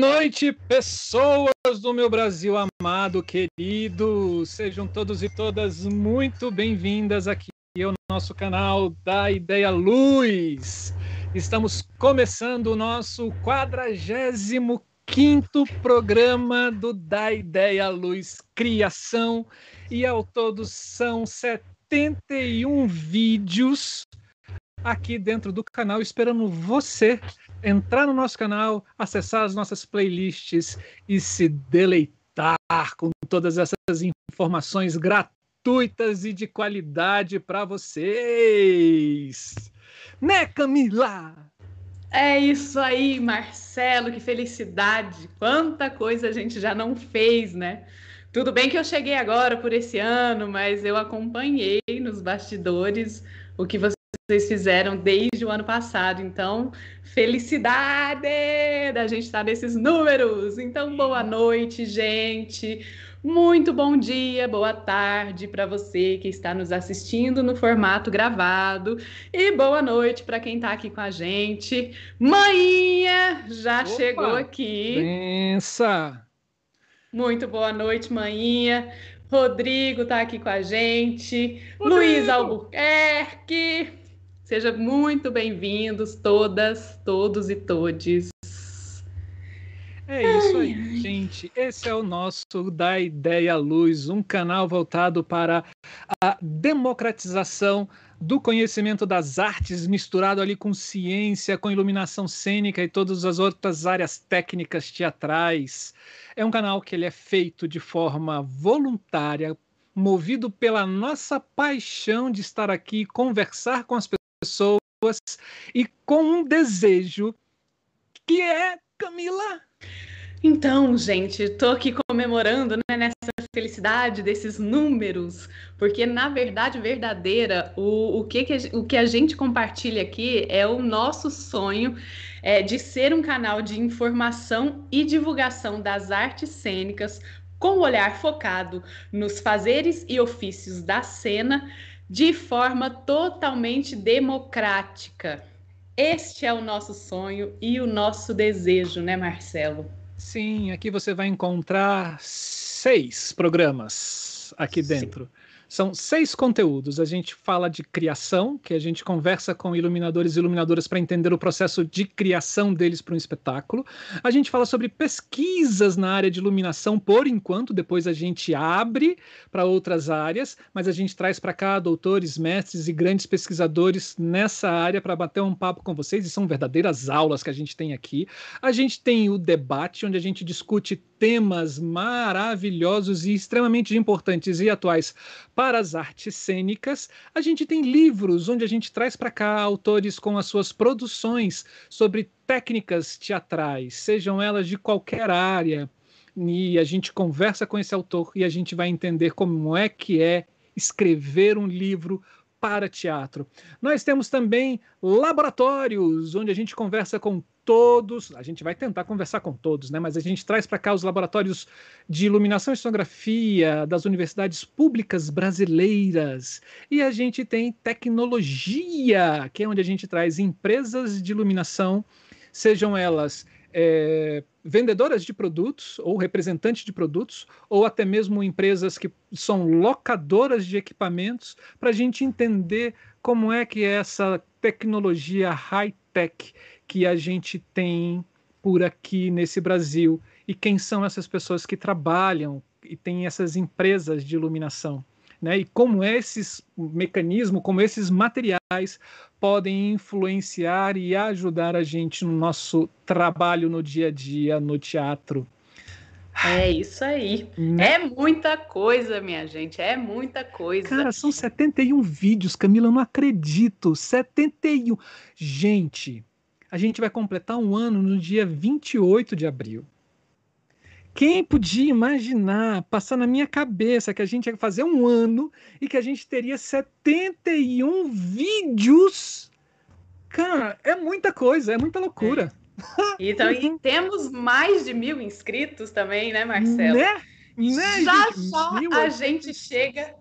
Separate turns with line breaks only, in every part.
noite, pessoas do meu Brasil amado, querido. Sejam todos e todas muito bem-vindas aqui ao nosso canal da Ideia Luz. Estamos começando o nosso 45 quinto programa do Da Ideia Luz Criação e ao todo são 71 vídeos aqui dentro do canal esperando você entrar no nosso canal, acessar as nossas playlists e se deleitar com todas essas informações gratuitas e de qualidade para vocês. Né, Camila?
É isso aí, Marcelo, que felicidade! Quanta coisa a gente já não fez, né? Tudo bem que eu cheguei agora por esse ano, mas eu acompanhei nos bastidores o que você vocês fizeram desde o ano passado. Então, felicidade da gente estar nesses números. Então, boa noite, gente. Muito bom dia, boa tarde para você que está nos assistindo no formato gravado e boa noite para quem está aqui com a gente. Maninha já Opa, chegou aqui.
Pensa.
Muito boa noite, Maninha. Rodrigo está aqui com a gente. Rodrigo. Luiz Albuquerque. Sejam muito bem-vindos, todas, todos e todes.
É isso aí, gente. Esse é o nosso Da Ideia Luz, um canal voltado para a democratização do conhecimento das artes, misturado ali com ciência, com iluminação cênica e todas as outras áreas técnicas teatrais. É um canal que ele é feito de forma voluntária, movido pela nossa paixão de estar aqui, conversar com as pessoas pessoas e com um desejo que é Camila.
Então, gente, estou aqui comemorando né, nessa felicidade desses números, porque na verdade verdadeira, o, o, que, que, a, o que a gente compartilha aqui é o nosso sonho é, de ser um canal de informação e divulgação das artes cênicas com o olhar focado nos fazeres e ofícios da cena de forma totalmente democrática. Este é o nosso sonho e o nosso desejo, né, Marcelo?
Sim, aqui você vai encontrar seis programas aqui dentro. Sim. São seis conteúdos. A gente fala de criação, que a gente conversa com iluminadores e iluminadoras para entender o processo de criação deles para um espetáculo. A gente fala sobre pesquisas na área de iluminação, por enquanto, depois a gente abre para outras áreas, mas a gente traz para cá doutores, mestres e grandes pesquisadores nessa área para bater um papo com vocês, e são verdadeiras aulas que a gente tem aqui. A gente tem o debate, onde a gente discute temas maravilhosos e extremamente importantes e atuais para as artes cênicas. A gente tem livros onde a gente traz para cá autores com as suas produções sobre técnicas teatrais, sejam elas de qualquer área. E a gente conversa com esse autor e a gente vai entender como é que é escrever um livro para teatro. Nós temos também laboratórios, onde a gente conversa com todos, a gente vai tentar conversar com todos, né? Mas a gente traz para cá os laboratórios de iluminação e sonografia das universidades públicas brasileiras. E a gente tem tecnologia, que é onde a gente traz empresas de iluminação, sejam elas é, vendedoras de produtos ou representantes de produtos, ou até mesmo empresas que são locadoras de equipamentos, para a gente entender como é que é essa tecnologia high-tech que a gente tem por aqui nesse Brasil e quem são essas pessoas que trabalham e têm essas empresas de iluminação. Né? E como esses mecanismos, como esses materiais podem influenciar e ajudar a gente no nosso trabalho no dia a dia no teatro.
É isso aí. Né? É muita coisa, minha gente. É muita coisa.
Cara, são 71 vídeos, Camila, eu não acredito. 71. Gente, a gente vai completar um ano no dia 28 de abril. Quem podia imaginar, passar na minha cabeça que a gente ia fazer um ano e que a gente teria 71 vídeos? Cara, é muita coisa, é muita loucura.
É. Então, e temos mais de mil inscritos também, né, Marcelo?
Né? né
já gente? só mil a gente chega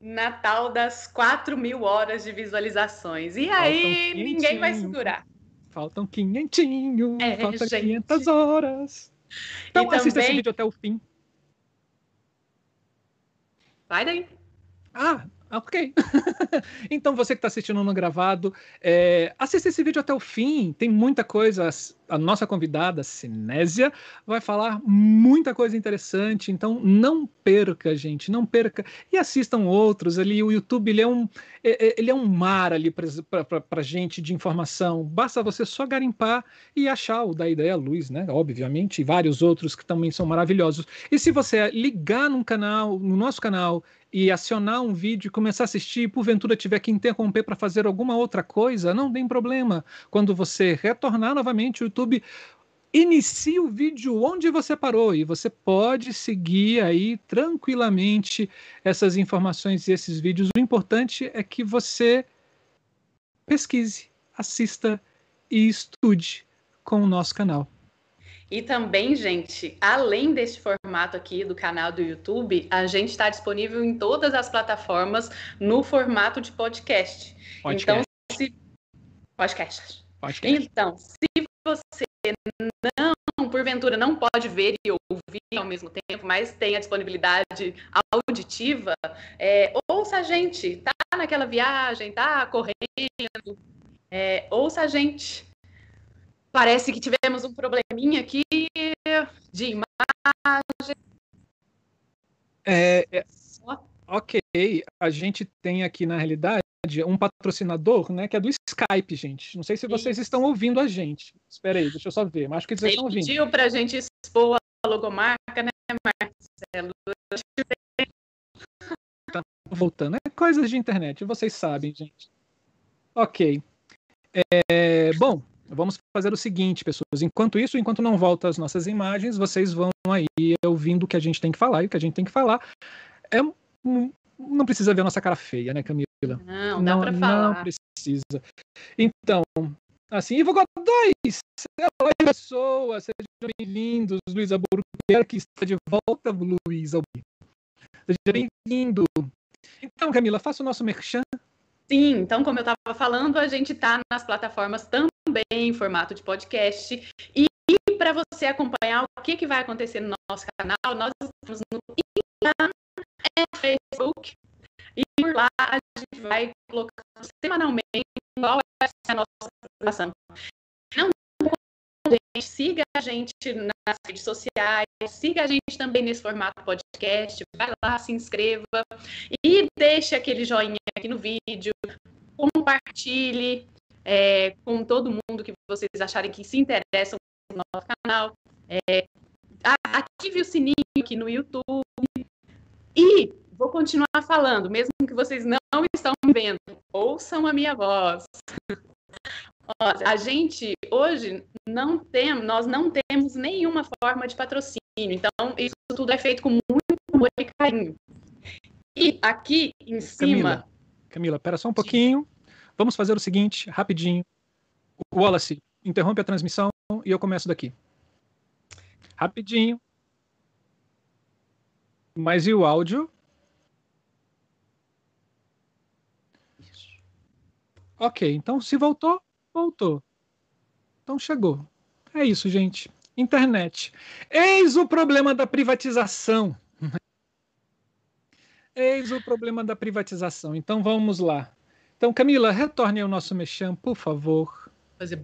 na tal das 4 mil horas de visualizações. E aí, ninguém vai segurar.
Faltam quinhentinho, é, faltam gente. 500 horas. Então e assista também... esse vídeo até o fim.
Vai daí.
Ah, ok. então, você que está assistindo no gravado, é, assista esse vídeo até o fim. Tem muita coisa. A nossa convidada, Sinésia, vai falar muita coisa interessante. Então, não perca, gente. Não perca. E assistam outros ali. O YouTube ele é um, é, é ele é um mar ali para gente de informação. Basta você só garimpar e achar o da Ideia Luz, né? Obviamente, e vários outros que também são maravilhosos. E se você ligar num canal, no nosso canal, e acionar um vídeo e começar a assistir, e porventura tiver que interromper para fazer alguma outra coisa, não tem problema. Quando você retornar novamente, o YouTube inicia o vídeo onde você parou e você pode seguir aí tranquilamente essas informações e esses vídeos. O importante é que você pesquise, assista e estude com o nosso canal.
E também, gente, além deste formato aqui do canal do YouTube, a gente está disponível em todas as plataformas no formato de podcast. podcast. Então, se podcast. podcast. Então, se você não, porventura, não pode ver e ouvir ao mesmo tempo, mas tem a disponibilidade auditiva, é, ouça a gente, tá naquela viagem, tá correndo, é, ouça a gente Parece que tivemos um probleminha aqui de imagem.
É, ok, a gente tem aqui na realidade um patrocinador, né, que é do Skype, gente. Não sei se vocês Isso. estão ouvindo a gente. Espera aí, deixa eu só ver. Mas acho que vocês Ele estão ouvindo.
pediu para a gente expor a logomarca, né, Marcelo?
Tá voltando. É coisas de internet, vocês sabem, gente. Ok. É, bom, Vamos fazer o seguinte, pessoas. Enquanto isso, enquanto não volta as nossas imagens, vocês vão aí ouvindo o que a gente tem que falar. E o que a gente tem que falar é. Não precisa ver a nossa cara feia, né, Camila?
Não, não dá pra falar.
Não precisa. Então, assim, Ivo Godoy, oi, pessoas, sejam bem-vindos. Luiz Albuquerque está de volta, Albuquerque. Seja bem-vindo. Então, Camila, faça o nosso merchan.
Sim, então, como eu estava falando, a gente está nas plataformas também em formato de podcast. E, para você acompanhar o que, que vai acontecer no nosso canal, nós estamos no Facebook. E por lá a gente vai colocando semanalmente qual é a nossa programação. Não gente, siga a gente nas redes sociais, siga a gente também nesse formato podcast, vai lá, se inscreva e deixe aquele joinha aqui no vídeo, compartilhe, é, com todo mundo que vocês acharem que se interessam no nosso canal. É, ative o sininho aqui no YouTube. E vou continuar falando, mesmo que vocês não estão vendo, ouçam a minha voz. a gente hoje não tem, nós não temos nenhuma forma de patrocínio, então isso tudo é feito com muito amor e carinho. E aqui em cima.
Camila, Camila, pera só um pouquinho. Vamos fazer o seguinte, rapidinho. O Wallace interrompe a transmissão e eu começo daqui. Rapidinho. Mas e o áudio? Isso. Ok, então se voltou, voltou. Então chegou. É isso, gente. Internet. Eis o problema da privatização. Eis o problema da privatização. Então vamos lá. Então, Camila, retorne ao nosso mexão, por favor.
Fazer.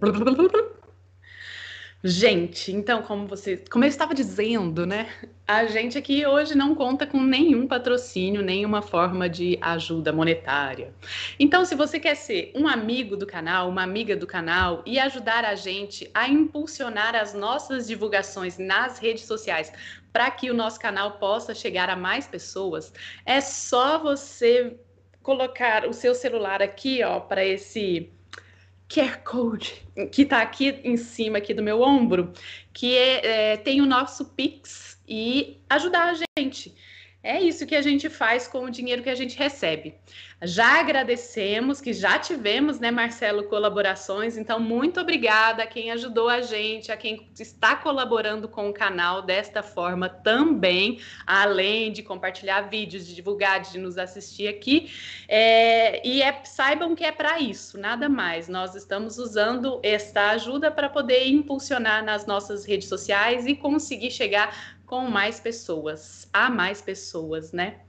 Gente, então, como você, como eu estava dizendo, né? A gente aqui hoje não conta com nenhum patrocínio, nenhuma forma de ajuda monetária. Então, se você quer ser um amigo do canal, uma amiga do canal e ajudar a gente a impulsionar as nossas divulgações nas redes sociais para que o nosso canal possa chegar a mais pessoas, é só você colocar o seu celular aqui, ó, para esse QR Code que está aqui em cima aqui do meu ombro, que é, é, tem o nosso Pix e ajudar a gente. É isso que a gente faz com o dinheiro que a gente recebe. Já agradecemos que já tivemos, né, Marcelo, colaborações. Então, muito obrigada a quem ajudou a gente, a quem está colaborando com o canal desta forma também, além de compartilhar vídeos, de divulgar, de nos assistir aqui. É, e é, saibam que é para isso, nada mais. Nós estamos usando esta ajuda para poder impulsionar nas nossas redes sociais e conseguir chegar com mais pessoas, a mais pessoas, né?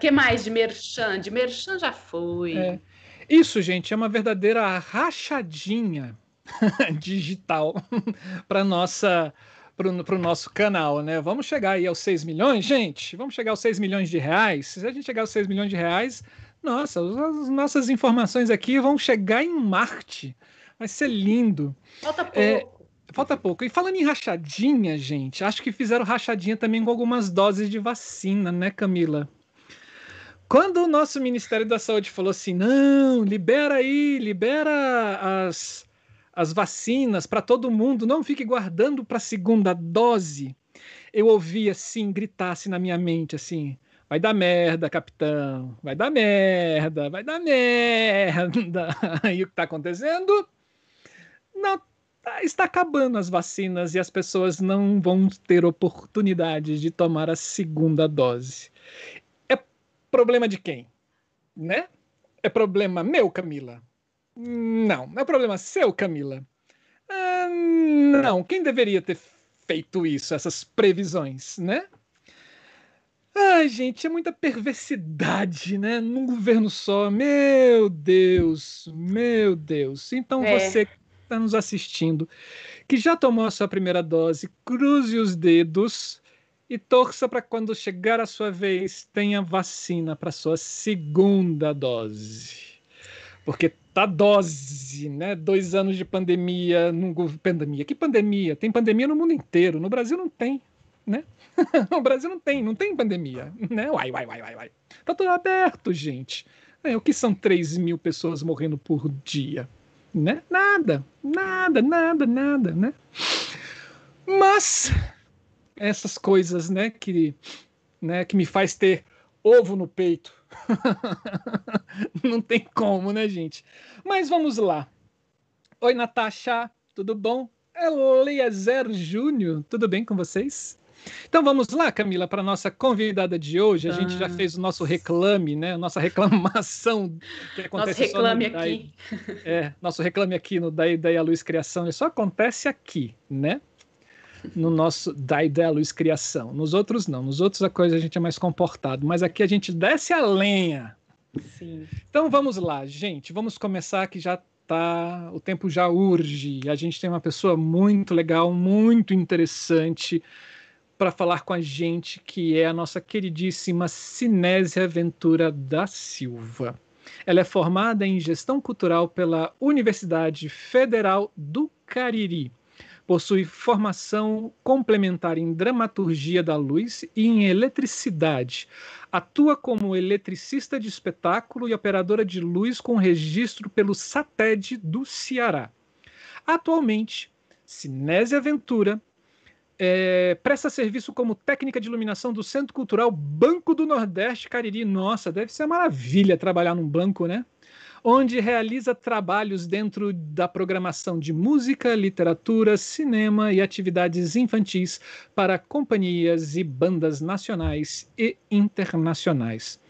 Que mais de merchan? De merchan já foi.
É. Isso, gente, é uma verdadeira rachadinha digital para nossa para o nosso canal, né? Vamos chegar aí aos 6 milhões, gente? Vamos chegar aos 6 milhões de reais? Se a gente chegar aos 6 milhões de reais, nossa, as nossas informações aqui vão chegar em Marte. Vai ser lindo.
Falta é, pouco. É,
Falta pouco. E falando em rachadinha, gente, acho que fizeram rachadinha também com algumas doses de vacina, né, Camila? Quando o nosso Ministério da Saúde falou assim: não, libera aí, libera as, as vacinas para todo mundo, não fique guardando para a segunda dose. Eu ouvi assim, gritasse na minha mente assim: vai dar merda, capitão, vai dar merda, vai dar merda. E o que está acontecendo? Não está acabando as vacinas e as pessoas não vão ter oportunidade de tomar a segunda dose. É problema de quem? Né? É problema meu, Camila? Não. É problema seu, Camila? Ah, não. Quem deveria ter feito isso, essas previsões, né? Ai, gente, é muita perversidade, né? Num governo só. Meu Deus, meu Deus. Então é. você está nos assistindo, que já tomou a sua primeira dose, cruze os dedos e torça para quando chegar a sua vez tenha vacina para sua segunda dose. Porque tá dose, né? Dois anos de pandemia, num, pandemia. Que pandemia? Tem pandemia no mundo inteiro. No Brasil não tem, né? no Brasil não tem, não tem pandemia, né? Uai, uai, uai, uai, uai. Tá tudo aberto, gente. É, o que são 3 mil pessoas morrendo por dia? Né? Nada, nada, nada, nada, né? Mas essas coisas, né, que, né, que me faz ter ovo no peito. Não tem como, né, gente? Mas vamos lá. Oi, Natasha, tudo bom? Eliezer Júnior, tudo bem com vocês? Então vamos lá, Camila, para nossa convidada de hoje. A ah. gente já fez o nosso reclame, né? Nossa reclamação
que acontece nosso reclame no, aqui.
é, nosso reclame aqui no Da Ideia Luz Criação. Isso acontece aqui, né? No nosso Da Ideia Luz Criação. Nos outros não. Nos outros a coisa a gente é mais comportado, mas aqui a gente desce a lenha.
Sim.
Então vamos lá, gente. Vamos começar que já tá, o tempo já urge. A gente tem uma pessoa muito legal, muito interessante para falar com a gente, que é a nossa queridíssima Cinésia Ventura da Silva. Ela é formada em Gestão Cultural pela Universidade Federal do Cariri. Possui formação complementar em Dramaturgia da Luz e em Eletricidade. Atua como eletricista de espetáculo e operadora de luz com registro pelo SATED do Ceará. Atualmente, Cinésia Ventura é, presta serviço como técnica de iluminação do Centro Cultural Banco do Nordeste Cariri. Nossa, deve ser uma maravilha trabalhar num banco, né? Onde realiza trabalhos dentro da programação de música, literatura, cinema e atividades infantis para companhias e bandas nacionais e internacionais.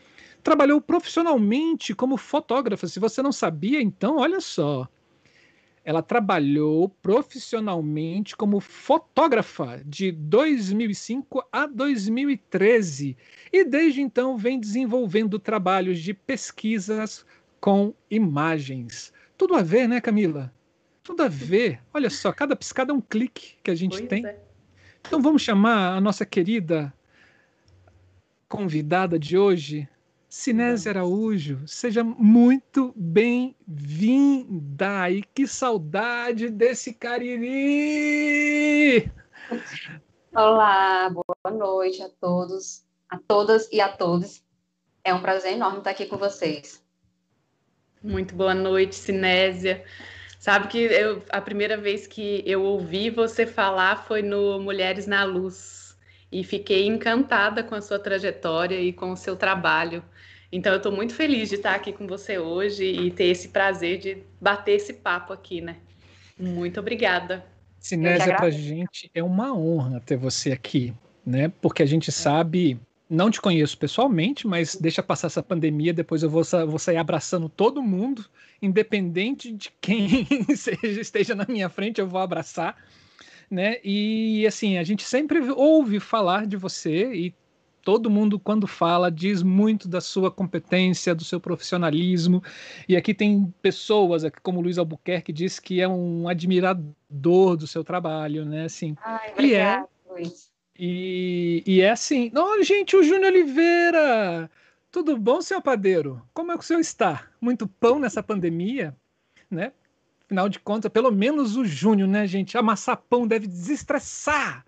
Trabalhou profissionalmente como fotógrafa. Se você não sabia, então olha só ela trabalhou profissionalmente como fotógrafa de 2005 a 2013 e desde então vem desenvolvendo trabalhos de pesquisas com imagens. Tudo a ver, né, Camila? Tudo a ver. Olha só, cada piscada é um clique que a gente pois tem. É. Então vamos chamar a nossa querida convidada de hoje, Sinésio Araújo, seja muito bem-vinda. E que saudade desse Cariri!
Olá, boa noite a todos, a todas e a todos. É um prazer enorme estar aqui com vocês.
Muito boa noite, Sinésia. Sabe que eu, a primeira vez que eu ouvi você falar foi no Mulheres na Luz. E fiquei encantada com a sua trajetória e com o seu trabalho. Então, eu estou muito feliz de estar aqui com você hoje e ter esse prazer de bater esse papo aqui, né? Muito obrigada.
Sinésia, para a gente é uma honra ter você aqui, né? Porque a gente é. sabe, não te conheço pessoalmente, mas deixa passar essa pandemia, depois eu vou, vou sair abraçando todo mundo, independente de quem seja, esteja na minha frente, eu vou abraçar né? E assim, a gente sempre ouve falar de você e todo mundo quando fala diz muito da sua competência, do seu profissionalismo. E aqui tem pessoas, como o Luiz Albuquerque diz que é um admirador do seu trabalho, né? Assim.
Ai, e é, Luiz.
E, e é assim, não, gente, o Júnior Oliveira. Tudo bom, senhor padeiro? Como é que o senhor está? Muito pão nessa pandemia, né? Afinal de contas, pelo menos o Júnior, né, gente? Amassar pão deve desestressar.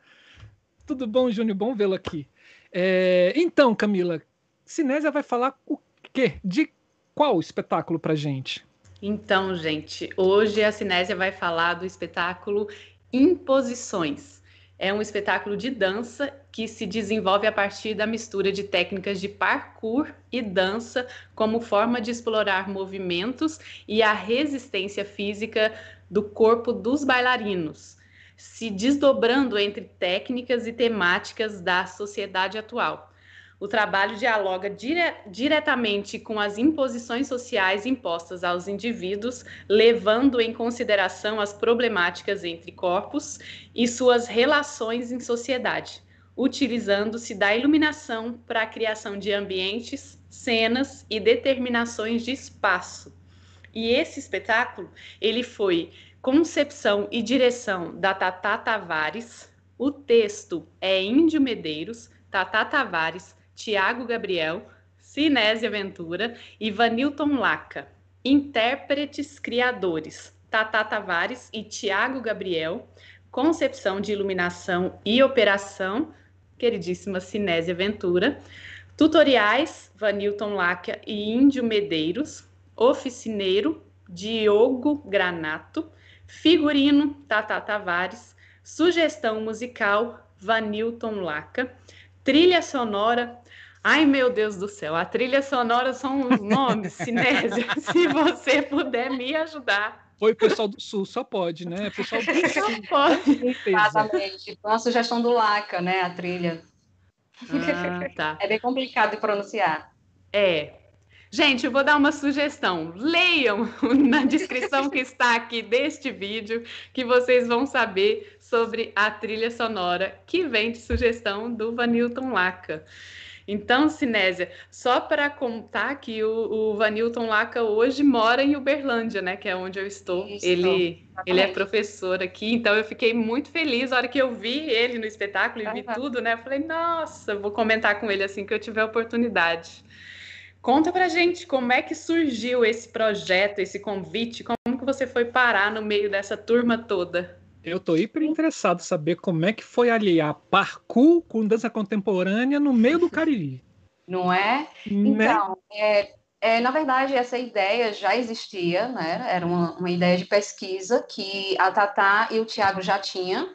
Tudo bom, Júnior? Bom vê-lo aqui. É, então, Camila, Cinésia vai falar o quê? De qual espetáculo pra gente?
Então, gente, hoje a Cinésia vai falar do espetáculo Imposições. É um espetáculo de dança que se desenvolve a partir da mistura de técnicas de parkour e dança como forma de explorar movimentos e a resistência física do corpo dos bailarinos, se desdobrando entre técnicas e temáticas da sociedade atual. O trabalho dialoga dire diretamente com as imposições sociais impostas aos indivíduos, levando em consideração as problemáticas entre corpos e suas relações em sociedade, utilizando-se da iluminação para a criação de ambientes, cenas e determinações de espaço. E esse espetáculo, ele foi concepção e direção da Tata Tavares, o texto é Índio Medeiros, Tata Tavares, Tiago Gabriel, Cinésia Ventura e Vanilton Laca. Intérpretes criadores: Tata Tavares e Tiago Gabriel. Concepção de iluminação e operação: queridíssima Cinésia Ventura. Tutoriais: Vanilton Laca e Índio Medeiros. Oficineiro: Diogo Granato. Figurino: Tata Tavares. Sugestão musical: Vanilton Laca. Trilha sonora, Ai, meu Deus do céu, a trilha sonora são os nomes, Sinésia. Se você puder me ajudar.
Foi o pessoal do Sul, só pode, né? O pessoal do Sul.
Só pode. Exatamente. Foi uma sugestão do Laca, né? A trilha. Ah, tá. É bem complicado de pronunciar.
É. Gente, eu vou dar uma sugestão. Leiam na descrição que está aqui deste vídeo, que vocês vão saber sobre a trilha sonora que vem de sugestão do Vanilton Laca. Então, Sinésia, só para contar que o, o Vanilton Laca hoje mora em Uberlândia, né? Que é onde eu estou. Isso, ele, ele é professor aqui, então eu fiquei muito feliz na hora que eu vi ele no espetáculo e vi tudo, né? Eu falei, nossa, vou comentar com ele assim que eu tiver oportunidade. Conta pra gente como é que surgiu esse projeto, esse convite, como que você foi parar no meio dessa turma toda?
Eu tô hiper interessado em saber como é que foi aliar parkour com dança contemporânea no meio do Cariri.
Não é? Né? Então, é, é, na verdade, essa ideia já existia, né? Era uma, uma ideia de pesquisa que a Tatá e o Tiago já tinham.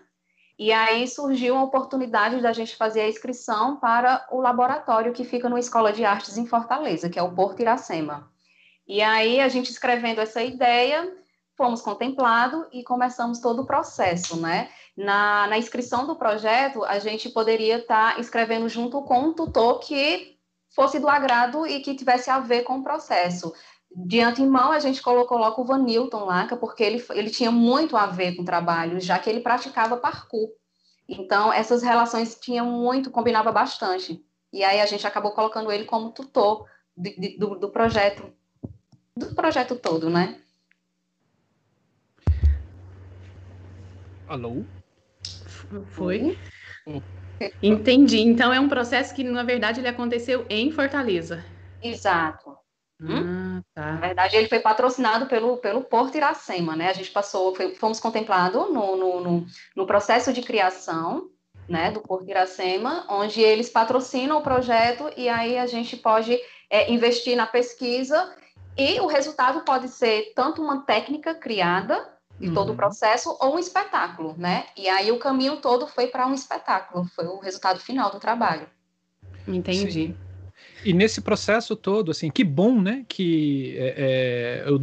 E aí surgiu a oportunidade da gente fazer a inscrição para o laboratório que fica na Escola de Artes em Fortaleza, que é o Porto Iracema. E aí a gente escrevendo essa ideia, fomos contemplados e começamos todo o processo, né? Na, na inscrição do projeto, a gente poderia estar tá escrevendo junto com um tutor que fosse do agrado e que tivesse a ver com o processo. De antemão, a gente colocou logo o Vanilton Laca, porque ele, ele tinha muito a ver com o trabalho, já que ele praticava parkour. Então, essas relações tinham muito, combinava bastante. E aí a gente acabou colocando ele como tutor do, do projeto, do projeto todo, né?
Alô?
Foi? Entendi. Então é um processo que, na verdade, ele aconteceu em Fortaleza.
Exato. Hum? tá. Na verdade, ele foi patrocinado pelo, pelo Porto Iracema, né? A gente passou, foi, fomos contemplados no, no, no, no, processo de criação né, do Porto Iracema, onde eles patrocinam o projeto e aí a gente pode é, investir na pesquisa e o resultado pode ser tanto uma técnica criada de uhum. todo o processo ou um espetáculo, né? E aí o caminho todo foi para um espetáculo, foi o resultado final do trabalho.
Entendi. Sim.
E nesse processo todo, assim, que bom, né? Que é, é, eu,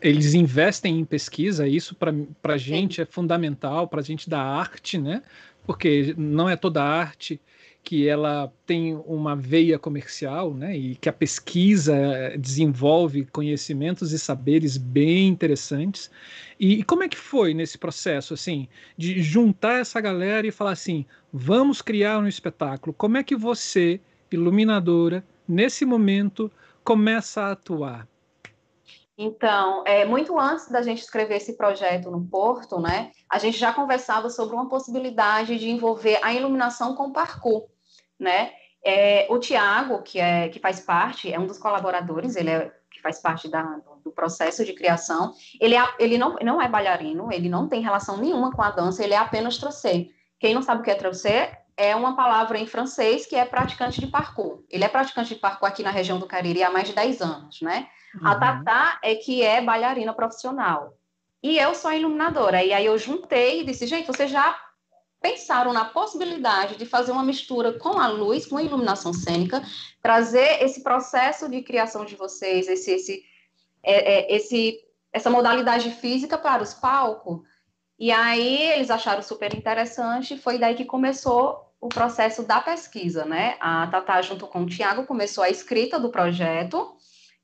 eles investem em pesquisa, isso para a gente é fundamental, para a gente da arte, né? Porque não é toda arte que ela tem uma veia comercial, né, e que a pesquisa desenvolve conhecimentos e saberes bem interessantes. E, e, como é que foi nesse processo, assim, de juntar essa galera e falar assim, vamos criar um espetáculo? Como é que você, iluminadora, nesse momento, começa a atuar?
Então, é, muito antes da gente escrever esse projeto no Porto, né, a gente já conversava sobre uma possibilidade de envolver a iluminação com parkour né? É, o Tiago, que, é, que faz parte, é um dos colaboradores, ele é que faz parte da, do processo de criação, ele, é, ele não, não é bailarino, ele não tem relação nenhuma com a dança, ele é apenas trocê. Quem não sabe o que é trocê, é uma palavra em francês que é praticante de parkour. Ele é praticante de parkour aqui na região do Cariri há mais de 10 anos, né? Uhum. A Tatá é que é bailarina profissional. E eu sou a iluminadora. E aí eu juntei e disse, gente, você já pensaram na possibilidade de fazer uma mistura com a luz, com a iluminação cênica, trazer esse processo de criação de vocês, esse, esse, é, é, esse, essa modalidade física para os palcos. E aí eles acharam super interessante, foi daí que começou o processo da pesquisa, né? A Tatá, junto com o Tiago, começou a escrita do projeto.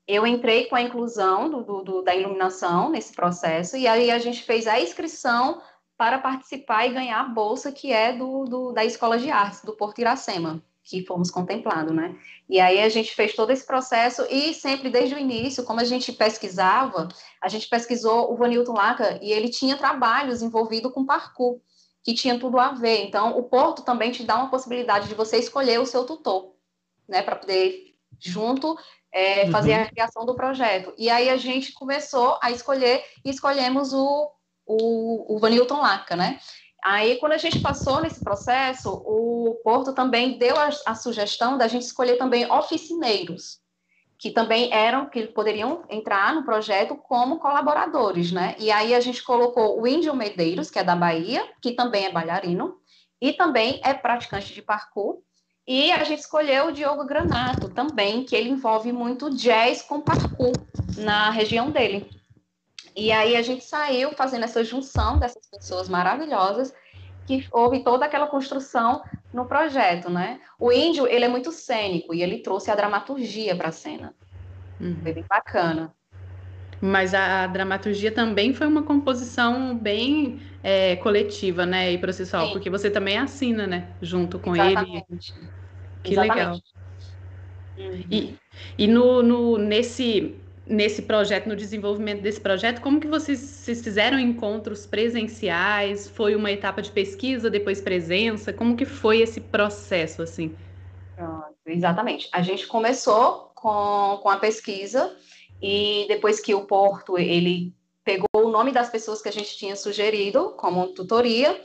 Eu entrei com a inclusão do, do, do, da iluminação nesse processo, e aí a gente fez a inscrição para participar e ganhar a bolsa que é do, da Escola de Artes, do Porto Iracema, que fomos contemplados, né? E aí a gente fez todo esse processo e sempre desde o início, como a gente pesquisava, a gente pesquisou o Vanilton Laca e ele tinha trabalhos envolvidos com parkour, que tinha tudo a ver. Então, o Porto também te dá uma possibilidade de você escolher o seu tutor, né? Para poder, junto, é, fazer uhum. a criação do projeto. E aí a gente começou a escolher e escolhemos o o, o Vanilton Laca, né? Aí, quando a gente passou nesse processo, o Porto também deu a, a, sugestão da gente escolher também oficineiros, que também eram, que poderiam entrar no projeto como colaboradores, né? E aí a gente colocou o Índio Medeiros, que é da Bahia, que também é bailarino, e também é praticante de parkour, e a gente escolheu o Diogo Granato também, que ele envolve muito jazz com parkour na região dele. E aí a gente saiu fazendo essa junção dessas pessoas maravilhosas que houve toda aquela construção no projeto, né? O índio, ele é muito cênico e ele trouxe a dramaturgia para a cena. Uhum. Foi bem bacana.
Mas a, dramaturgia também foi uma composição bem é, coletiva, né, e processual, Sim. porque você também assina, né, junto com
Exatamente.
ele. Que Exatamente. legal. Uhum. E, e no, no, nesse nesse projeto, no desenvolvimento desse projeto, como que vocês, vocês, fizeram encontros presenciais? Foi uma etapa de pesquisa, depois presença? Como que foi esse processo, assim?
Pronto, exatamente. A gente começou com, com a pesquisa e depois que o Porto, ele pegou o nome das pessoas que a gente tinha sugerido como tutoria,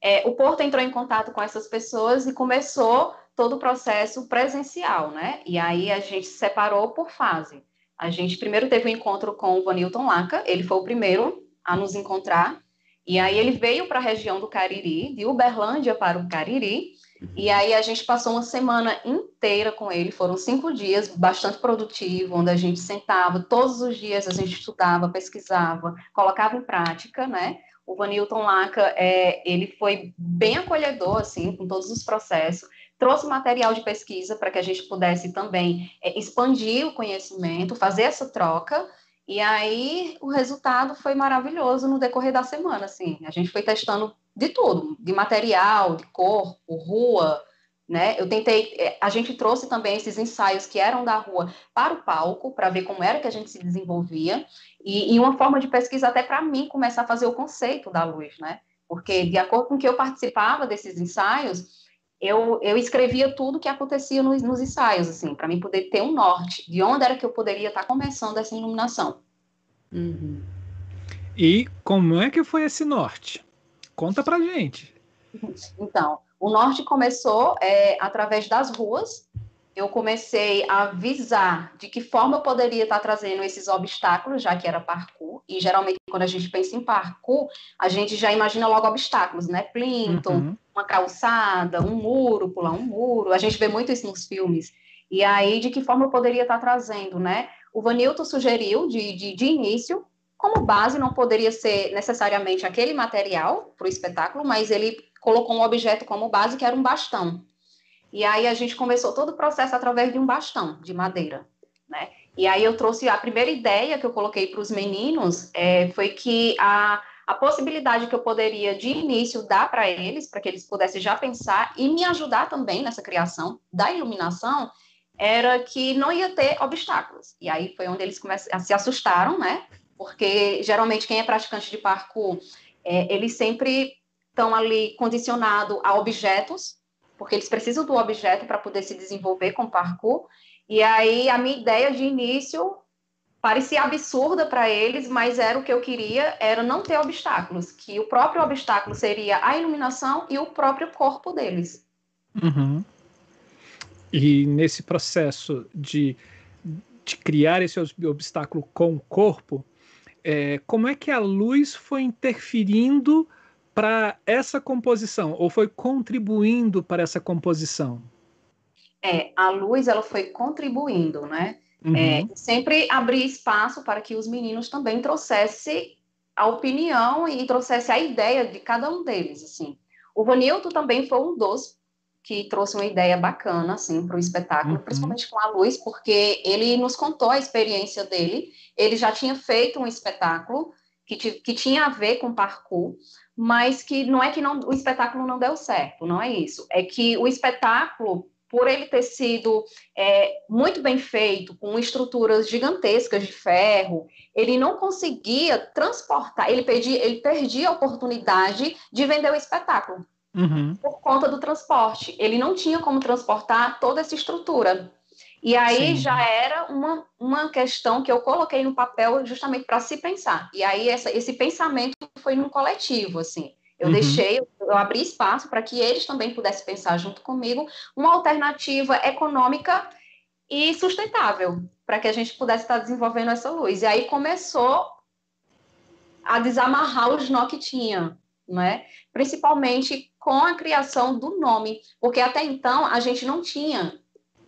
é, o Porto entrou em contato com essas pessoas e começou todo o processo presencial, né? E aí a gente separou por fase. A gente primeiro teve um encontro com o Vanilton Laca, ele foi o primeiro a nos encontrar, e aí ele veio para a região do Cariri, de Uberlândia para o Cariri, e aí a gente passou uma semana inteira com ele, foram cinco dias bastante produtivo, onde a gente sentava, todos os dias a gente estudava, pesquisava, colocava em prática, né? O Vanilton Laca, é, ele foi bem acolhedor, assim, com todos os processos trouxe material de pesquisa para que a gente pudesse também é, expandir o conhecimento, fazer essa troca, e aí o resultado foi maravilhoso no decorrer da semana, assim, a gente foi testando de tudo, de material, de corpo, rua, né? Eu tentei, é, a gente trouxe também esses ensaios que eram da rua para o palco, para ver como era que a gente se desenvolvia, e, e uma forma de pesquisa até para mim começar a fazer o conceito da luz, né? Porque de acordo com que eu participava desses ensaios, eu, eu escrevia tudo que acontecia nos, nos ensaios, assim, para mim poder ter um norte de onde era que eu poderia estar tá começando essa iluminação.
Uhum. E como é que foi esse norte? Conta pra gente.
Então, o norte começou é, através das ruas, eu comecei a visar de que forma eu poderia estar trazendo esses obstáculos, já que era parkour, e geralmente quando a gente pensa em parkour, a gente já imagina logo obstáculos, né? Plinton, uhum. Uma calçada, um muro, pular um muro, a gente vê muito isso nos filmes. E aí, de que forma eu poderia estar trazendo, né? O Vanilton sugeriu, de, de, de início, como base não poderia ser necessariamente aquele material para o espetáculo, mas ele colocou um objeto como base que era um bastão. E aí a gente começou todo o processo através de um bastão de madeira, né? E aí eu trouxe a primeira ideia que eu coloquei para os meninos é, foi que a, a possibilidade que eu poderia de início dar para eles, para que eles pudessem já pensar e me ajudar também nessa criação da iluminação, era que não ia ter obstáculos. E aí foi onde eles se assustaram, né? Porque geralmente quem é praticante de parkour, é, eles sempre estão ali condicionado a objetos porque eles precisam do objeto para poder se desenvolver com parkour. E aí a minha ideia de início parecia absurda para eles, mas era o que eu queria, era não ter obstáculos, que o próprio obstáculo seria a iluminação e o próprio corpo deles.
Uhum. E nesse processo de, de criar esse obstáculo com o corpo, é, como é que a luz foi interferindo para essa composição ou foi contribuindo para essa composição?
É, a luz ela foi contribuindo, né? Uhum. É, sempre abrir espaço para que os meninos também trouxessem a opinião e trouxessem a ideia de cada um deles, assim. O Vanilton também foi um dos que trouxe uma ideia bacana, assim, para o espetáculo, uhum. principalmente com a luz, porque ele nos contou a experiência dele. Ele já tinha feito um espetáculo que, que tinha a ver com parkour, mas que não é que não, o espetáculo não deu certo, não é isso. É que o espetáculo, por ele ter sido é, muito bem feito, com estruturas gigantescas de ferro, ele não conseguia transportar, ele perdia, ele perdia a oportunidade de vender o espetáculo. Uhum. Por conta do transporte. Ele não tinha como transportar toda essa estrutura. E aí Sim. já era uma, uma questão que eu coloquei no papel justamente para se pensar. E aí essa, esse pensamento foi num coletivo, assim. Eu uhum. deixei, eu abri espaço para que eles também pudessem pensar junto comigo uma alternativa econômica e sustentável para que a gente pudesse estar desenvolvendo essa luz. E aí começou a desamarrar os nó que tinha, né? Principalmente com a criação do nome, porque até então a gente não tinha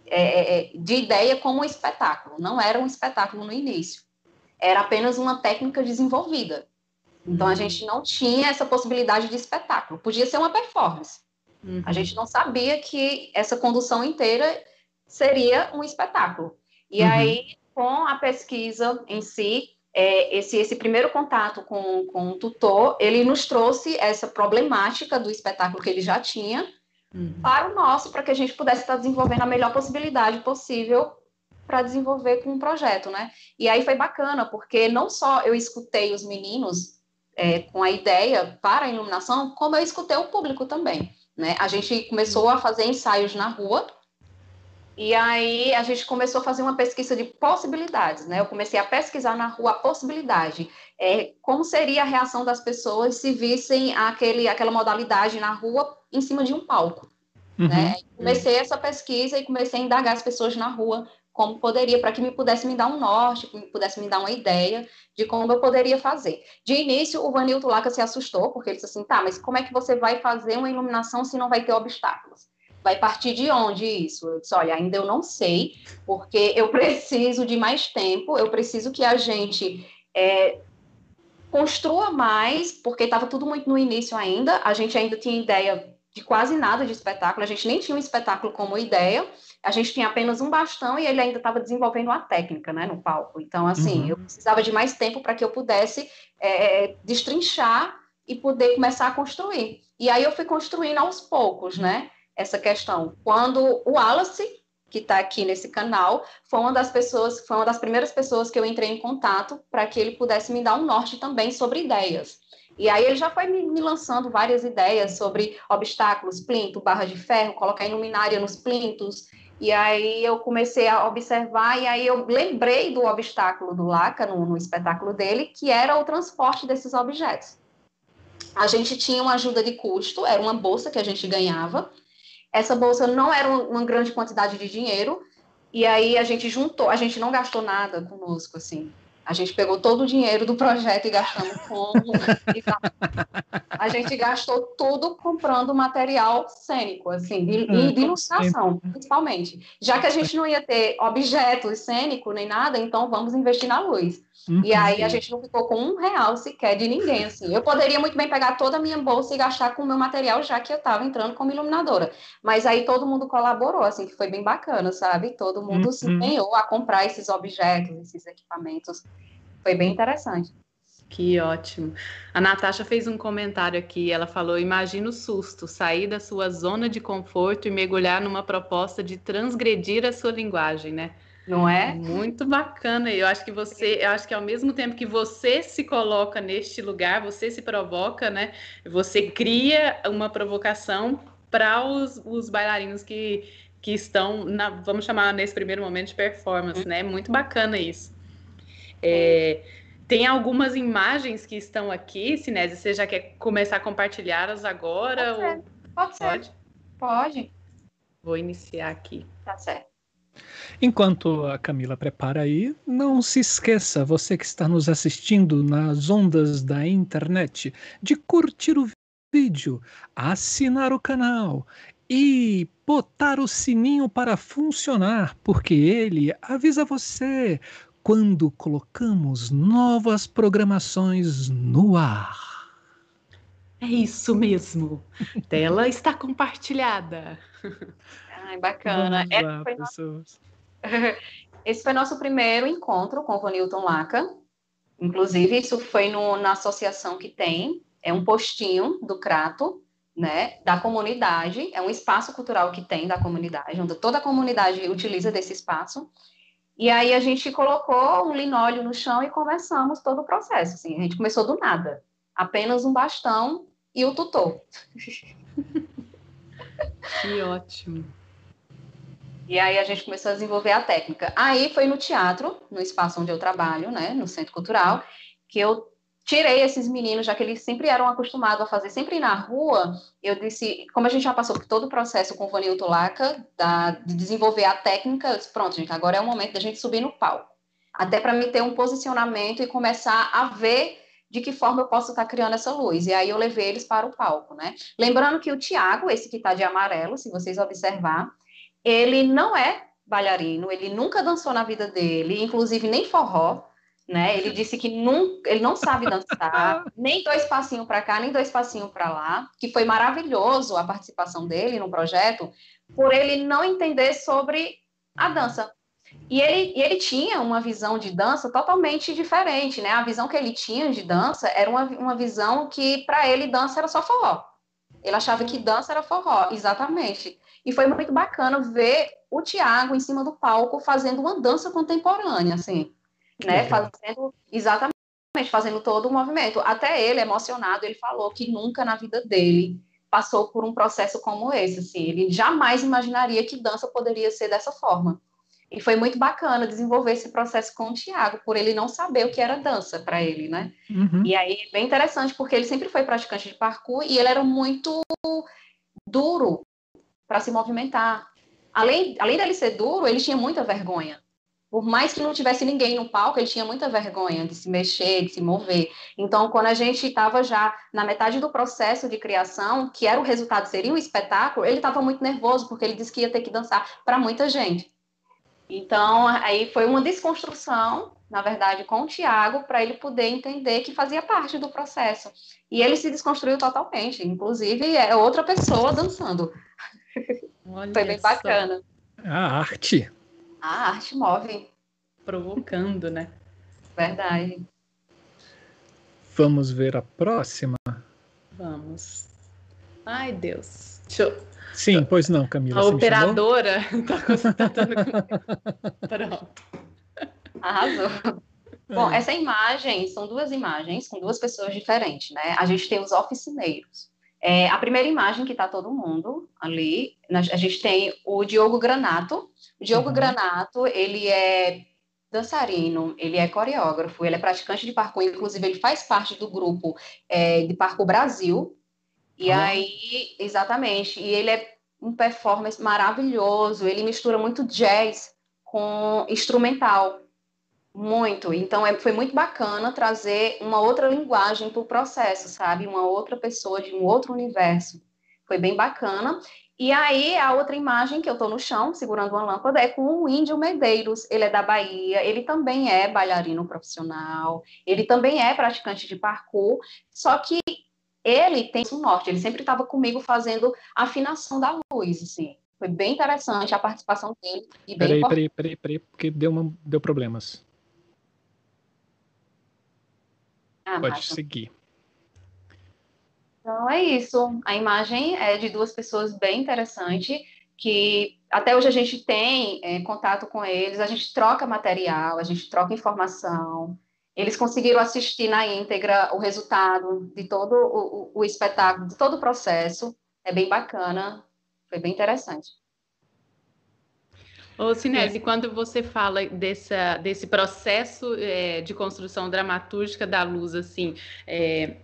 é, é, é, de ideia como um espetáculo. Não era um espetáculo no início. Era apenas uma técnica desenvolvida. Então, a uhum. gente não tinha essa possibilidade de espetáculo. Podia ser uma performance. Uhum. A gente não sabia que essa condução inteira seria um espetáculo. E uhum. aí, com a pesquisa em si, é, esse, esse primeiro contato com, com o tutor, ele nos trouxe essa problemática do espetáculo que ele já tinha, uhum. para o nosso, para que a gente pudesse estar desenvolvendo a melhor possibilidade possível para desenvolver com um projeto, né? E aí foi bacana, porque não só eu escutei os meninos é, com a ideia para a iluminação, como eu escutei o público também, né? A gente começou a fazer ensaios na rua, e aí a gente começou a fazer uma pesquisa de possibilidades, né? Eu comecei a pesquisar na rua a possibilidade, é, como seria a reação das pessoas se vissem aquele, aquela modalidade na rua em cima de um palco. Uhum. Né? Comecei essa pesquisa e comecei a indagar as pessoas na rua como poderia, para que me pudesse me dar um norte, que me pudesse me dar uma ideia de como eu poderia fazer. De início, o Vanilton Laca se assustou, porque ele disse assim, tá, mas como é que você vai fazer uma iluminação se não vai ter obstáculos? Vai partir de onde isso? Eu disse, olha, ainda eu não sei, porque eu preciso de mais tempo, eu preciso que a gente é, construa mais, porque estava tudo muito no início ainda, a gente ainda tinha ideia de quase nada de espetáculo, a gente nem tinha um espetáculo como ideia, a gente tinha apenas um bastão e ele ainda estava desenvolvendo uma técnica né, no palco. Então, assim, uhum. eu precisava de mais tempo para que eu pudesse é, é, destrinchar e poder começar a construir. E aí eu fui construindo aos poucos, né? Essa questão. Quando o Wallace que está aqui nesse canal, foi uma das pessoas, foi uma das primeiras pessoas que eu entrei em contato para que ele pudesse me dar um norte também sobre ideias. E aí ele já foi me, me lançando várias ideias sobre obstáculos, plinto, barra de ferro, colocar iluminária nos plintos. E aí eu comecei a observar e aí eu lembrei do obstáculo do Laca no, no espetáculo dele, que era o transporte desses objetos. A gente tinha uma ajuda de custo, era uma bolsa que a gente ganhava, Essa bolsa não era uma grande quantidade de dinheiro, e aí a gente juntou, a gente não gastou nada conosco, assim. A gente pegou todo o dinheiro do projeto e gastamos com. a gente gastou tudo comprando material cênico, assim, de, de, de ilustração, principalmente. Já que a gente não ia ter objetos cênicos nem nada, então vamos investir na luz. Uhum. E aí a gente não ficou com um real sequer de ninguém, assim. Eu poderia muito bem pegar toda a minha bolsa e gastar com o meu material, já que eu estava entrando como iluminadora. Mas aí todo mundo colaborou, assim, que foi bem bacana, sabe? Todo mundo uhum. se empenhou a comprar esses objetos, esses equipamentos. Foi bem interessante.
Que ótimo. A Natasha fez um comentário aqui. Ela falou: Imagina o susto, sair da sua zona de conforto e mergulhar numa proposta de transgredir a sua linguagem, né?
Não é?
Muito bacana. Eu acho que você, eu acho que ao mesmo tempo que você se coloca neste lugar, você se provoca, né? Você cria uma provocação para os, os bailarinos que, que estão, na, vamos chamar nesse primeiro momento de performance, né? Muito bacana isso. É, tem algumas imagens que estão aqui, Sinésio, você já quer começar a compartilhá-las agora?
Pode, ou... Pode ser. Pode? Pode.
Vou iniciar aqui.
Tá certo.
Enquanto a Camila prepara aí, não se esqueça, você que está nos assistindo nas ondas da internet, de curtir o vídeo, assinar o canal e botar o sininho para funcionar, porque ele avisa você quando colocamos novas programações no ar.
É isso mesmo. Tela está compartilhada.
Ai, bacana. Lá, foi nosso... Esse foi nosso primeiro encontro com o Vanilton Laca. Inclusive, isso foi no, na associação que tem, é um postinho do Crato, né, da comunidade, é um espaço cultural que tem da comunidade, onde toda a comunidade utiliza desse espaço. E aí a gente colocou um linóleo no chão e começamos todo o processo. Assim, a gente começou do nada, apenas um bastão e o tutor.
Que ótimo.
E aí a gente começou a desenvolver a técnica. Aí foi no teatro, no espaço onde eu trabalho, né, no Centro Cultural, que eu tirei esses meninos, já que eles sempre eram acostumados a fazer sempre na rua, eu disse, como a gente já passou por todo o processo com o Vanilton Laca, da, de desenvolver a técnica, eu disse, pronto, gente, agora é o momento da gente subir no palco. Até para me ter um posicionamento e começar a ver de que forma eu posso estar criando essa luz. E aí eu levei eles para o palco, né? Lembrando que o Tiago, esse que está de amarelo, se vocês observar, ele não é bailarino, ele nunca dançou na vida dele, inclusive nem forró, né? Ele disse que nunca, ele não sabe dançar, nem dois passinhos para cá, nem dois passinhos para lá, que foi maravilhoso a participação dele no projeto, por ele não entender sobre a dança. E ele, e ele tinha uma visão de dança totalmente diferente, né? A visão que ele tinha de dança era uma, uma visão que, para ele, dança era só forró. Ele achava que dança era forró, exatamente. E foi muito bacana ver o Tiago em cima do palco fazendo uma dança contemporânea, assim né? Fazendo exatamente, fazendo todo o movimento. Até ele, emocionado, ele falou que nunca na vida dele passou por um processo como esse, assim, ele jamais imaginaria que dança poderia ser dessa forma. E foi muito bacana desenvolver esse processo com o Tiago, por ele não saber o que era dança para ele, né? Uhum. E aí, bem interessante, porque ele sempre foi praticante de parkour e ele era muito duro para se movimentar. Além, além dele ser duro, ele tinha muita vergonha por mais que não tivesse ninguém no palco, ele tinha muita vergonha de se mexer, de se mover. Então, quando a gente estava já na metade do processo de criação, que era o resultado, seria o espetáculo, ele estava muito nervoso, porque ele disse que ia ter que dançar para muita gente. Então, aí foi uma desconstrução, na verdade, com o Tiago, para ele poder entender que fazia parte do processo. E ele se desconstruiu totalmente, inclusive é outra pessoa dançando. Olha foi bem bacana.
A arte.
A arte move.
Provocando, né?
Verdade.
Vamos ver a próxima?
Vamos. Ai, Deus. Deixa eu...
Sim, pois não, Camila.
A operadora está constatando. Pronto.
Arrasou. Bom, essa imagem são duas imagens com duas pessoas diferentes, né? A gente tem os oficineiros. É, a primeira imagem que está todo mundo ali, a gente tem o Diogo Granato. O Diogo uhum. Granato, ele é dançarino, ele é coreógrafo, ele é praticante de parkour, inclusive ele faz parte do grupo é, de Parkour Brasil. E uhum. aí, exatamente, e ele é um performance maravilhoso. Ele mistura muito jazz com instrumental. Muito. Então, é, foi muito bacana trazer uma outra linguagem para o processo, sabe? Uma outra pessoa de um outro universo. Foi bem bacana. E aí, a outra imagem que eu estou no chão, segurando uma lâmpada, é com o Índio Medeiros. Ele é da Bahia, ele também é bailarino profissional, ele também é praticante de parkour, só que ele tem o norte, ele sempre estava comigo fazendo afinação da luz, assim. Foi bem interessante a participação dele. E
peraí, peraí, peraí, peraí, porque deu, uma, deu problemas. Ah, Pode massa. seguir.
Então é isso. A imagem é de duas pessoas bem interessante que até hoje a gente tem é, contato com eles, a gente troca material, a gente troca informação. Eles conseguiram assistir na íntegra o resultado de todo o, o, o espetáculo, de todo o processo. É bem bacana, foi bem interessante.
Ô, Sinese, é. quando você fala dessa, desse processo é, de construção dramatúrgica da luz, assim, é,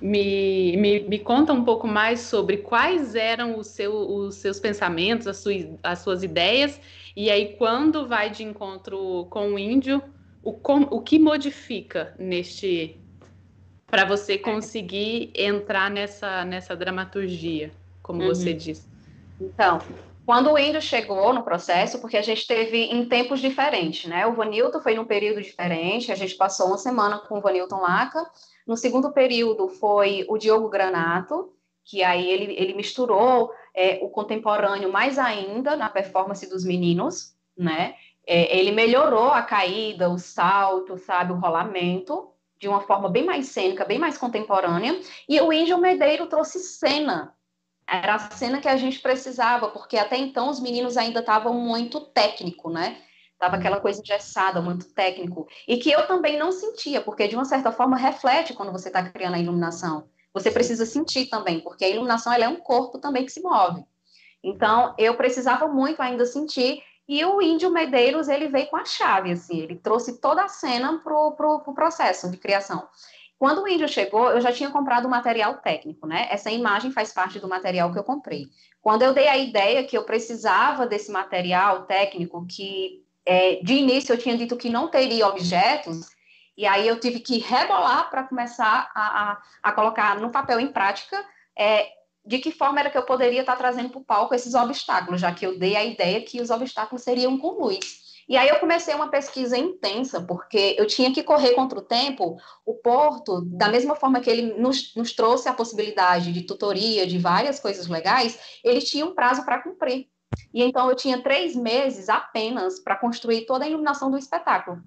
me, me, me, conta um pouco mais sobre quais eram os, seu, os seus pensamentos, as suas, as suas ideias, e aí quando vai de encontro com o índio, o, com, o que modifica neste para você conseguir entrar nessa, nessa dramaturgia, como uhum. você disse.
Então, quando o índio chegou no processo, porque a gente teve em tempos diferentes, né? O Vanilton foi num período diferente, a gente passou uma semana com o Vanilton Laca, no segundo período foi o Diogo Granato, que aí ele, ele misturou é, o contemporâneo mais ainda na performance dos meninos, né? É, ele melhorou a caída, o salto, sabe, o rolamento, de uma forma bem mais cênica, bem mais contemporânea. E o Índio Medeiro trouxe cena. Era a cena que a gente precisava, porque até então os meninos ainda estavam muito técnico, né? Tava aquela coisa engessada, muito técnico. E que eu também não sentia, porque de uma certa forma reflete quando você está criando a iluminação. Você precisa sentir também, porque a iluminação ela é um corpo também que se move. Então, eu precisava muito ainda sentir. E o Índio Medeiros, ele veio com a chave, assim, ele trouxe toda a cena pro, pro, pro processo de criação. Quando o índio chegou, eu já tinha comprado o material técnico, né? Essa imagem faz parte do material que eu comprei. Quando eu dei a ideia que eu precisava desse material técnico que é, de início eu tinha dito que não teria objetos, e aí eu tive que rebolar para começar a, a, a, colocar no papel em prática é, de que forma era que eu poderia estar trazendo para o palco esses obstáculos, já que eu dei a ideia que os obstáculos seriam com luz. E aí eu comecei uma pesquisa intensa, porque eu tinha que correr contra o tempo. O Porto, da mesma forma que ele nos, nos trouxe a possibilidade de tutoria, de várias coisas legais, ele tinha um prazo para cumprir. E então eu tinha três meses apenas para construir toda a iluminação do espetáculo.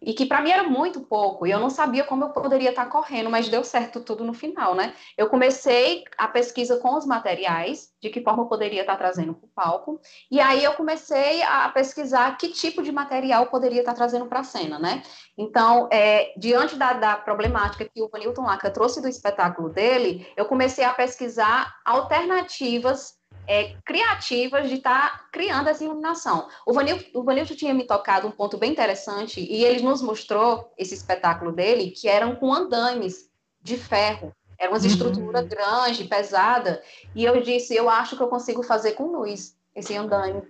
E que para mim era muito pouco, e eu não sabia como eu poderia estar tá correndo, mas deu certo tudo no final, né? Eu comecei a pesquisa com os materiais, de que forma eu poderia estar tá trazendo para o palco, e aí eu comecei a pesquisar que tipo de material eu poderia estar tá trazendo para a cena, né? Então, é, diante da, da, problemática que o Newton Laca trouxe do espetáculo dele, eu comecei a pesquisar alternativas é, criativas de estar tá criando essa iluminação. O Vanilton, o tinha me tocado um ponto bem interessante e ele nos mostrou esse espetáculo dele, que eram com andames de ferro. Era uma uhum. estrutura grande, pesada. E eu disse, eu acho que eu consigo fazer com luz esse andame.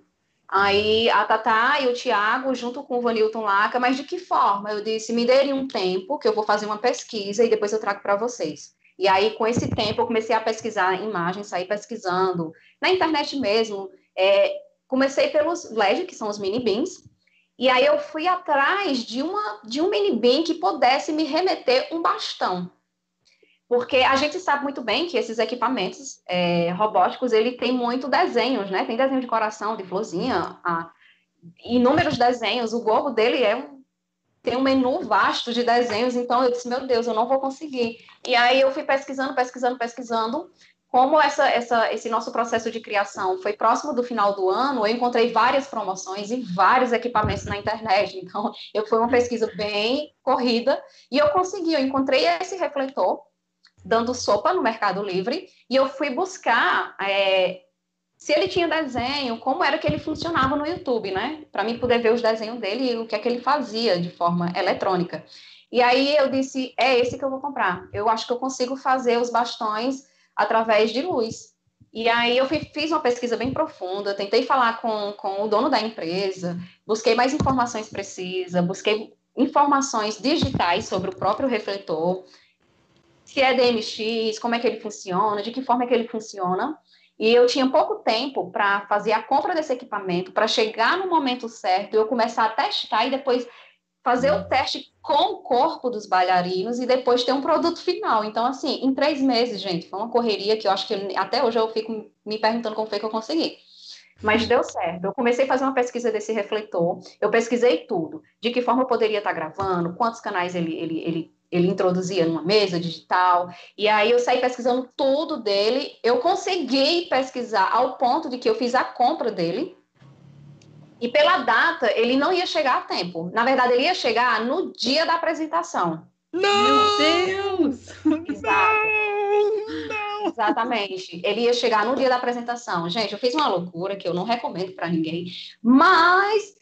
Aí a Tatá e o Tiago, junto com o Vanilton Laca, mas de que forma? Eu disse, me dêem um tempo, que eu vou fazer uma pesquisa e depois eu trago para vocês. E aí, com esse tempo, eu comecei a pesquisar imagens, sair pesquisando, na internet mesmo. É, comecei pelos LED, que são os mini beans, e aí eu fui atrás de, uma, de um mini bean que pudesse me remeter um bastão. Porque a gente sabe muito bem que esses equipamentos é, robóticos, ele tem muito desenhos, né? Tem desenho de coração, de florzinha, a, inúmeros desenhos. O Google dele é um tem um menu vasto de desenhos, então eu disse, meu Deus, eu não vou conseguir. E aí eu fui pesquisando, pesquisando, pesquisando. Como essa, essa, esse nosso processo de criação foi próximo do final do ano, eu encontrei várias promoções e vários equipamentos na internet. Então, eu foi uma pesquisa bem corrida e eu consegui. Eu encontrei esse refletor dando sopa no Mercado Livre e eu fui buscar é, se ele tinha desenho, como era que ele funcionava no YouTube, né? Para mim poder ver os desenhos dele e o que é que ele fazia de forma eletrônica. E aí eu disse, é esse que eu vou comprar. Eu acho que eu consigo fazer os bastões através de luz. E aí eu fiz uma pesquisa bem profunda, tentei falar com, com o dono da empresa, busquei mais informações precisas, busquei informações digitais sobre o próprio refletor, se é DMX, como é que ele funciona, de que forma é que ele funciona. E eu tinha pouco tempo para fazer a compra desse equipamento, para chegar no momento certo, eu começar a testar e depois fazer o teste com o corpo dos bailarinos e depois ter um produto final. Então, assim, em três meses, gente, foi uma correria que eu acho que até hoje eu fico me perguntando como foi que eu consegui. Mas deu certo. Eu comecei a fazer uma pesquisa desse refletor, eu pesquisei tudo. De que forma eu poderia estar gravando, quantos canais ele, ele, ele, ele introduzia numa mesa digital. E aí eu saí pesquisando tudo dele. Eu consegui pesquisar ao ponto de que eu fiz a compra dele. E pela data, ele não ia chegar a tempo. Na verdade, ele ia chegar no dia da apresentação.
Não! Meu Deus!
Exato. Não, não. Exatamente. Ele ia chegar no dia da apresentação. Gente, eu fiz uma loucura que eu não recomendo para ninguém, mas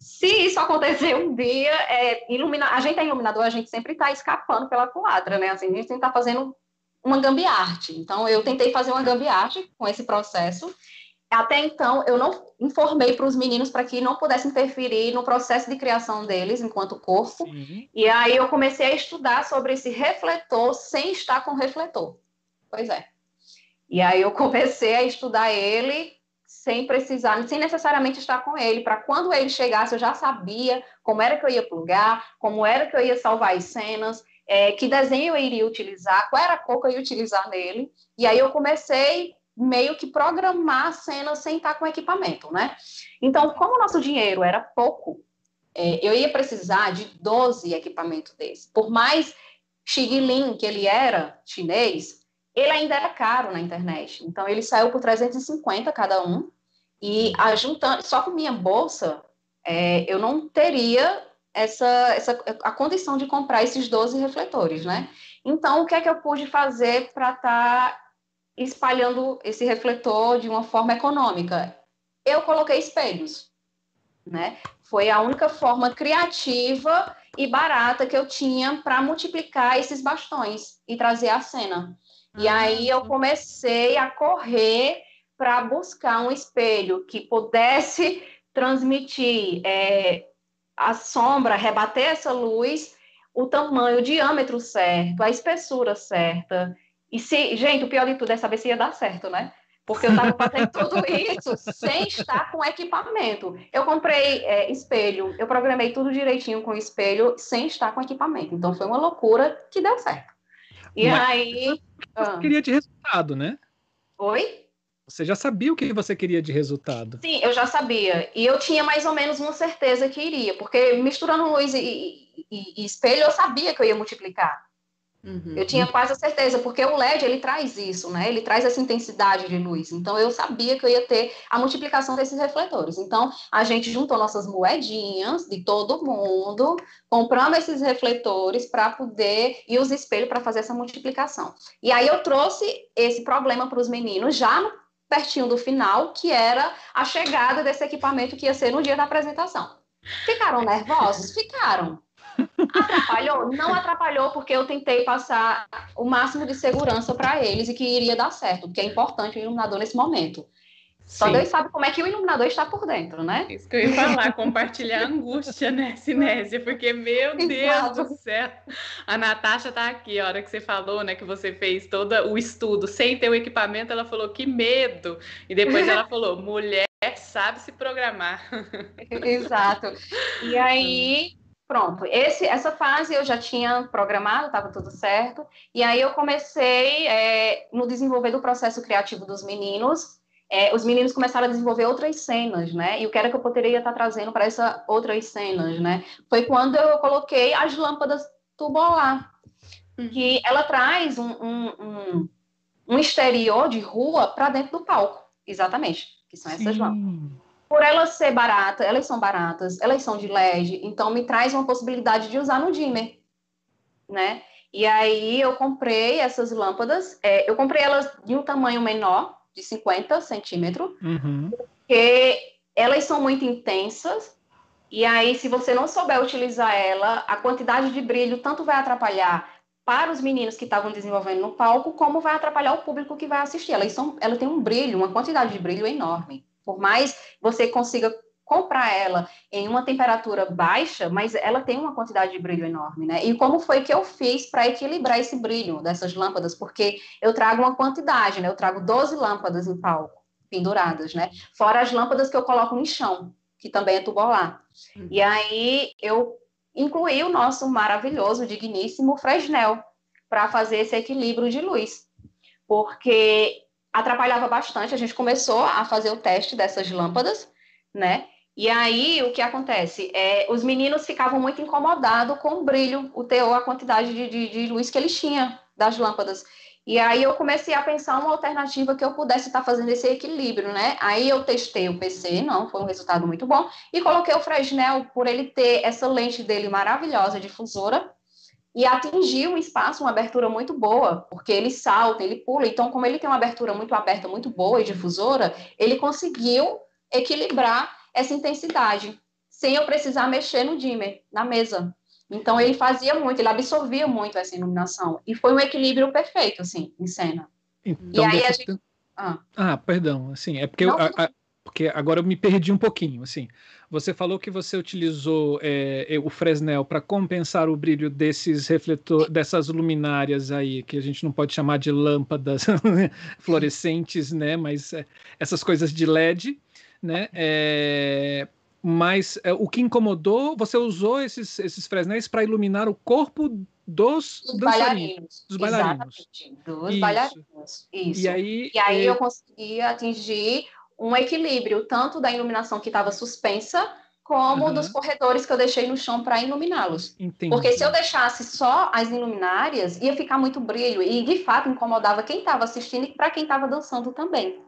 se isso acontecer um dia, é, ilumina... a gente é iluminador, a gente sempre está escapando pela culatra, né? Assim, a gente está fazendo uma gambiarte. Então, eu tentei fazer uma gambiarte com esse processo até então, eu não informei para os meninos para que não pudessem interferir no processo de criação deles enquanto corpo. Uhum. E aí eu comecei a estudar sobre esse refletor sem estar com refletor. Pois é. E aí eu comecei a estudar ele sem precisar, sem necessariamente estar com ele, para quando ele chegasse eu já sabia como era que eu ia plugar, como era que eu ia salvar as cenas, é, que desenho eu iria utilizar, qual era a cor que eu ia utilizar nele. E aí eu comecei meio que programar a cena sem estar com equipamento, né? Então, como o nosso dinheiro era pouco, é, eu ia precisar de 12 equipamentos desses. Por mais Xigilin que ele era, chinês, ele ainda era caro na internet. Então, ele saiu por 350 cada um. E juntando, só com minha bolsa, é, eu não teria essa, essa a condição de comprar esses 12 refletores, né? Então, o que é que eu pude fazer para estar tá espalhando esse refletor de uma forma econômica? Eu coloquei espelhos, né? Foi a única forma criativa e barata que eu tinha para multiplicar esses bastões e trazer a cena. E ah, aí eu comecei a correr para buscar um espelho que pudesse transmitir é, a sombra, rebater essa luz, o tamanho, o diâmetro certo, a espessura certa, e se, gente, o pior de tudo é saber se ia dar certo, né? Porque eu estava fazendo tudo isso sem estar com equipamento. Eu comprei é, espelho, eu programei tudo direitinho com espelho sem estar com equipamento. Então foi uma loucura que deu certo. E Mas aí.
Você ah. queria de resultado, né?
Oi?
Você já sabia o que você queria de resultado?
Sim, eu já sabia. E eu tinha mais ou menos uma certeza que iria, porque misturando luz e, e, e espelho, eu sabia que eu ia multiplicar. Uhum. Eu tinha quase a certeza, porque o LED ele traz isso, né? Ele traz essa intensidade de luz. Então eu sabia que eu ia ter a multiplicação desses refletores. Então a gente juntou nossas moedinhas de todo mundo, compramos esses refletores para poder e os espelhos para fazer essa multiplicação. E aí eu trouxe esse problema para os meninos já no, pertinho do final, que era a chegada desse equipamento que ia ser no dia da apresentação. Ficaram nervosos? Ficaram. Atrapalhou? Não atrapalhou, porque eu tentei passar o máximo de segurança para eles e que iria dar certo, porque é importante o iluminador nesse momento. Só Sim. Deus sabe como é que o iluminador está por dentro, né?
Isso que eu ia falar, compartilhar a angústia, né, Sinésia? Porque, meu Deus do céu, a Natasha tá aqui, a hora que você falou, né, que você fez todo o estudo sem ter o equipamento, ela falou que medo. E depois ela falou, mulher sabe se programar.
Exato. E aí, Pronto, esse, essa fase eu já tinha programado, estava tudo certo, e aí eu comecei é, no desenvolver do processo criativo dos meninos. É, os meninos começaram a desenvolver outras cenas, né? E o que era que eu poderia estar trazendo para essas outras cenas, né? Foi quando eu coloquei as lâmpadas tubular, uhum. que ela traz um, um, um, um exterior de rua para dentro do palco, exatamente, que são essas Sim. lâmpadas por elas ser baratas, elas são baratas, elas são de LED, então me traz uma possibilidade de usar no dimmer, né? E aí eu comprei essas lâmpadas, é, eu comprei elas de um tamanho menor, de 50 centímetros, uhum. porque elas são muito intensas, e aí se você não souber utilizar ela, a quantidade de brilho tanto vai atrapalhar para os meninos que estavam desenvolvendo no palco, como vai atrapalhar o público que vai assistir. Ela, são, ela tem um brilho, uma quantidade de brilho enorme. Por mais você consiga comprar ela em uma temperatura baixa, mas ela tem uma quantidade de brilho enorme, né? E como foi que eu fiz para equilibrar esse brilho dessas lâmpadas? Porque eu trago uma quantidade, né? Eu trago 12 lâmpadas em palco, penduradas, né? Fora as lâmpadas que eu coloco no chão, que também é tubular. Uhum. E aí eu incluí o nosso maravilhoso, digníssimo Fresnel para fazer esse equilíbrio de luz. Porque atrapalhava bastante, a gente começou a fazer o teste dessas lâmpadas, né? E aí, o que acontece? É, os meninos ficavam muito incomodados com o brilho, o teor, a quantidade de, de, de luz que eles tinham das lâmpadas. E aí eu comecei a pensar uma alternativa que eu pudesse estar fazendo esse equilíbrio, né? Aí eu testei o PC, não, foi um resultado muito bom, e coloquei o Fresnel por ele ter essa lente dele maravilhosa, difusora, e atingir um espaço, uma abertura muito boa, porque ele salta, ele pula, então como ele tem uma abertura muito aberta, muito boa e difusora, ele conseguiu equilibrar essa intensidade, sem eu precisar mexer no dimmer, na mesa. Então ele fazia muito, ele absorvia muito essa iluminação. E foi um equilíbrio perfeito, assim, em cena.
Então, e aí a gente... ah. ah, perdão, assim, é porque, eu, a, a, porque agora eu me perdi um pouquinho, assim. Você falou que você utilizou é, o Fresnel para compensar o brilho desses refletores, dessas luminárias aí, que a gente não pode chamar de lâmpadas fluorescentes, né? Mas é, essas coisas de LED né? É, mas o que incomodou, você usou esses, esses fresnéis para iluminar o corpo dos,
dos bailarinos. Dos bailarinos. Exatamente, dos Isso. bailarinos. Isso. E aí, e aí eu consegui atingir um equilíbrio, tanto da iluminação que estava suspensa, como uhum. dos corredores que eu deixei no chão para iluminá-los. Porque se eu deixasse só as iluminárias, ia ficar muito brilho e de fato incomodava quem estava assistindo e para quem estava dançando também.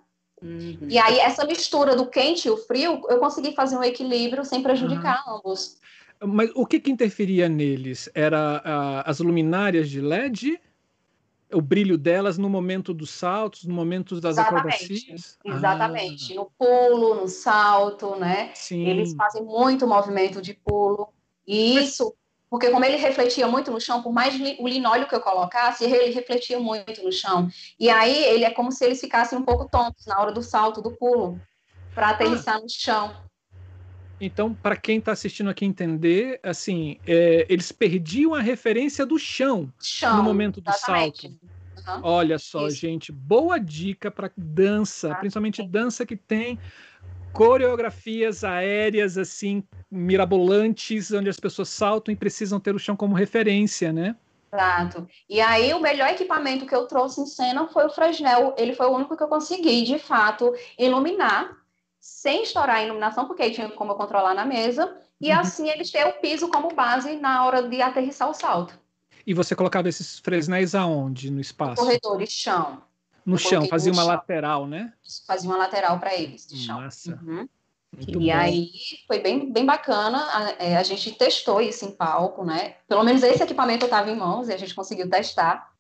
Uhum. E aí, essa mistura do quente e o frio, eu consegui fazer um equilíbrio sem prejudicar uhum. ambos.
Mas o que, que interferia neles? Era uh, as luminárias de LED? O brilho delas no momento dos saltos, no momento das Exatamente. acrobacias?
Exatamente. Ah. No pulo, no salto, né? Sim. Eles fazem muito movimento de pulo. E isso porque como ele refletia muito no chão, por mais o linóleo que eu colocasse, ele refletia muito no chão. E aí ele é como se eles ficassem um pouco tontos na hora do salto, do pulo, para aterrissar ah. no chão.
Então, para quem está assistindo aqui entender, assim, é, eles perdiam a referência do chão, chão no momento do exatamente. salto. Uhum. Olha só, Isso. gente, boa dica para dança, ah, principalmente sim. dança que tem coreografias aéreas assim mirabolantes, onde as pessoas saltam e precisam ter o chão como referência, né?
Exato. E aí o melhor equipamento que eu trouxe em cena foi o Fresnel. Ele foi o único que eu consegui, de fato, iluminar sem estourar a iluminação, porque aí tinha como eu controlar na mesa. E uhum. assim eles têm o piso como base na hora de aterrissar o salto.
E você colocava esses fresnéis aonde no espaço?
Corredores, chão.
No chão, fazia uma chão. lateral, né?
Fazia uma lateral para eles de chão. Massa. Uhum. e bom. aí foi bem, bem bacana. A, é, a, gente testou isso em palco, né? Pelo menos esse equipamento estava em mãos e a gente conseguiu testar.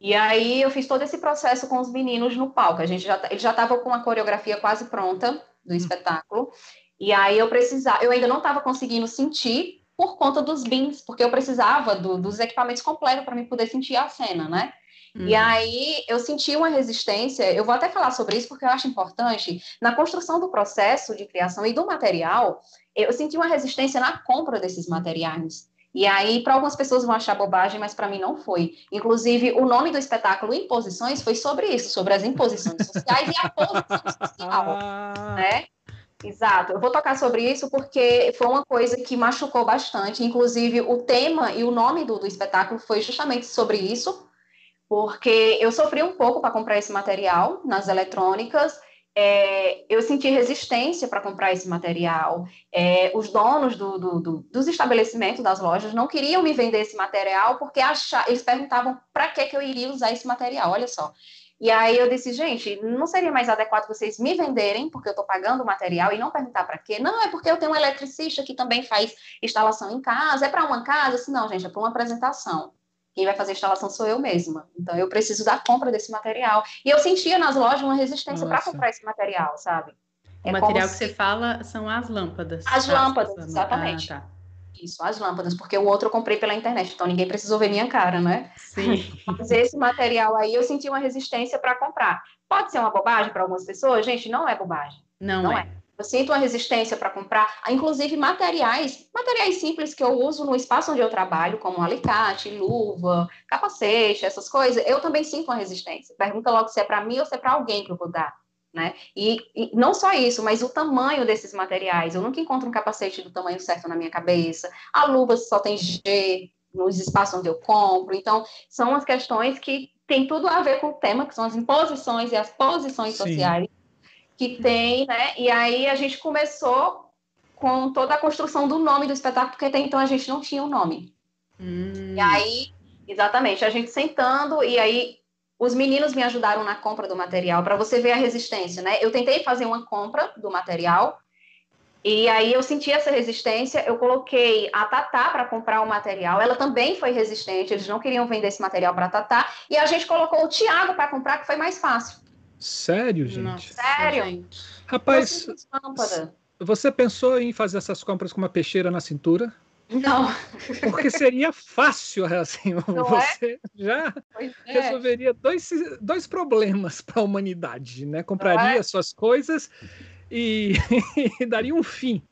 E aí eu fiz todo esse processo com os meninos no palco. A gente já ele já estava com a coreografia quase pronta do hum. espetáculo. E aí eu precisava, eu ainda não estava conseguindo sentir por conta dos bins, porque eu precisava do, dos equipamentos completos para me poder sentir a cena, né? E uhum. aí eu senti uma resistência, eu vou até falar sobre isso porque eu acho importante, na construção do processo de criação e do material, eu senti uma resistência na compra desses materiais. E aí, para algumas pessoas vão achar bobagem, mas para mim não foi. Inclusive, o nome do espetáculo Imposições foi sobre isso, sobre as imposições sociais e a posição social, ah. né? Exato. Eu vou tocar sobre isso porque foi uma coisa que machucou bastante. Inclusive, o tema e o nome do, do espetáculo foi justamente sobre isso, porque eu sofri um pouco para comprar esse material nas eletrônicas. É, eu senti resistência para comprar esse material. É, os donos do, do, do, dos estabelecimentos, das lojas, não queriam me vender esse material porque achar, eles perguntavam para que, que eu iria usar esse material. Olha só. E aí eu disse, gente, não seria mais adequado vocês me venderem, porque eu estou pagando o material, e não perguntar para quê? Não, é porque eu tenho um eletricista que também faz instalação em casa, é para uma casa? Assim, não, gente, é para uma apresentação quem vai fazer a instalação sou eu mesma. Então eu preciso da compra desse material. E eu sentia nas lojas uma resistência para comprar esse material, sabe?
É o material que se... você fala são as lâmpadas.
As lâmpadas, exatamente. Ah, tá. Isso, as lâmpadas, porque o outro eu comprei pela internet, então ninguém precisou ver minha cara, né?
Sim.
Mas esse material aí eu senti uma resistência para comprar. Pode ser uma bobagem para algumas pessoas? Gente, não é bobagem.
Não, não é. é.
Eu sinto uma resistência para comprar, inclusive materiais, materiais simples que eu uso no espaço onde eu trabalho, como alicate, luva, capacete, essas coisas. Eu também sinto uma resistência. Pergunta logo se é para mim ou se é para alguém que eu vou dar. Né? E, e, não só isso, mas o tamanho desses materiais. Eu nunca encontro um capacete do tamanho certo na minha cabeça. A luva só tem G nos espaços onde eu compro. Então, são as questões que têm tudo a ver com o tema, que são as imposições e as posições Sim. sociais que tem, né? E aí a gente começou com toda a construção do nome do espetáculo, porque até então a gente não tinha o um nome. Hum. E aí, exatamente, a gente sentando, e aí os meninos me ajudaram na compra do material, para você ver a resistência, né? Eu tentei fazer uma compra do material, e aí eu senti essa resistência, eu coloquei a Tatá para comprar o material, ela também foi resistente, eles não queriam vender esse material para a Tatá, e a gente colocou o Tiago para comprar, que foi mais fácil.
Sério, gente?
Nossa, Sério? Gente.
Rapaz, você pensou em fazer essas compras com uma peixeira na cintura?
Não.
Porque seria fácil, assim, Não é? você é? já é. resolveria dois, dois problemas para a humanidade, né? Compraria é? suas coisas e, e daria um fim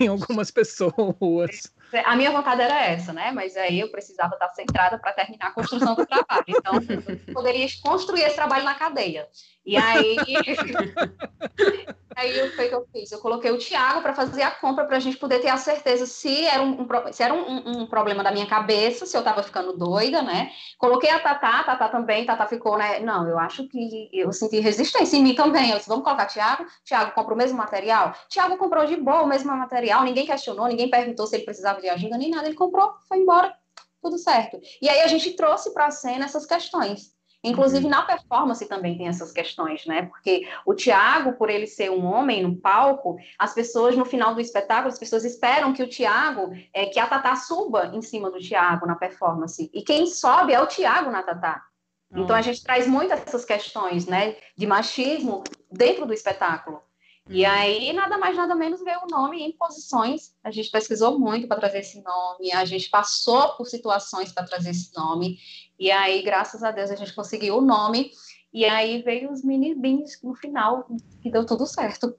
em algumas pessoas.
A minha vontade era essa, né? Mas aí eu precisava estar centrada para terminar a construção do trabalho. Então, eu poderia construir esse trabalho na cadeia. E aí, aí o que eu fiz? Eu coloquei o Tiago para fazer a compra para a gente poder ter a certeza se era, um, um se era um, um, problema da minha cabeça, se eu estava ficando doida, né? Coloquei a Tatá, a Tatá também, Tatá ficou, né? Não, eu acho que eu senti resistência em mim também. Eu disse, vamos colocar Tiago? Tiago comprou o mesmo material? Tiago comprou de boa o mesmo material, ninguém questionou, ninguém perguntou se ele precisava de ajuda nem nada, ele comprou, foi embora, tudo certo. E aí a gente trouxe para a cena essas questões. Inclusive, uhum. na performance também tem essas questões, né? Porque o Tiago, por ele ser um homem no palco, as pessoas, no final do espetáculo, as pessoas esperam que o Tiago, é, que a Tatá suba em cima do Tiago na performance. E quem sobe é o Tiago na Tatá. Então, a gente traz muito essas questões, né? De machismo dentro do espetáculo. E uhum. aí, nada mais, nada menos, veio o nome em posições. A gente pesquisou muito para trazer esse nome, a gente passou por situações para trazer esse nome. E aí, graças a Deus, a gente conseguiu o nome. E aí veio os mini beans no final, que deu tudo certo.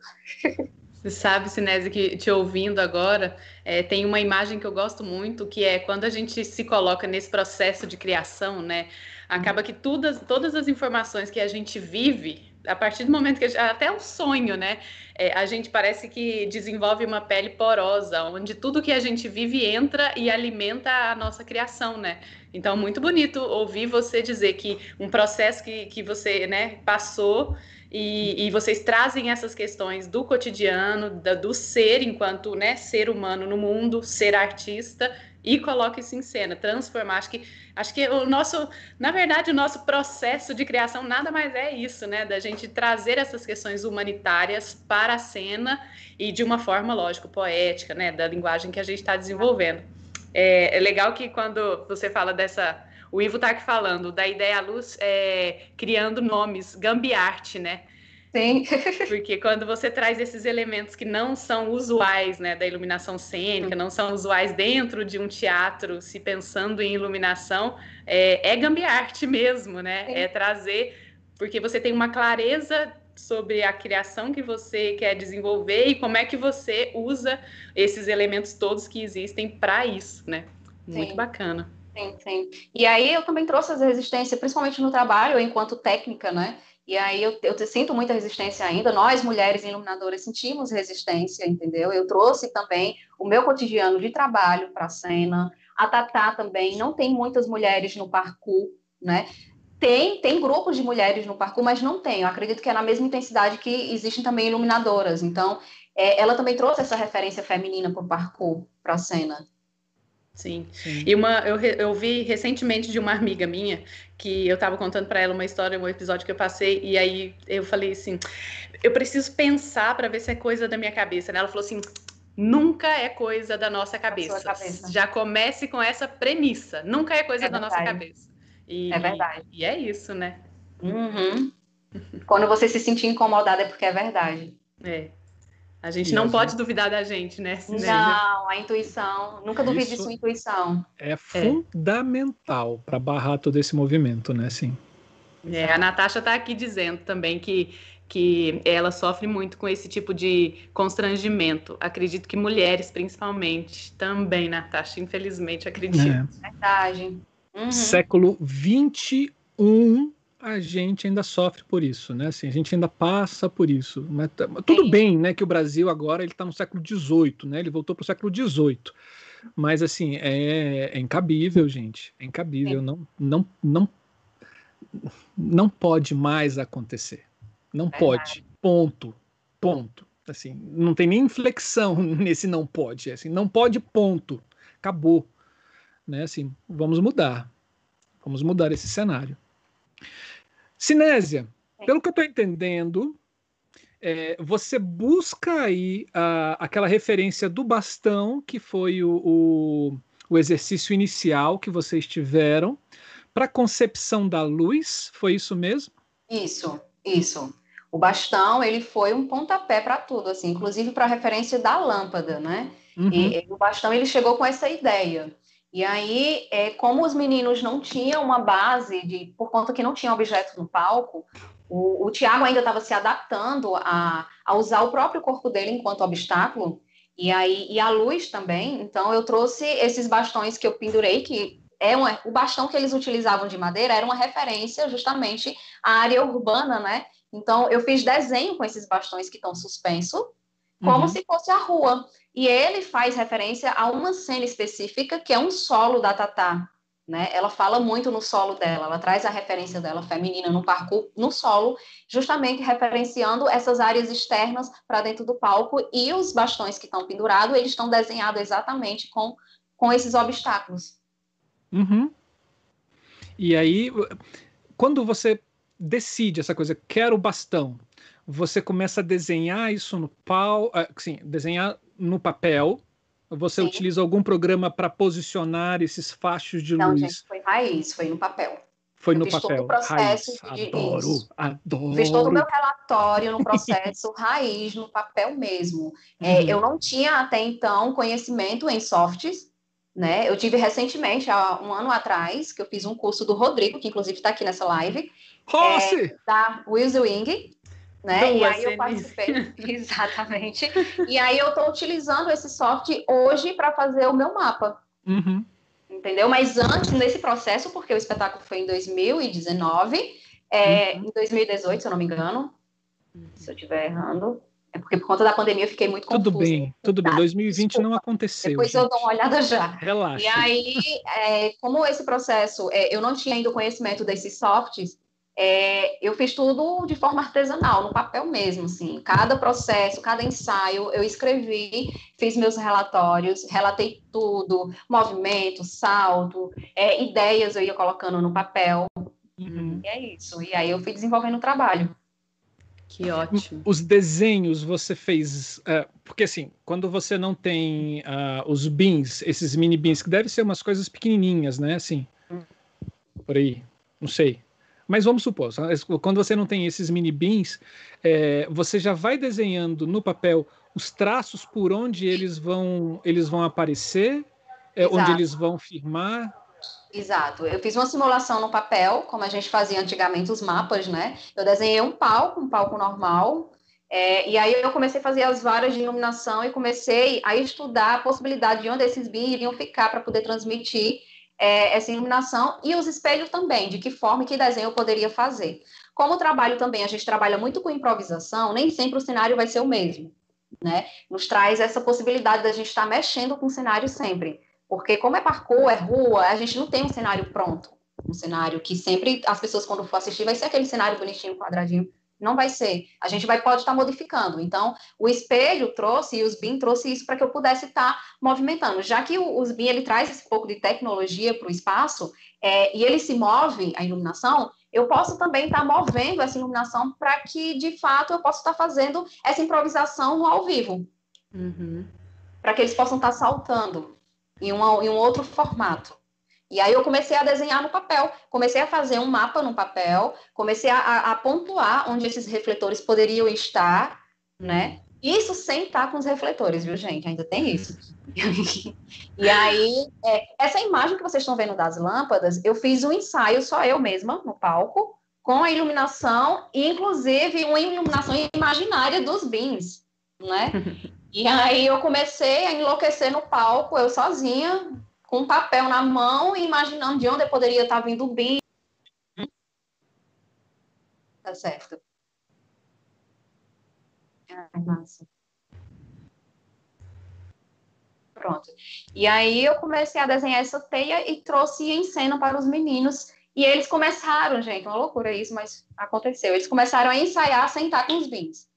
Você sabe, Sinese, que te ouvindo agora, é, tem uma imagem que eu gosto muito, que é quando a gente se coloca nesse processo de criação, né? Acaba que todas, todas as informações que a gente vive a partir do momento que gente, até um sonho, né? É, a gente parece que desenvolve uma pele porosa, onde tudo que a gente vive entra e alimenta a nossa criação, né? Então, muito bonito ouvir você dizer que um processo que, que você né, passou e, e vocês trazem essas questões do cotidiano, da, do ser enquanto né, ser humano no mundo, ser artista e coloca isso em cena, transformar. Acho que, acho que o nosso, na verdade, o nosso processo de criação nada mais é isso, né? Da gente trazer essas questões humanitárias para a cena e de uma forma, lógico, poética, né? Da linguagem que a gente está desenvolvendo. É, é, legal que quando você fala dessa. O Ivo está aqui falando da ideia à luz, é, criando nomes, gambiarte, né?
Sim.
Porque quando você traz esses elementos que não são usuais, né, da iluminação cênica, não são usuais dentro de um teatro, se pensando em iluminação, é, é gambiarte mesmo, né? Sim. É trazer, porque você tem uma clareza sobre a criação que você quer desenvolver e como é que você usa esses elementos todos que existem para isso, né? Muito sim. bacana.
Sim, sim. E aí eu também trouxe essa resistência, principalmente no trabalho, enquanto técnica, né? E aí eu, eu sinto muita resistência ainda. Nós, mulheres iluminadoras, sentimos resistência, entendeu? Eu trouxe também o meu cotidiano de trabalho para a cena. A Tatá também, não tem muitas mulheres no parkour, né? Tem, tem grupos de mulheres no parkour, mas não tem. Eu acredito que é na mesma intensidade que existem também iluminadoras. Então, é, ela também trouxe essa referência feminina para o parkour, para a cena.
Sim. Sim. E uma, eu, eu vi recentemente de uma amiga minha que eu estava contando para ela uma história, um episódio que eu passei, e aí eu falei assim: eu preciso pensar para ver se é coisa da minha cabeça. Né? Ela falou assim: nunca é coisa da nossa cabeça. cabeça. Já comece com essa premissa: nunca é coisa é da nossa cabeça.
E, é verdade.
E é isso, né?
Uhum. Quando você se sentir incomodada é porque é verdade.
É. A gente e não a pode gente... duvidar da gente, né?
Não, a intuição. Nunca duvide de sua intuição.
É, é. fundamental para barrar todo esse movimento, né? Sim.
É, a Natasha está aqui dizendo também que, que ela sofre muito com esse tipo de constrangimento. Acredito que mulheres, principalmente, também, Natasha, infelizmente, acredito. É.
Verdade.
Uhum. Século 21 a gente ainda sofre por isso, né? Assim, a gente ainda passa por isso. Mas, tá, tudo bem, né? Que o Brasil agora ele está no século XVIII, né? Ele voltou para o século XVIII. Mas assim é, é incabível, gente. É incabível. Não, não, não, não pode mais acontecer. Não pode. Ponto. Ponto. Assim, não tem nem inflexão nesse não pode. Assim, não pode. Ponto. Acabou. Né? Assim, vamos mudar. Vamos mudar esse cenário. Sinésia, pelo que eu estou entendendo, é, você busca aí a, aquela referência do bastão, que foi o, o, o exercício inicial que vocês tiveram, para a concepção da luz, foi isso mesmo?
Isso, isso. O bastão, ele foi um pontapé para tudo, assim, inclusive para a referência da lâmpada, né? Uhum. E, e, o bastão, ele chegou com essa ideia. E aí, é, como os meninos não tinham uma base, de, por conta que não tinha objeto no palco, o, o Tiago ainda estava se adaptando a, a usar o próprio corpo dele enquanto obstáculo, e aí e a luz também. Então, eu trouxe esses bastões que eu pendurei, que é uma, o bastão que eles utilizavam de madeira era uma referência justamente à área urbana, né? Então, eu fiz desenho com esses bastões que estão suspensos, como uhum. se fosse a rua. E ele faz referência a uma cena específica, que é um solo da Tatá. Né? Ela fala muito no solo dela, ela traz a referência dela feminina no parkour, no solo, justamente referenciando essas áreas externas para dentro do palco e os bastões que estão pendurados, eles estão desenhados exatamente com, com esses obstáculos.
Uhum. E aí, quando você decide essa coisa, quero o bastão, você começa a desenhar isso no pau, assim, desenhar no papel? Você Sim. utiliza algum programa para posicionar esses fachos de
Não,
luz?
Não, gente, foi raiz, foi no papel.
Foi
eu
no papel. Todo
o processo
raiz. De, adoro, isso. adoro.
Fiz todo o meu relatório no processo raiz, no papel mesmo. É, uhum. Eu não tinha até então conhecimento em softs, né? Eu tive recentemente, há um ano atrás, que eu fiz um curso do Rodrigo, que inclusive está aqui nessa live.
Rossi!
É, da Wilson Né? e aí eu participei, exatamente. E aí eu estou utilizando esse software hoje para fazer o meu mapa.
Uhum.
Entendeu? Mas antes, nesse processo, porque o espetáculo foi em 2019, é, uhum. em 2018, se eu não me engano, se eu estiver errando, é porque por conta da pandemia eu fiquei muito confusa.
Tudo bem, tudo bem. 2020 Desculpa. não aconteceu.
Depois gente. eu dou uma olhada já.
Relaxa.
E aí, é, como esse processo, é, eu não tinha ainda o conhecimento desses softs, é, eu fiz tudo de forma artesanal, no papel mesmo, assim. Cada processo, cada ensaio, eu escrevi, fiz meus relatórios, relatei tudo, movimento, salto, é, ideias eu ia colocando no papel. Uhum. E é isso. E aí eu fui desenvolvendo o trabalho.
Que ótimo.
Os desenhos você fez. Uh, porque assim, quando você não tem uh, os bins, esses mini bins, que devem ser umas coisas pequenininhas, né? Assim. Hum. Por aí. Não sei. Mas vamos supor, quando você não tem esses mini bins, é, você já vai desenhando no papel os traços por onde eles vão, eles vão aparecer, é, onde eles vão firmar.
Exato. Eu fiz uma simulação no papel, como a gente fazia antigamente os mapas, né? Eu desenhei um palco, um palco normal, é, e aí eu comecei a fazer as varas de iluminação e comecei a estudar a possibilidade de onde esses bins iriam ficar para poder transmitir é, essa iluminação e os espelhos também, de que forma e que desenho eu poderia fazer. Como o trabalho também, a gente trabalha muito com improvisação, nem sempre o cenário vai ser o mesmo, né? Nos traz essa possibilidade da gente estar mexendo com o cenário sempre, porque como é parkour, é rua, a gente não tem um cenário pronto, um cenário que sempre as pessoas quando for assistir vai ser aquele cenário bonitinho, quadradinho, não vai ser. A gente vai pode estar modificando. Então, o espelho trouxe e os BIM trouxe isso para que eu pudesse estar movimentando. Já que o, os BIM ele traz esse pouco de tecnologia para o espaço é, e ele se move a iluminação, eu posso também estar movendo essa iluminação para que de fato eu possa estar fazendo essa improvisação ao vivo,
uhum.
para que eles possam estar saltando em, uma, em um outro formato. E aí eu comecei a desenhar no papel, comecei a fazer um mapa no papel, comecei a, a, pontuar onde esses refletores poderiam estar, né? Isso sem estar com os refletores, viu, gente? Ainda tem isso. e aí, é, essa imagem que vocês estão vendo das lâmpadas, eu fiz um ensaio só eu mesma no palco, com a iluminação, inclusive uma iluminação imaginária dos bins, né? E aí eu comecei a enlouquecer no palco, eu sozinha, com um papel na mão, imaginando de onde eu poderia estar vindo o BIM. Tá certo. Ai, massa. Pronto. E aí eu comecei a desenhar essa teia e trouxe em cena para os meninos. E eles começaram, gente, uma loucura isso, mas aconteceu. Eles começaram a ensaiar sentar com os bins.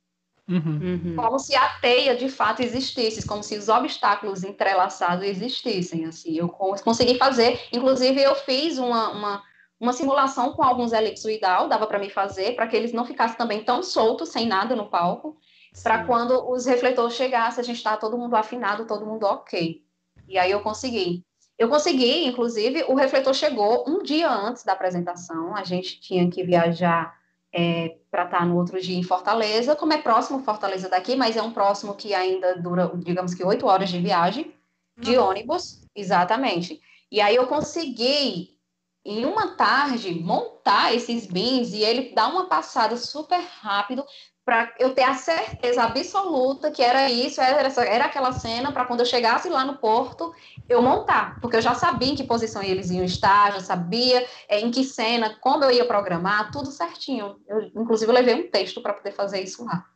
Uhum. uhum. Como se a teia de fato existisse, como se os obstáculos entrelaçados existissem. Assim, eu consegui fazer, inclusive eu fiz uma, uma, uma simulação com alguns elipsoidal, dava para me fazer, para que eles não ficassem também tão soltos, sem nada no palco, para quando os refletores chegassem, a gente está todo mundo afinado, todo mundo ok. E aí eu consegui. Eu consegui, inclusive, o refletor chegou um dia antes da apresentação, a gente tinha que viajar é, para estar tá no outro dia em Fortaleza, como é próximo Fortaleza daqui, mas é um próximo que ainda dura, digamos que oito horas de viagem de ônibus, exatamente. E aí eu consegui em uma tarde montar esses bins e ele dá uma passada super rápido para eu ter a certeza absoluta que era isso, era, era aquela cena, para quando eu chegasse lá no porto, eu montar, porque eu já sabia em que posição eles iam estar, já sabia é, em que cena, como eu ia programar, tudo certinho. Eu, inclusive, eu levei um texto para poder fazer isso lá.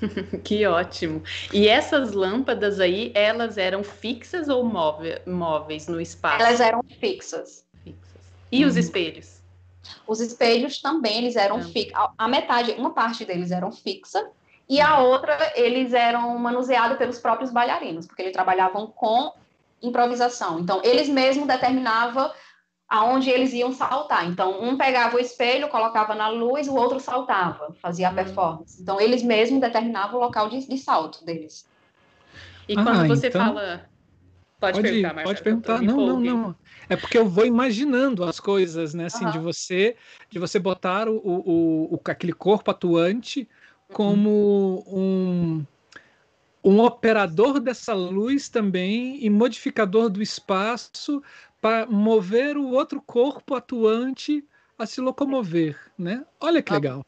que ótimo. E essas lâmpadas aí, elas eram fixas ou móveis no espaço?
Elas eram fixas.
fixas. E hum. os uhum. espelhos?
Os espelhos também eles eram é. fixos. A metade, uma parte deles eram fixa e a uhum. outra eles eram manuseados pelos próprios bailarinos, porque eles trabalhavam com improvisação. Então eles mesmos determinavam aonde eles iam saltar. Então um pegava o espelho, colocava na luz, o outro saltava, fazia a uhum. performance. Então eles mesmos determinavam o local de, de salto deles.
E quando ah, você então... fala
Pode, pode perguntar, Marcelo, Pode perguntar. Não, não, não. É porque eu vou imaginando as coisas, né? Assim, uhum. de você, de você botar o, o, o, aquele corpo atuante como um, um operador dessa luz também e modificador do espaço para mover o outro corpo atuante a se locomover, né? Olha que legal.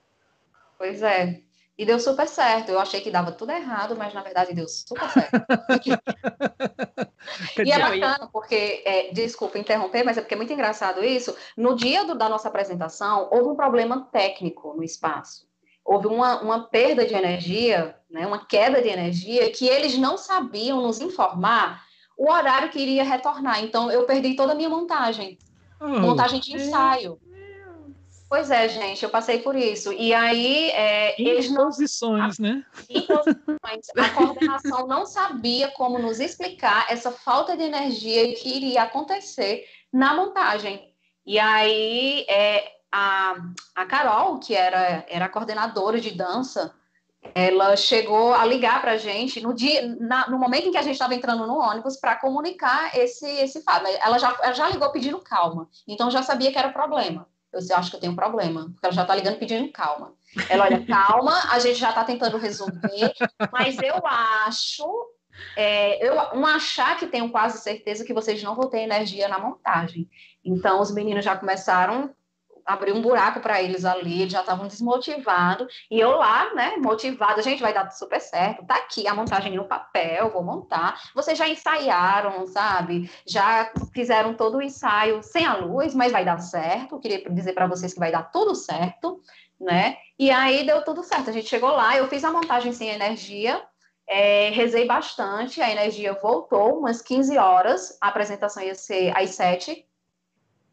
Pois é. E deu super certo. Eu achei que dava tudo errado, mas na verdade deu super certo. e é bacana, porque, é, desculpa interromper, mas é porque é muito engraçado isso. No dia do, da nossa apresentação, houve um problema técnico no espaço. Houve uma, uma perda de energia, né, uma queda de energia, que eles não sabiam nos informar o horário que iria retornar. Então, eu perdi toda a minha montagem. Oh, montagem de ensaio. Pois é, gente, eu passei por isso. E aí, é,
eles não. Posições, né?
A coordenação não sabia como nos explicar essa falta de energia que iria acontecer na montagem. E aí, é, a, a Carol, que era, era a coordenadora de dança, ela chegou a ligar para a gente no dia, na, no momento em que a gente estava entrando no ônibus para comunicar esse esse fato. Ela já, ela já ligou pedindo calma, então já sabia que era problema. Eu acho que eu tenho um problema, porque ela já está ligando pedindo calma. Ela, olha, calma, a gente já está tentando resolver, mas eu acho, é, eu um achar que tenho quase certeza que vocês não vão ter energia na montagem. Então, os meninos já começaram abrir um buraco para eles ali, eles já estavam desmotivados, e eu lá, né, motivada, gente, vai dar super certo, tá aqui a montagem no papel, vou montar. Vocês já ensaiaram, sabe? Já fizeram todo o ensaio sem a luz, mas vai dar certo. Queria dizer para vocês que vai dar tudo certo, né? E aí deu tudo certo. A gente chegou lá, eu fiz a montagem sem energia, é, rezei bastante, a energia voltou umas 15 horas, a apresentação ia ser às 7,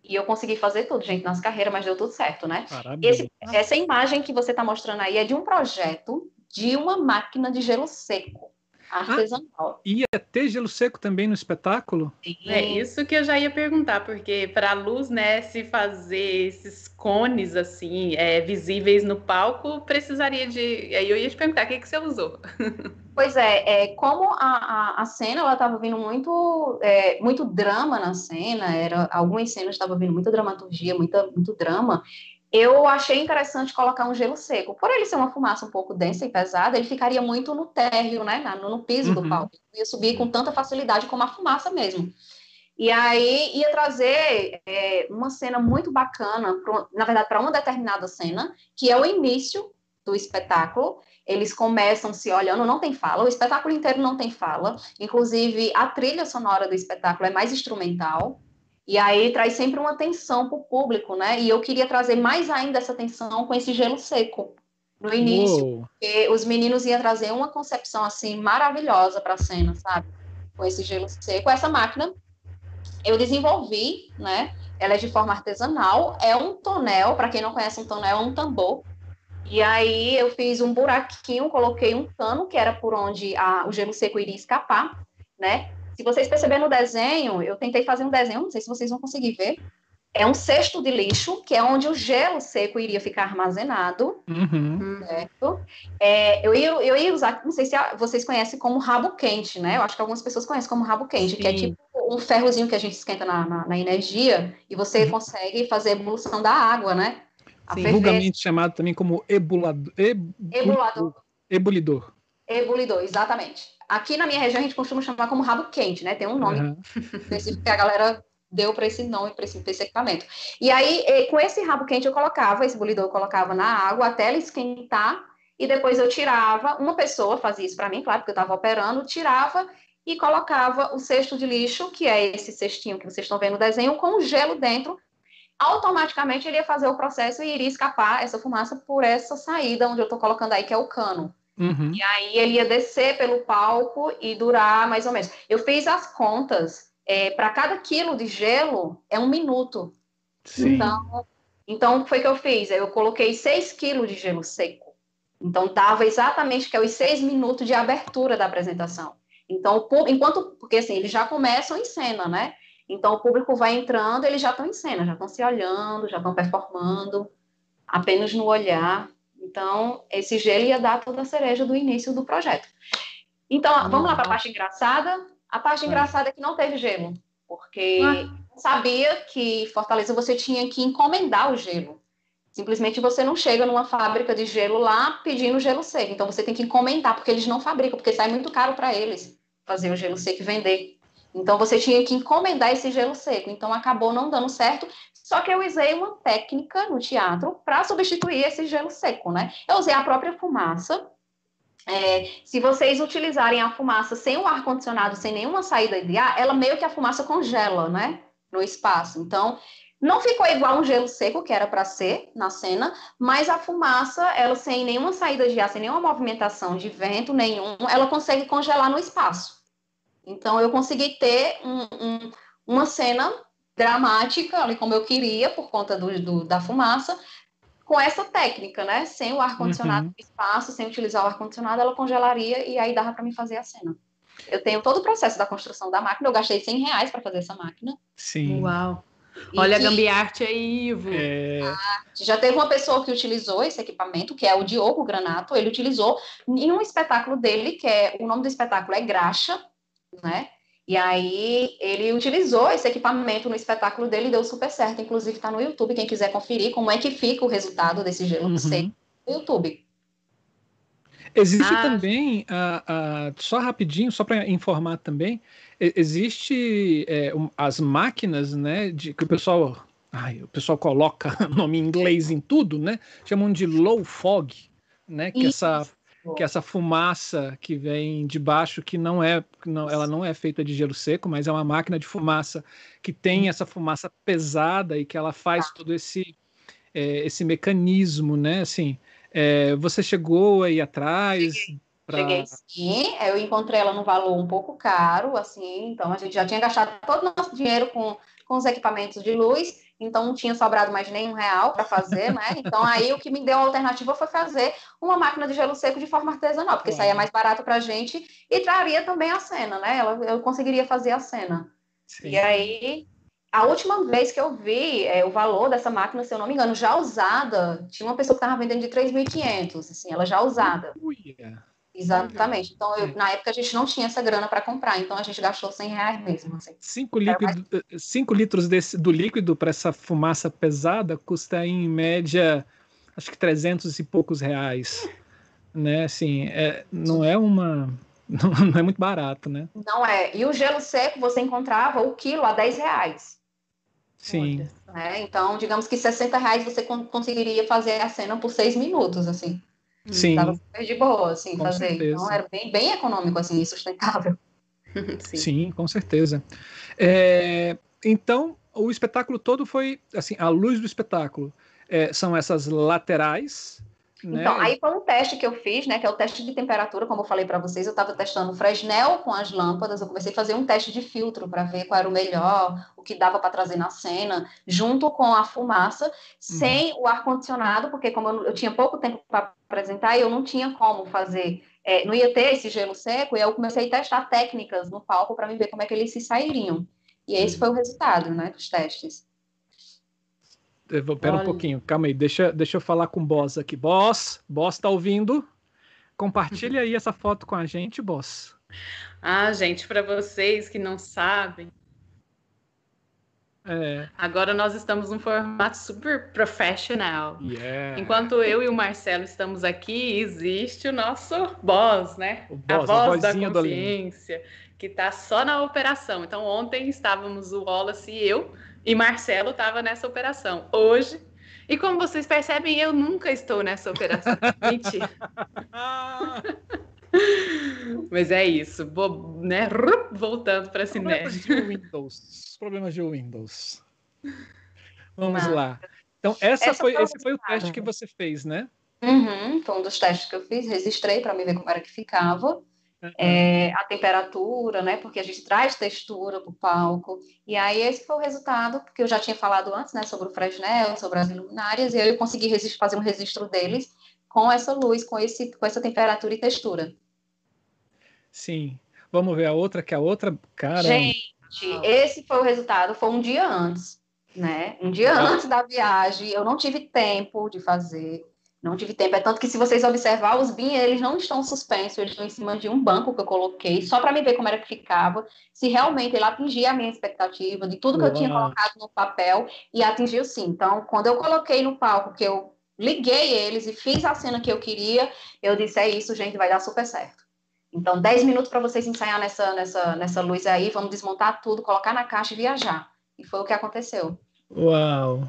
e eu consegui fazer tudo, gente, nas carreiras, mas deu tudo certo, né? Esse, essa imagem que você está mostrando aí é de um projeto de uma máquina de gelo seco artesanal. Ah,
ia ter gelo seco também no espetáculo?
Sim. É isso que eu já ia perguntar, porque para a luz, né, se fazer esses cones assim, é, visíveis no palco, precisaria de. Aí eu ia te perguntar, o que, que você usou?
Pois é, é como a, a, a cena ela estava vindo muito, é, muito drama na cena, era algumas cenas estavam vindo muita dramaturgia, muita, muito drama. Eu achei interessante colocar um gelo seco. Por ele ser uma fumaça um pouco densa e pesada, ele ficaria muito no térreo, né, no, no piso uhum. do palco. Ia subir com tanta facilidade como a fumaça mesmo. E aí ia trazer é, uma cena muito bacana, pro, na verdade, para uma determinada cena, que é o início do espetáculo. Eles começam se olhando, não tem fala, o espetáculo inteiro não tem fala. Inclusive, a trilha sonora do espetáculo é mais instrumental. E aí traz sempre uma tensão para o público, né? E eu queria trazer mais ainda essa tensão com esse gelo seco no início, Uou. porque os meninos iam trazer uma concepção assim maravilhosa para a cena, sabe? Com esse gelo seco, essa máquina eu desenvolvi, né? Ela é de forma artesanal, é um tonel, para quem não conhece um tonel, é um tambor. E aí eu fiz um buraquinho, coloquei um cano, que era por onde a, o gelo seco iria escapar, né? Se vocês perceberem no desenho, eu tentei fazer um desenho, não sei se vocês vão conseguir ver. É um cesto de lixo, que é onde o gelo seco iria ficar armazenado. Uhum. Certo? É, eu, ia, eu ia usar, não sei se vocês conhecem como rabo quente, né? Eu acho que algumas pessoas conhecem como rabo quente, Sim. que é tipo um ferrozinho que a gente esquenta na, na, na energia e você uhum. consegue fazer a evolução da água, né?
Sim, vulgarmente chamado também como ebulador, eb, ebulador. Ebulidor.
Ebulidor, exatamente. Aqui na minha região a gente costuma chamar como rabo quente, né? Tem um nome uhum. específico que a galera deu para esse nome, para esse, esse, equipamento. E aí, com esse rabo quente, eu colocava, esse bulidor eu colocava na água até ela esquentar, e depois eu tirava. Uma pessoa fazia isso para mim, claro, porque eu estava operando, tirava e colocava o cesto de lixo, que é esse cestinho que vocês estão vendo no desenho, com gelo dentro. Automaticamente ele ia fazer o processo e iria escapar essa fumaça por essa saída onde eu estou colocando aí, que é o cano. Uhum. E aí ele ia descer pelo palco e durar mais ou menos. Eu fiz as contas, é, para cada quilo de gelo é um minuto. Sim. Então, então foi que eu fiz. Eu coloquei 6 quilos de gelo seco. Então dava exatamente que é os seis minutos de abertura da apresentação. Então, enquanto, porque assim, eles já começam em cena, né? Então, o público vai entrando, eles já estão em cena, já estão se olhando, já estão performando, apenas no olhar. Então, esse gelo ia dar toda a cereja do início do projeto. Então, uhum. vamos lá para a parte engraçada. A parte engraçada é que não teve gelo, porque ah. sabia que Fortaleza você tinha que encomendar o gelo. Simplesmente você não chega numa fábrica de gelo lá pedindo gelo seco. Então você tem que encomendar, porque eles não fabricam, porque sai muito caro para eles fazer o gelo seco e vender. Então você tinha que encomendar esse gelo seco. Então acabou não dando certo. Só que eu usei uma técnica no teatro para substituir esse gelo seco, né? Eu usei a própria fumaça. É, se vocês utilizarem a fumaça sem o ar condicionado, sem nenhuma saída de ar, ela meio que a fumaça congela, né? No espaço. Então não ficou igual um gelo seco, que era para ser na cena, mas a fumaça, ela sem nenhuma saída de ar, sem nenhuma movimentação de vento nenhum, ela consegue congelar no espaço. Então, eu consegui ter um, um, uma cena dramática, ali como eu queria, por conta do, do da fumaça, com essa técnica, né? Sem o ar-condicionado uhum. no espaço, sem utilizar o ar-condicionado, ela congelaria e aí dava para mim fazer a cena. Eu tenho todo o processo da construção da máquina, eu gastei 100 reais para fazer essa máquina.
Sim. Uau! Olha que, a Gambiarte aí, Ivo. É...
já teve uma pessoa que utilizou esse equipamento, que é o Diogo Granato, ele utilizou em um espetáculo dele, que é o nome do espetáculo é Graxa, né? E aí ele utilizou esse equipamento no espetáculo dele e deu super certo. Inclusive está no YouTube, quem quiser conferir como é que fica o resultado desse gelo uhum. seco no YouTube.
Existe ah. também, uh, uh, só rapidinho, só para informar também, existe é, um, as máquinas, né, de que o pessoal, ai, o pessoal coloca nome em inglês em tudo, né? Chamam de low fog, né? Que essa que essa fumaça que vem de baixo, que não é, não, ela não é feita de gelo seco, mas é uma máquina de fumaça que tem essa fumaça pesada e que ela faz tá. todo esse é, esse mecanismo, né? Assim, é, você chegou aí atrás?
Pra... Cheguei sim, eu encontrei ela no valor um pouco caro, assim, então a gente já tinha gastado todo o nosso dinheiro com, com os equipamentos de luz, então não tinha sobrado mais nenhum real para fazer, né? Então aí o que me deu a alternativa foi fazer uma máquina de gelo seco de forma artesanal, porque é. saía mais barato para a gente e traria também a cena, né? Eu conseguiria fazer a cena. Sim. E aí a última vez que eu vi é, o valor dessa máquina, se eu não me engano, já usada, tinha uma pessoa que estava vendendo de 3.500, assim, ela já usada. Uia. Exatamente. Então, eu, na época, a gente não tinha essa grana para comprar, então a gente gastou 100 reais mesmo. Assim.
Cinco, líquido, cinco litros desse, do líquido para essa fumaça pesada custa, em média, acho que 300 e poucos reais. Né? Assim, é, não é uma. Não, não, é muito barato, né?
Não é. E o gelo seco você encontrava o quilo a 10 reais.
Sim.
Né? Então, digamos que 60 reais você conseguiria fazer a cena por seis minutos, assim.
Sim. Tava
super de boa, assim, com fazer. Certeza. Então era bem, bem econômico, assim, e sustentável.
Sim. Sim, com certeza. É, então, o espetáculo todo foi, assim, a luz do espetáculo é, são essas laterais,
né? Então, aí foi um teste que eu fiz, né? Que é o teste de temperatura, como eu falei para vocês, eu estava testando Fresnel com as lâmpadas, eu comecei a fazer um teste de filtro para ver qual era o melhor, o que dava para trazer na cena, junto com a fumaça, uhum. sem o ar-condicionado, porque como eu, eu, tinha pouco tempo para apresentar, eu não tinha como fazer, é, não ia ter esse gelo seco, e eu comecei a testar técnicas no palco para ver como é que eles se sairiam. E esse uhum. foi o resultado, né, dos testes.
Pera Olha. um pouquinho, calma aí, deixa, deixa eu falar com o Boss aqui. Boss, Boss tá ouvindo? Compartilha aí essa foto com a gente, Boss.
Ah, gente, para vocês que não sabem,
é.
Agora nós estamos num formato super professional.
Yeah.
Enquanto eu e o Marcelo estamos aqui, existe o nosso boss, né?
O boss, a voz a da
consciência, que está só na operação. Então, ontem estávamos o Wallace e eu, e Marcelo estava nessa operação. Hoje, e como vocês percebem, eu nunca estou nessa operação. Mentira. Mas é isso, Vou, né? Voltando para
Problemas de Windows. Problemas de Windows. Vamos lá. Então, essa, essa foi, esse foi o teste que você fez, né?
Uhum, foi um dos testes que eu fiz, registrei para me ver como era que ficava é, a temperatura, né? Porque a gente traz textura para o palco. E aí esse foi o resultado, porque eu já tinha falado antes, né? Sobre o Fresnel, sobre as luminárias, e eu consegui fazer um registro deles com essa luz, com, esse, com essa temperatura e textura.
Sim. Vamos ver a outra, que a outra, cara.
Gente, esse foi o resultado, foi um dia antes, né? Um dia antes da viagem, eu não tive tempo de fazer. Não tive tempo. É tanto que se vocês observar, os BIM, eles não estão suspensos, eles estão em cima de um banco que eu coloquei, só para me ver como era que ficava, se realmente ele atingia a minha expectativa de tudo que Uau. eu tinha colocado no papel, e atingiu sim. Então, quando eu coloquei no palco, que eu liguei eles e fiz a cena que eu queria, eu disse, é isso, gente, vai dar super certo. Então, 10 minutos para vocês ensaiar nessa, nessa, nessa luz aí, vamos desmontar tudo, colocar na caixa e viajar. E foi o que aconteceu.
Uau!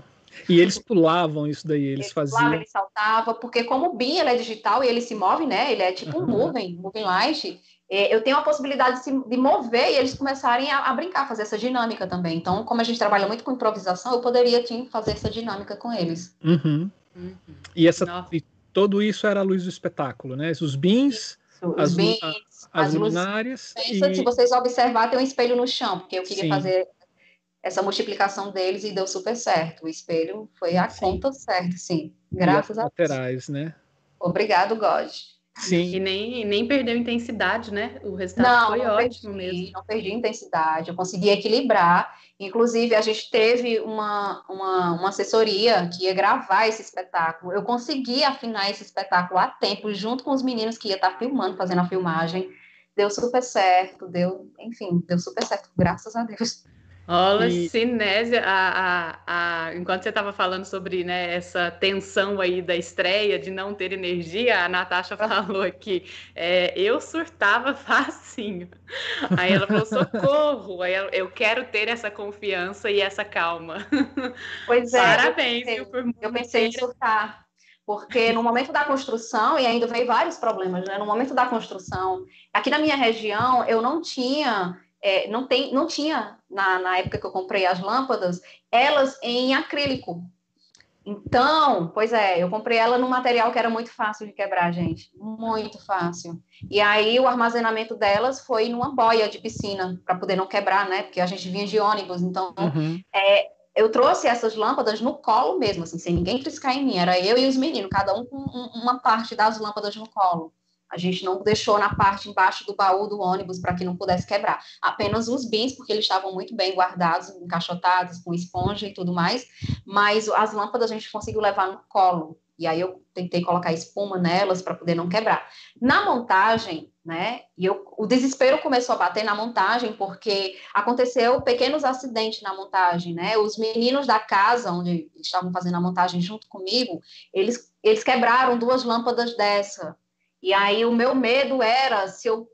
E eles pulavam isso daí, eles, eles faziam. Pulava,
ele saltava, porque como o BIM é digital e ele se move, né? Ele é tipo uhum. um moving, moving light. É, eu tenho a possibilidade de, se, de mover e eles começarem a, a, brincar, fazer essa dinâmica também. Então, como a gente trabalha muito com improvisação, eu poderia sim, fazer essa dinâmica com eles.
Uhum. Uhum. E, essa, e todo isso era a luz do espetáculo, né? Os bins, isso, as, os bins, as, as luminárias.
E... Se vocês observar, tem um espelho no chão, porque eu queria sim. fazer essa multiplicação deles e deu super certo. O espelho foi a sim. conta certa, sim. Graças a
Deus. laterais, né?
Obrigado, God.
Sim. E nem, nem perdeu intensidade, né? O resultado não, foi não ótimo
perdi,
mesmo.
Não perdi intensidade, eu consegui equilibrar. Inclusive, a gente teve uma, uma, uma assessoria que ia gravar esse espetáculo. Eu consegui afinar esse espetáculo a tempo, junto com os meninos que ia estar filmando, fazendo a filmagem. Deu super certo, deu, enfim, deu super certo, graças a Deus.
Olha, e... cinésia, a, a, a, enquanto você estava falando sobre né, essa tensão aí da estreia, de não ter energia, a Natasha falou aqui, é, eu surtava facinho. Aí ela falou, socorro, aí ela, eu quero ter essa confiança e essa calma.
Pois é.
Parabéns.
Eu pensei, eu pensei em surtar, porque no momento da construção, e ainda veio vários problemas, né? No momento da construção, aqui na minha região, eu não tinha é, não, tem, não tinha, na, na época que eu comprei as lâmpadas, elas em acrílico. Então, pois é, eu comprei ela num material que era muito fácil de quebrar, gente. Muito fácil. E aí o armazenamento delas foi numa boia de piscina, para poder não quebrar, né? Porque a gente vinha de ônibus. Então, uhum. é, eu trouxe essas lâmpadas no colo mesmo, assim, sem ninguém triscar em mim. Era eu e os meninos, cada um com uma parte das lâmpadas no colo. A gente não deixou na parte embaixo do baú do ônibus para que não pudesse quebrar. Apenas os bins, porque eles estavam muito bem guardados, encaixotados, com esponja e tudo mais. Mas as lâmpadas a gente conseguiu levar no colo. E aí eu tentei colocar espuma nelas para poder não quebrar. Na montagem, né? E eu, o desespero começou a bater na montagem porque aconteceu pequenos acidentes na montagem, né? Os meninos da casa onde estavam fazendo a montagem junto comigo, eles eles quebraram duas lâmpadas dessa. E aí o meu medo era se eu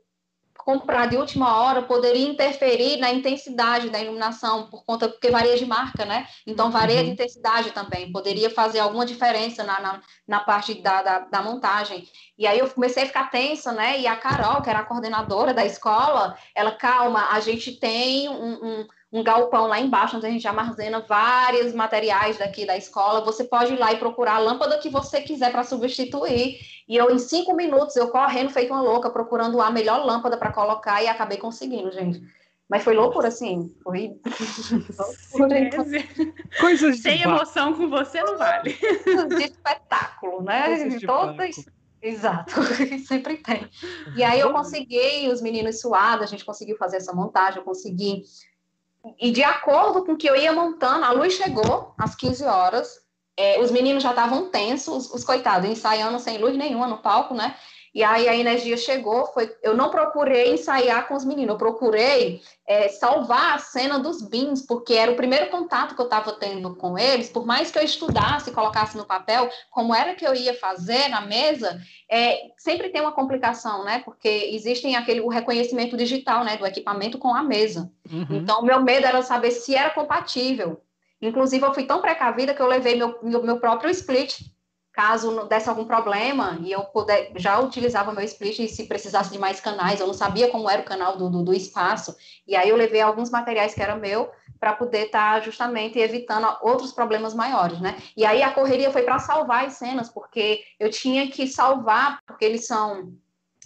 comprar de última hora poderia interferir na intensidade da iluminação, por conta, porque varia de marca, né? Então, varia uhum. de intensidade também, poderia fazer alguma diferença na, na, na parte da, da, da, montagem. E aí eu comecei a ficar tensa, né? E a Carol, que era a coordenadora da escola, ela, calma, a gente tem um, um um galpão lá embaixo, onde a gente armazena vários materiais daqui da escola. Você pode ir lá e procurar a lâmpada que você quiser para substituir. E eu, em cinco minutos, eu correndo feito uma louca, procurando a melhor lâmpada para colocar e acabei conseguindo, gente. Mas foi loucura, assim. Foi.
Coisas de Sem emoção com você não vale.
De espetáculo, né? Todas. Exato, sempre tem. E aí eu consegui, os meninos suados, a gente conseguiu fazer essa montagem, eu consegui e de acordo com o que eu ia montando, a luz chegou às 15 horas, é, os meninos já estavam tensos, os, os coitados, ensaiando sem luz nenhuma no palco, né? E aí a energia chegou, foi, eu não procurei ensaiar com os meninos, eu procurei é, salvar a cena dos bins, porque era o primeiro contato que eu estava tendo com eles, por mais que eu estudasse, colocasse no papel como era que eu ia fazer na mesa, é, sempre tem uma complicação, né? Porque existem aquele o reconhecimento digital, né, do equipamento com a mesa. Uhum. Então, meu medo era saber se era compatível. Inclusive, eu fui tão precavida que eu levei meu, meu, meu próprio split caso desse algum problema e eu puder, já utilizava meu split se precisasse de mais canais, eu não sabia como era o canal do, do, do espaço, e aí eu levei alguns materiais que era meu para poder estar tá justamente evitando outros problemas maiores, né? E aí a correria foi para salvar as cenas, porque eu tinha que salvar, porque eles são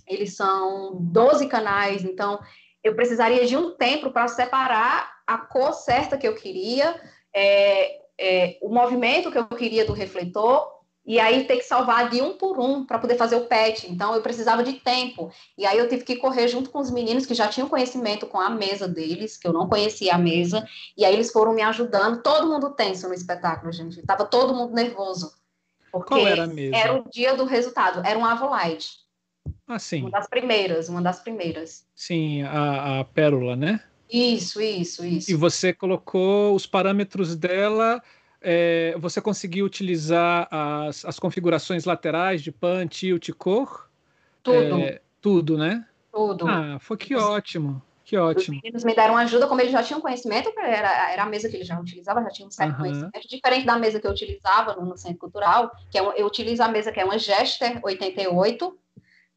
eles são 12 canais, então eu precisaria de um tempo para separar a cor certa que eu queria, é, é, o movimento que eu queria do refletor, e aí ter que salvar de um por um para poder fazer o patch. Então eu precisava de tempo. E aí eu tive que correr junto com os meninos que já tinham conhecimento com a mesa deles, que eu não conhecia a mesa, e aí eles foram me ajudando. Todo mundo tenso no espetáculo, gente. Tava todo mundo nervoso. Porque
Qual era a mesa?
Era o dia do resultado, era um Avolite.
Ah, sim.
Uma das primeiras, uma das primeiras.
Sim, a, a pérola, né?
Isso, isso, isso.
E você colocou os parâmetros dela é, você conseguiu utilizar as, as configurações laterais de pan, tilt, cor?
Tudo.
É, tudo, né?
Tudo.
Ah, foi que ótimo. Que ótimo.
Os meninos me deram ajuda, como eles já tinham conhecimento, era, era a mesa que eles já utilizavam, já tinham um certo uhum. conhecimento, diferente da mesa que eu utilizava no, no Centro Cultural, que é um, eu utilizo a mesa que é uma Gester 88,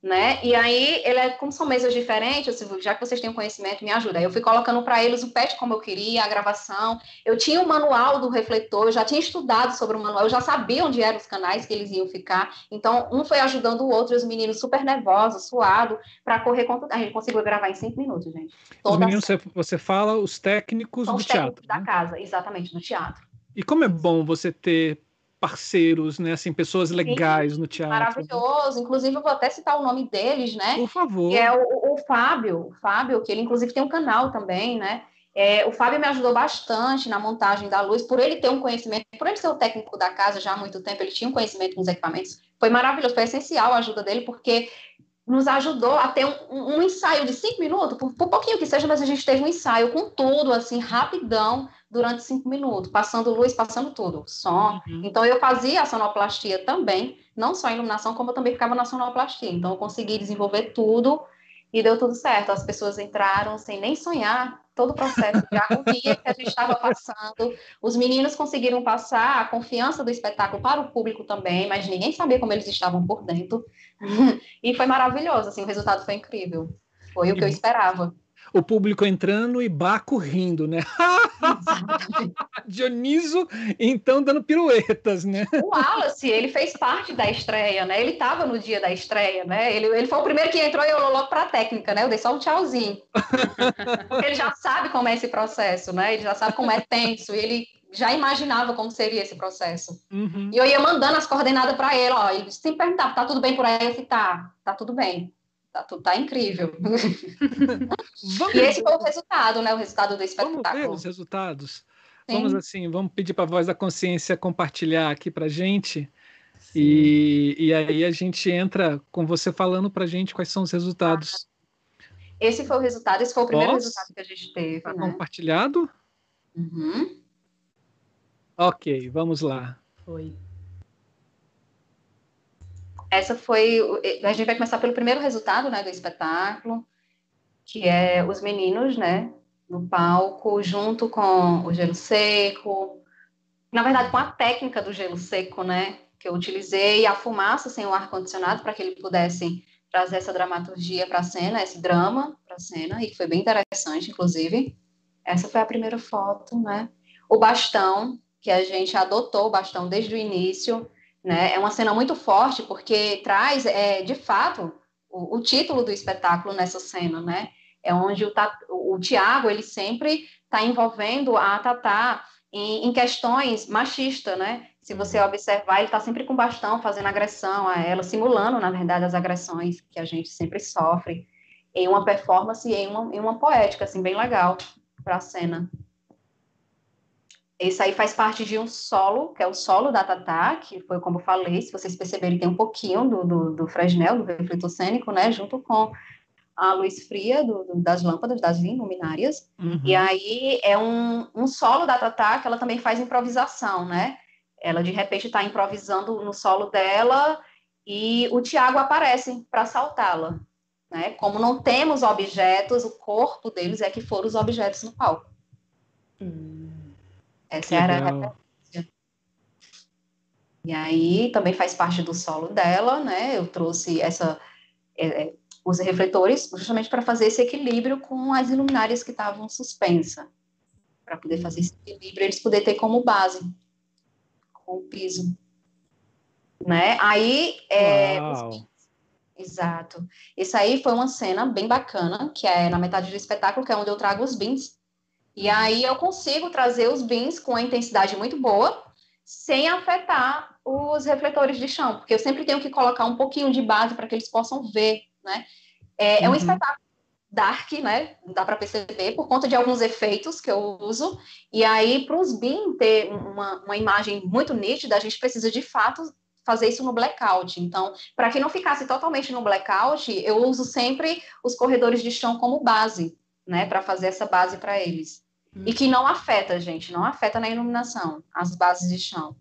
né? E aí, ele é, como são mesas diferentes, já que vocês têm conhecimento, me ajuda. Aí eu fui colocando para eles o patch como eu queria, a gravação. Eu tinha o manual do refletor, eu já tinha estudado sobre o manual, eu já sabia onde eram os canais que eles iam ficar. Então, um foi ajudando o outro, e os meninos super nervosos, suados, para correr com A gente conseguiu gravar em cinco minutos, gente.
Toda os meninos, você, você fala os técnicos São do
os
teatro.
Técnicos né? da casa, exatamente, do teatro.
E como é bom você ter parceiros, né? Assim, pessoas legais Sim, no teatro.
Maravilhoso. Inclusive, eu vou até citar o nome deles, né?
Por favor.
Que é o, o Fábio, o Fábio, que ele inclusive tem um canal também, né? É, o Fábio me ajudou bastante na montagem da luz, por ele ter um conhecimento, por ele ser o técnico da casa já há muito tempo, ele tinha um conhecimento com os equipamentos. Foi maravilhoso, foi essencial a ajuda dele, porque nos ajudou a ter um, um ensaio de cinco minutos, por, por pouquinho que seja, mas a gente teve um ensaio com tudo, assim, rapidão, durante cinco minutos, passando luz, passando tudo, som. Uhum. Então, eu fazia a sonoplastia também, não só a iluminação, como eu também ficava na sonoplastia. Então, eu consegui desenvolver tudo e deu tudo certo. As pessoas entraram sem nem sonhar todo o processo de agonia que a gente estava passando. Os meninos conseguiram passar a confiança do espetáculo para o público também, mas ninguém sabia como eles estavam por dentro. e foi maravilhoso, assim, o resultado foi incrível. Foi o que eu esperava
o público entrando e Baco rindo, né? Dioniso, então, dando piruetas, né?
O Wallace, ele fez parte da estreia, né? Ele estava no dia da estreia, né? Ele, ele foi o primeiro que entrou e eu logo para a técnica, né? Eu dei só um tchauzinho. Porque ele já sabe como é esse processo, né? Ele já sabe como é tenso. E ele já imaginava como seria esse processo. Uhum. E eu ia mandando as coordenadas para ele, ó. Ele sempre perguntava, tá tudo bem por aí? Eu falei, tá, tá tudo bem. Tá, tá incrível. e esse foi o resultado, né? O resultado do espetáculo.
Vamos ver os resultados. Sim. Vamos assim, vamos pedir para a voz da consciência compartilhar aqui para gente. E, e aí a gente entra com você falando para a gente quais são os resultados.
Esse foi o resultado, esse foi o primeiro Nossa, resultado que a gente teve. Tá
né? compartilhado?
Uhum.
Ok, vamos lá.
Foi.
Essa foi. A gente vai começar pelo primeiro resultado né, do espetáculo, que é os meninos, né? No palco, junto com o gelo seco. Na verdade, com a técnica do gelo seco, né? Que eu utilizei, a fumaça sem o ar-condicionado, para que ele pudesse trazer essa dramaturgia para a cena, esse drama para a cena, e foi bem interessante, inclusive. Essa foi a primeira foto, né? O bastão, que a gente adotou o bastão desde o início, né? É uma cena muito forte porque traz, é, de fato, o, o título do espetáculo nessa cena, né? É onde o, o Tiago ele sempre está envolvendo a Tatá em, em questões machistas, né? Se você observar, ele está sempre com bastão, fazendo agressão a ela, simulando, na verdade, as agressões que a gente sempre sofre, em uma performance e em uma, em uma poética, assim, bem legal para a cena. Esse aí faz parte de um solo, que é o solo da Tatá, que foi como eu falei, se vocês perceberem, tem um pouquinho do, do, do Fresnel, do refletor cênico, né, junto com a luz fria do, do, das lâmpadas, das luminárias. Uhum. E aí é um, um solo da Tatá que ela também faz improvisação, né? Ela, de repente, está improvisando no solo dela e o Tiago aparece para saltá-la. Né? Como não temos objetos, o corpo deles é que foram os objetos no palco. Hum. Essa era a referência. E aí também faz parte do solo dela, né? Eu trouxe essa é, é os refletores justamente para fazer esse equilíbrio com as iluminárias que estavam suspensas, para poder fazer esse equilíbrio, eles poderem ter como base com o piso, né? Aí é, exato. Isso aí foi uma cena bem bacana, que é na metade do espetáculo, que é onde eu trago os bins e aí eu consigo trazer os bins com a intensidade muito boa, sem afetar os refletores de chão, porque eu sempre tenho que colocar um pouquinho de base para que eles possam ver, né? É, uhum. é um uhum. espetáculo dark, né? Dá para perceber, por conta de alguns efeitos que eu uso. E aí, para os BIM ter uma, uma imagem muito nítida, a gente precisa de fato fazer isso no blackout. Então, para que não ficasse totalmente no blackout, eu uso sempre os corredores de chão como base, né? Para fazer essa base para eles. E que não afeta, gente, não afeta na iluminação, as bases de chão.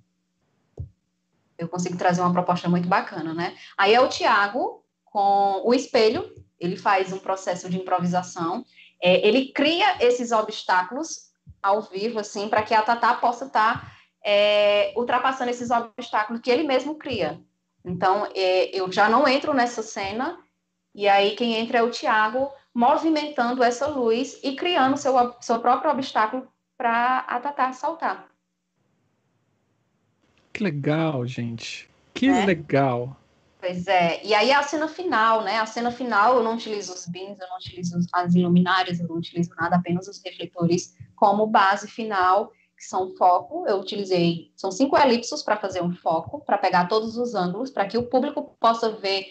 Eu consigo trazer uma proposta muito bacana, né? Aí é o Tiago com o espelho, ele faz um processo de improvisação, é, ele cria esses obstáculos ao vivo, assim, para que a Tatá possa estar tá, é, ultrapassando esses obstáculos que ele mesmo cria. Então, é, eu já não entro nessa cena, e aí quem entra é o Tiago movimentando essa luz e criando seu, seu próprio obstáculo para a Tatá saltar.
Que legal, gente. Que é? legal.
Pois é. E aí a cena final, né? A cena final eu não utilizo os bins, eu não utilizo as iluminárias, eu não utilizo nada, apenas os refletores como base final, que são foco. Eu utilizei, são cinco elipsos para fazer um foco, para pegar todos os ângulos, para que o público possa ver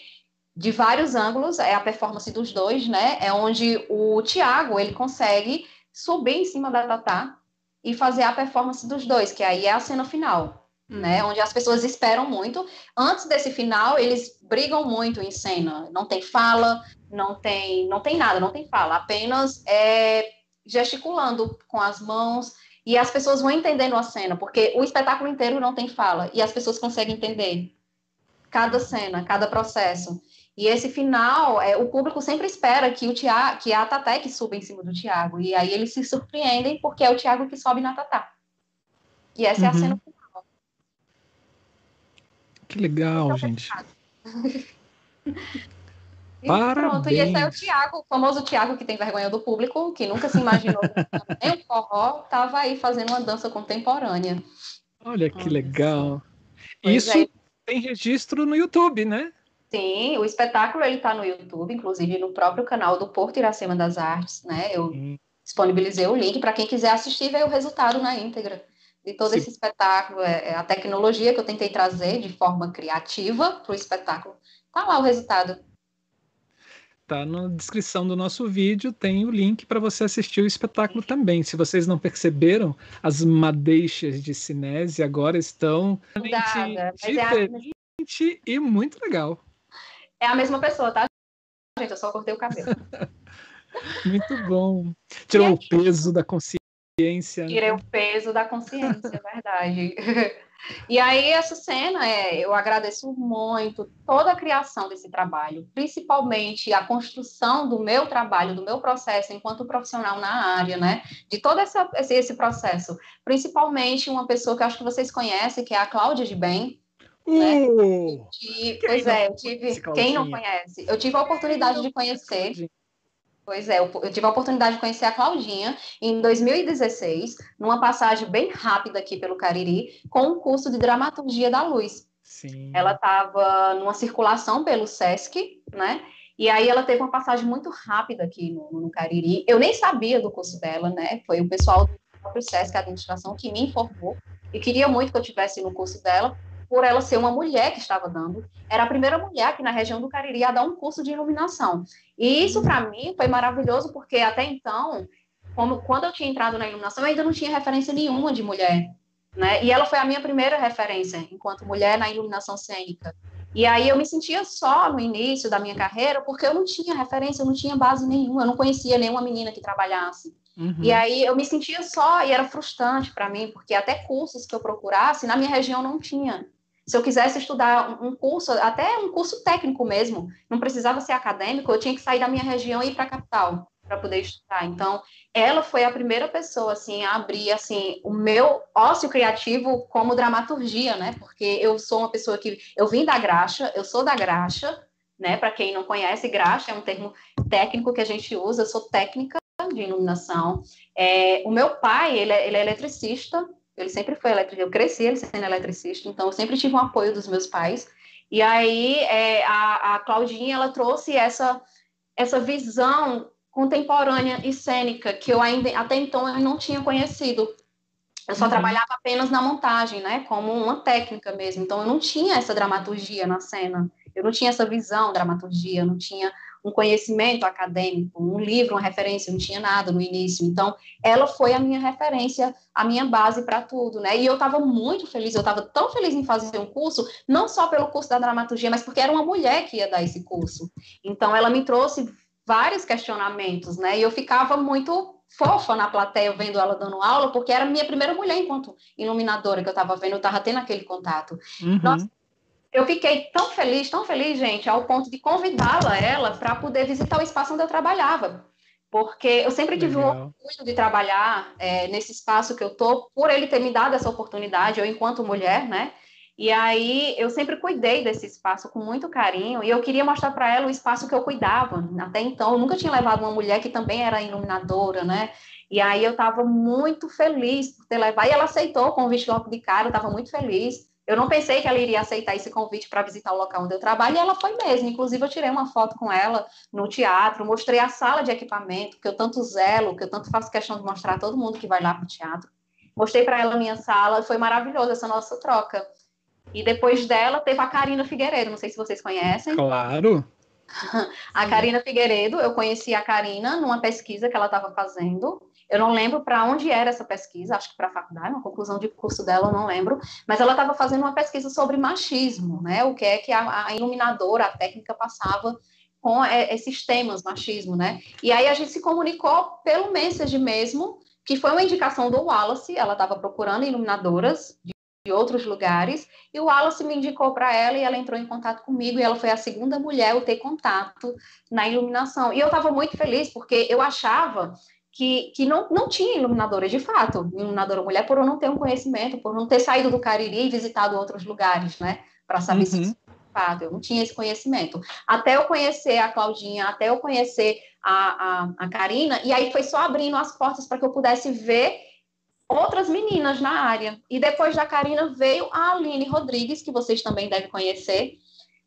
de vários ângulos, é a performance dos dois, né? É onde o Thiago, ele consegue subir em cima da Tatá e fazer a performance dos dois, que aí é a cena final, hum. né? Onde as pessoas esperam muito. Antes desse final, eles brigam muito em cena. Não tem fala, não tem, não tem nada, não tem fala. Apenas é, gesticulando com as mãos e as pessoas vão entendendo a cena, porque o espetáculo inteiro não tem fala e as pessoas conseguem entender cada cena, cada processo. E esse final, é, o público sempre espera que o Tiago, que a Tatá que suba em cima do Tiago. E aí eles se surpreendem porque é o Tiago que sobe na Tatá. E essa uhum. é a uhum. cena final.
Que legal, então, gente.
e Parabéns. pronto, e esse é o Tiago, o famoso Tiago que tem vergonha do público, que nunca se imaginou nem o forró, estava aí fazendo uma dança contemporânea.
Olha que legal. Pois Isso é. tem registro no YouTube, né?
Sim, o espetáculo ele está no YouTube, inclusive no próprio canal do Porto Iracema das Artes, né? Eu hum. disponibilizei o link para quem quiser assistir ver o resultado na íntegra de todo Sim. esse espetáculo. É, é, a tecnologia que eu tentei trazer de forma criativa para o espetáculo. Tá lá o resultado.
Tá na descrição do nosso vídeo, tem o link para você assistir o espetáculo também. Se vocês não perceberam, as madeixas de Cinese agora estão
Mudada, é
diferente e muito legal.
É a mesma pessoa, tá? Gente, eu só cortei o cabelo.
muito bom. Tirou o peso da consciência.
Né? Tirei né? o peso da consciência, é verdade. E aí, essa cena, é, eu agradeço muito toda a criação desse trabalho, principalmente a construção do meu trabalho, do meu processo enquanto profissional na área, né? De todo essa, esse, esse processo. Principalmente uma pessoa que eu acho que vocês conhecem, que é a Cláudia de Bem. Né? Uh, e, pois é, eu tive. Quem não conhece? Eu tive a oportunidade de conhecer. Pois é, eu, eu, tive a oportunidade de conhecer a Claudinha em 2016, numa passagem bem rápida aqui pelo Cariri, com um curso de dramaturgia da luz. Sim. Ela estava numa circulação pelo SESC, né? E aí ela teve uma passagem muito rápida aqui no, no Cariri. Eu nem sabia do curso dela, né? Foi o pessoal do próprio SESC, a administração, que me informou. E queria muito que eu tivesse no curso dela, por ela ser uma mulher que estava dando. Era a primeira mulher aqui na região do Cariri a dar um curso de iluminação. E isso, para mim, foi maravilhoso, porque até então, como, quando eu tinha entrado na iluminação, eu ainda não tinha referência nenhuma de mulher. Né? E ela foi a minha primeira referência enquanto mulher na iluminação cênica. E aí eu me sentia só no início da minha carreira, porque eu não tinha referência, eu não tinha base nenhuma, eu não conhecia nenhuma menina que trabalhasse. Uhum. E aí eu me sentia só e era frustrante para mim, porque até cursos que eu procurasse, na minha região não tinha. Se eu quisesse estudar um curso, até um curso técnico mesmo, não precisava ser acadêmico, eu tinha que sair da minha região e ir para a capital para poder estudar. Então, ela foi a primeira pessoa assim a abrir assim o meu ócio criativo como dramaturgia, né? Porque eu sou uma pessoa que eu vim da graxa, eu sou da graxa, né? Para quem não conhece, graxa é um termo técnico que a gente usa. Eu sou técnica de iluminação. É, o meu pai, ele é, ele é eletricista, ele sempre foi eletricista, eu cresci ele sendo eletricista, então eu sempre tive um apoio dos meus pais. E aí é, a, a Claudinha, ela trouxe essa, essa visão contemporânea e cênica que eu ainda, até então, eu não tinha conhecido. Eu só uhum. trabalhava apenas na montagem, né, como uma técnica mesmo. Então eu não tinha essa dramaturgia na cena. Eu não tinha essa visão dramaturgia, não tinha um conhecimento acadêmico, um livro, uma referência, não tinha nada no início. Então, ela foi a minha referência, a minha base para tudo, né? E eu estava muito feliz, eu estava tão feliz em fazer um curso, não só pelo curso da dramaturgia, mas porque era uma mulher que ia dar esse curso. Então, ela me trouxe vários questionamentos, né? E eu ficava muito fofa na plateia vendo ela dando aula, porque era a minha primeira mulher enquanto iluminadora que eu estava vendo, eu estava tendo aquele contato. Uhum. Nossa, eu fiquei tão feliz, tão feliz, gente, ao ponto de convidá-la, ela, para poder visitar o espaço onde eu trabalhava. Porque eu sempre tive Legal. um orgulho de trabalhar é, nesse espaço que eu tô, por ele ter me dado essa oportunidade, eu enquanto mulher, né? E aí eu sempre cuidei desse espaço com muito carinho e eu queria mostrar para ela o espaço que eu cuidava. Até então, eu nunca tinha levado uma mulher que também era iluminadora, né? E aí eu estava muito feliz por ter levado. E ela aceitou o convite logo de cara, eu estava muito feliz. Eu não pensei que ela iria aceitar esse convite para visitar o local onde eu trabalho, e ela foi mesmo. Inclusive, eu tirei uma foto com ela no teatro, mostrei a sala de equipamento, que eu tanto zelo, que eu tanto faço questão de mostrar a todo mundo que vai lá para o teatro. Mostrei para ela a minha sala, foi maravilhoso essa nossa troca. E depois dela teve a Karina Figueiredo, não sei se vocês conhecem.
Claro.
A Karina Figueiredo, eu conheci a Karina numa pesquisa que ela estava fazendo. Eu não lembro para onde era essa pesquisa, acho que para a faculdade, uma conclusão de curso dela, eu não lembro, mas ela estava fazendo uma pesquisa sobre machismo, né? O que é que a, a iluminadora, a técnica passava com é, esses temas, machismo, né? E aí a gente se comunicou pelo Message mesmo, que foi uma indicação do Wallace, ela estava procurando iluminadoras de, de outros lugares, e o Wallace me indicou para ela e ela entrou em contato comigo, e ela foi a segunda mulher a ter contato na iluminação. E eu estava muito feliz, porque eu achava que, que não, não tinha iluminadora de fato, iluminadora mulher, por eu não ter um conhecimento, por não ter saído do Cariri e visitado outros lugares, né, para saber uhum. se fato, eu não tinha esse conhecimento. Até eu conhecer a Claudinha, até eu conhecer a, a, a Karina, e aí foi só abrindo as portas para que eu pudesse ver outras meninas na área. E depois da Karina veio a Aline Rodrigues, que vocês também devem conhecer,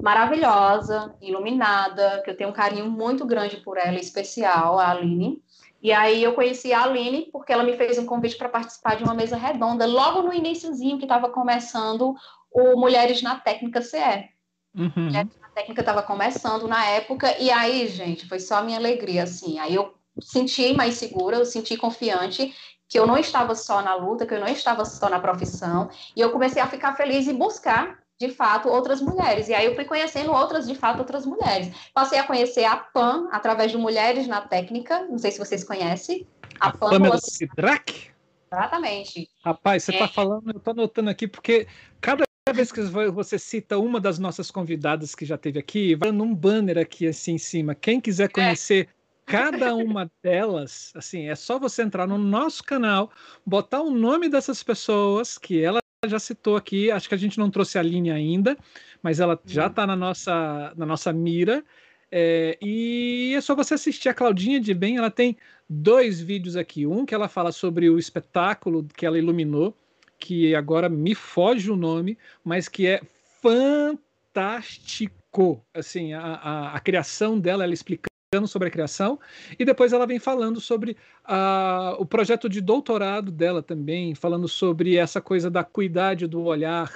maravilhosa, iluminada, que eu tenho um carinho muito grande por ela, especial, a Aline. E aí eu conheci a Aline, porque ela me fez um convite para participar de uma mesa redonda, logo no iníciozinho que estava começando o Mulheres na Técnica CE. Uhum. Mulheres na Técnica estava começando na época, e aí, gente, foi só a minha alegria, assim. Aí eu senti mais segura, eu senti confiante que eu não estava só na luta, que eu não estava só na profissão, e eu comecei a ficar feliz e buscar de fato, outras mulheres. E aí eu fui conhecendo outras, de fato, outras mulheres. Passei a conhecer a PAN através de Mulheres na Técnica, não sei se vocês conhecem.
A, a Pamela Sidrack?
Exatamente.
Rapaz, você está é. falando, eu estou anotando aqui, porque cada vez que você cita uma das nossas convidadas que já teve aqui, vai num banner aqui assim em cima. Quem quiser é. conhecer é. cada uma delas, assim, é só você entrar no nosso canal, botar o nome dessas pessoas que ela já citou aqui, acho que a gente não trouxe a linha ainda, mas ela já está na nossa, na nossa mira. É, e é só você assistir a Claudinha de Bem, ela tem dois vídeos aqui. Um que ela fala sobre o espetáculo que ela iluminou, que agora me foge o nome, mas que é fantástico. Assim, a, a, a criação dela, ela explicando sobre a criação, e depois ela vem falando sobre a, o projeto de doutorado dela também, falando sobre essa coisa da cuidade do olhar,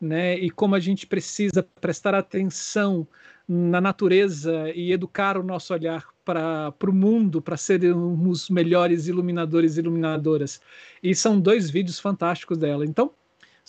né, e como a gente precisa prestar atenção na natureza e educar o nosso olhar para o mundo, para sermos melhores iluminadores e iluminadoras. E são dois vídeos fantásticos dela. Então,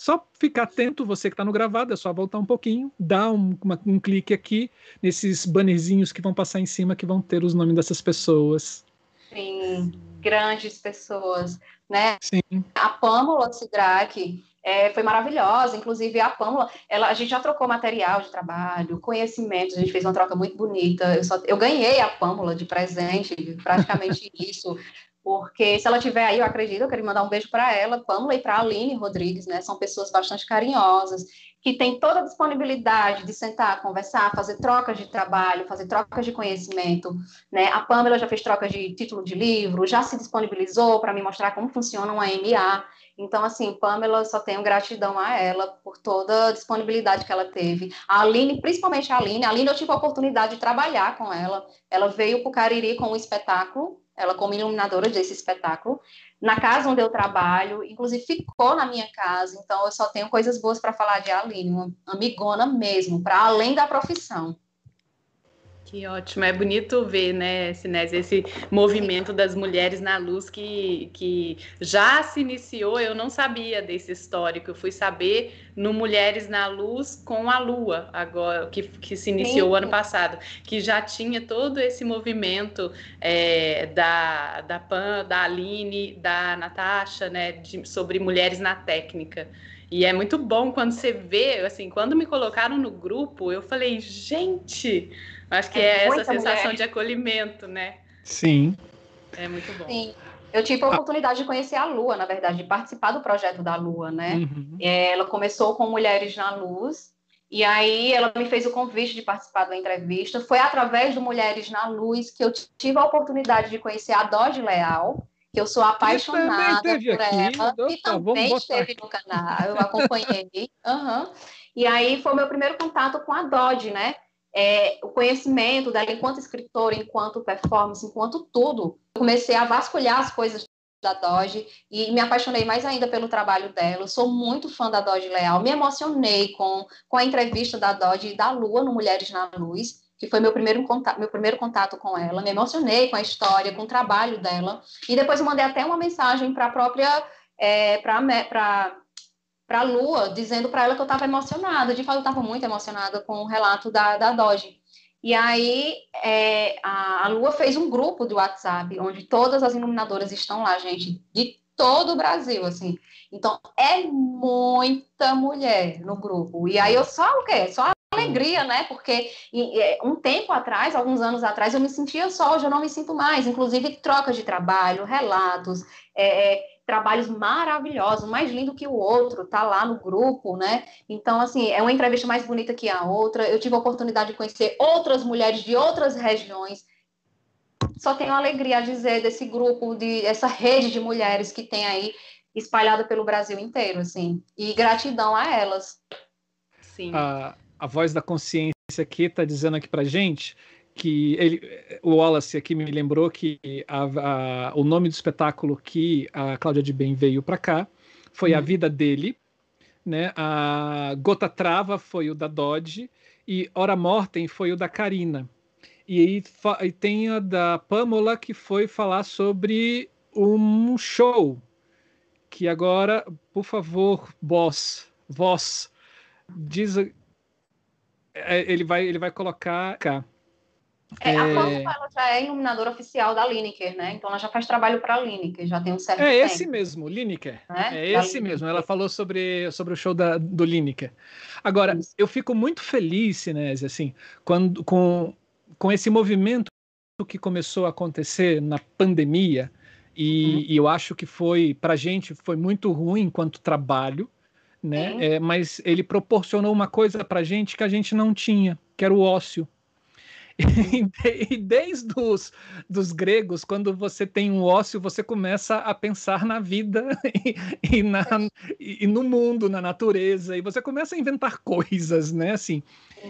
só ficar atento, você que está no gravado, é só voltar um pouquinho, dar um, um clique aqui nesses bannerzinhos que vão passar em cima, que vão ter os nomes dessas pessoas.
Sim, grandes pessoas, né?
Sim.
A Pamela Sidrack, é, foi maravilhosa. Inclusive, a Pâmela, ela, a gente já trocou material de trabalho, conhecimentos, a gente fez uma troca muito bonita. Eu, só, eu ganhei a Pâmela de presente, praticamente isso. Porque se ela tiver aí, eu acredito, eu queria mandar um beijo para ela, Pâmela, e para Aline Rodrigues, né? São pessoas bastante carinhosas, que têm toda a disponibilidade de sentar, conversar, fazer trocas de trabalho, fazer trocas de conhecimento, né? A Pâmela já fez trocas de título de livro, já se disponibilizou para me mostrar como funciona uma MA. Então, assim, Pamela, só tenho gratidão a ela por toda a disponibilidade que ela teve. A Aline, principalmente a Aline, a Aline eu tive a oportunidade de trabalhar com ela. Ela veio para o Cariri com um espetáculo, ela como iluminadora desse espetáculo, na casa onde eu trabalho, inclusive ficou na minha casa, então eu só tenho coisas boas para falar de Aline, uma amigona mesmo, para além da profissão.
Que ótimo, é bonito ver, né, Sinés, esse movimento das mulheres na luz que, que já se iniciou. Eu não sabia desse histórico, eu fui saber no Mulheres na Luz com a Lua, agora que, que se iniciou o ano passado, que já tinha todo esse movimento é, da, da Pan, da Aline, da Natasha, né, de, sobre mulheres na técnica. E é muito bom quando você vê, assim, quando me colocaram no grupo, eu falei, gente Acho que é, é essa sensação mulher. de acolhimento, né?
Sim.
É muito bom.
Sim. Eu tive a oportunidade de conhecer a Lua, na verdade, de participar do projeto da Lua, né? Uhum. É, ela começou com Mulheres na Luz, e aí ela me fez o convite de participar da entrevista. Foi através do Mulheres na Luz que eu tive a oportunidade de conhecer a Dodge Leal, que eu sou apaixonada por aqui, ela, e também esteve no canal, eu acompanhei. uhum. E aí foi o meu primeiro contato com a Dodge, né? é, o conhecimento dela enquanto escritora, enquanto performance, enquanto tudo. Eu comecei a vasculhar as coisas da Doge e me apaixonei mais ainda pelo trabalho dela. Eu sou muito fã da Doge Leal. Me emocionei com, com a entrevista da Doge e da Lua no Mulheres na Luz, que foi meu primeiro, contato, meu primeiro contato com ela. Me emocionei com a história, com o trabalho dela. E depois eu mandei até uma mensagem para a própria. É, para para Lua, dizendo para ela que eu estava emocionada. De fato, eu estava muito emocionada com o relato da, da Doge. E aí, é, a, a Lua fez um grupo de WhatsApp, onde todas as iluminadoras estão lá, gente, de todo o Brasil, assim. Então, é muita mulher no grupo. E aí, eu só o quê? Só alegria, né? Porque um tempo atrás, alguns anos atrás, eu me sentia só, hoje eu não me sinto mais. Inclusive, trocas de trabalho, relatos, é, é trabalhos maravilhosos, mais lindo que o outro, tá lá no grupo, né? Então, assim, é uma entrevista mais bonita que a outra. Eu tive a oportunidade de conhecer outras mulheres de outras regiões. Só tenho alegria a dizer desse grupo, de essa rede de mulheres que tem aí espalhada pelo Brasil inteiro, assim. E gratidão a elas.
Sim. A, a voz da consciência aqui está dizendo aqui para gente que ele, o Wallace aqui me lembrou que a, a, o nome do espetáculo que a Cláudia de Bem veio para cá foi A uhum. Vida Dele, né? A Gota Trava foi o da Dodge e Hora Mortem foi o da Karina. E aí e tem a da Pamela que foi falar sobre um show que agora, por favor, boss, voz, diz. É, ele vai, ele vai colocar cá.
É, a Pampa ela já é iluminadora oficial da Lineker, né? Então ela já faz trabalho para a Lineker, já tem um certo
É
tempo.
esse mesmo, Lineker. Né? É esse Lineker. mesmo. Ela falou sobre, sobre o show da, do Lineker. Agora, Isso. eu fico muito feliz, Sinese, assim, quando, com, com esse movimento que começou a acontecer na pandemia, e, uhum. e eu acho que foi, para a gente, foi muito ruim enquanto trabalho, né? É, mas ele proporcionou uma coisa para a gente que a gente não tinha, que era o ócio. E desde os dos gregos, quando você tem um ócio, você começa a pensar na vida e, e, na, e, no mundo, na natureza, e você começa a inventar coisas, né? Assim.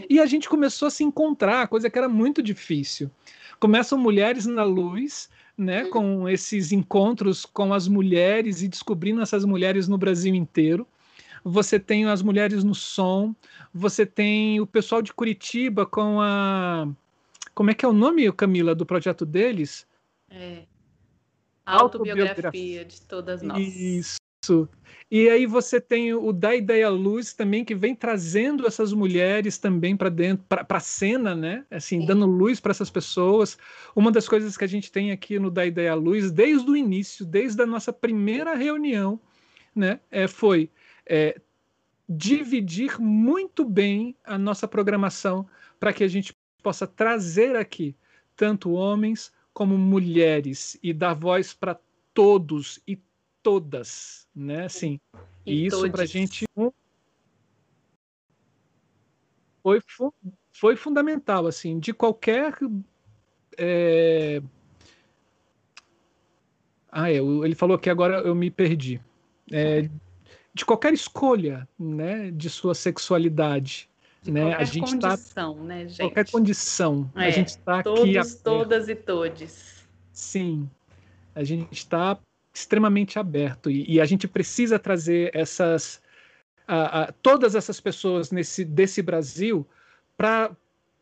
E a gente começou a se encontrar, coisa que era muito difícil. Começam mulheres na luz, né? Com esses encontros com as mulheres e descobrindo essas mulheres no Brasil inteiro você tem as mulheres no som, você tem o pessoal de Curitiba com a como é que é o nome, Camila, do projeto deles?
É. Autobiografia de todas nós.
Isso. E aí você tem o Da Ideia Luz também, que vem trazendo essas mulheres também para dentro, para a cena, né? Assim, Sim. dando luz para essas pessoas. Uma das coisas que a gente tem aqui no Da Ideia Luz, desde o início, desde a nossa primeira reunião, né? É, foi é, dividir muito bem a nossa programação para que a gente possa trazer aqui tanto homens como mulheres e dar voz para todos e todas, né? Assim, e, e isso para a gente foi, foi fundamental, assim, de qualquer é... ah, é, ele falou que agora eu me perdi. É, de qualquer escolha, né, de sua sexualidade,
de né? a gente tá condição, tá, né, gente?
Qualquer condição.
É,
a gente está
aqui. Todos, todas e todes.
Sim. A gente está extremamente aberto e, e, a gente precisa trazer essas a, a, todas essas pessoas nesse desse Brasil para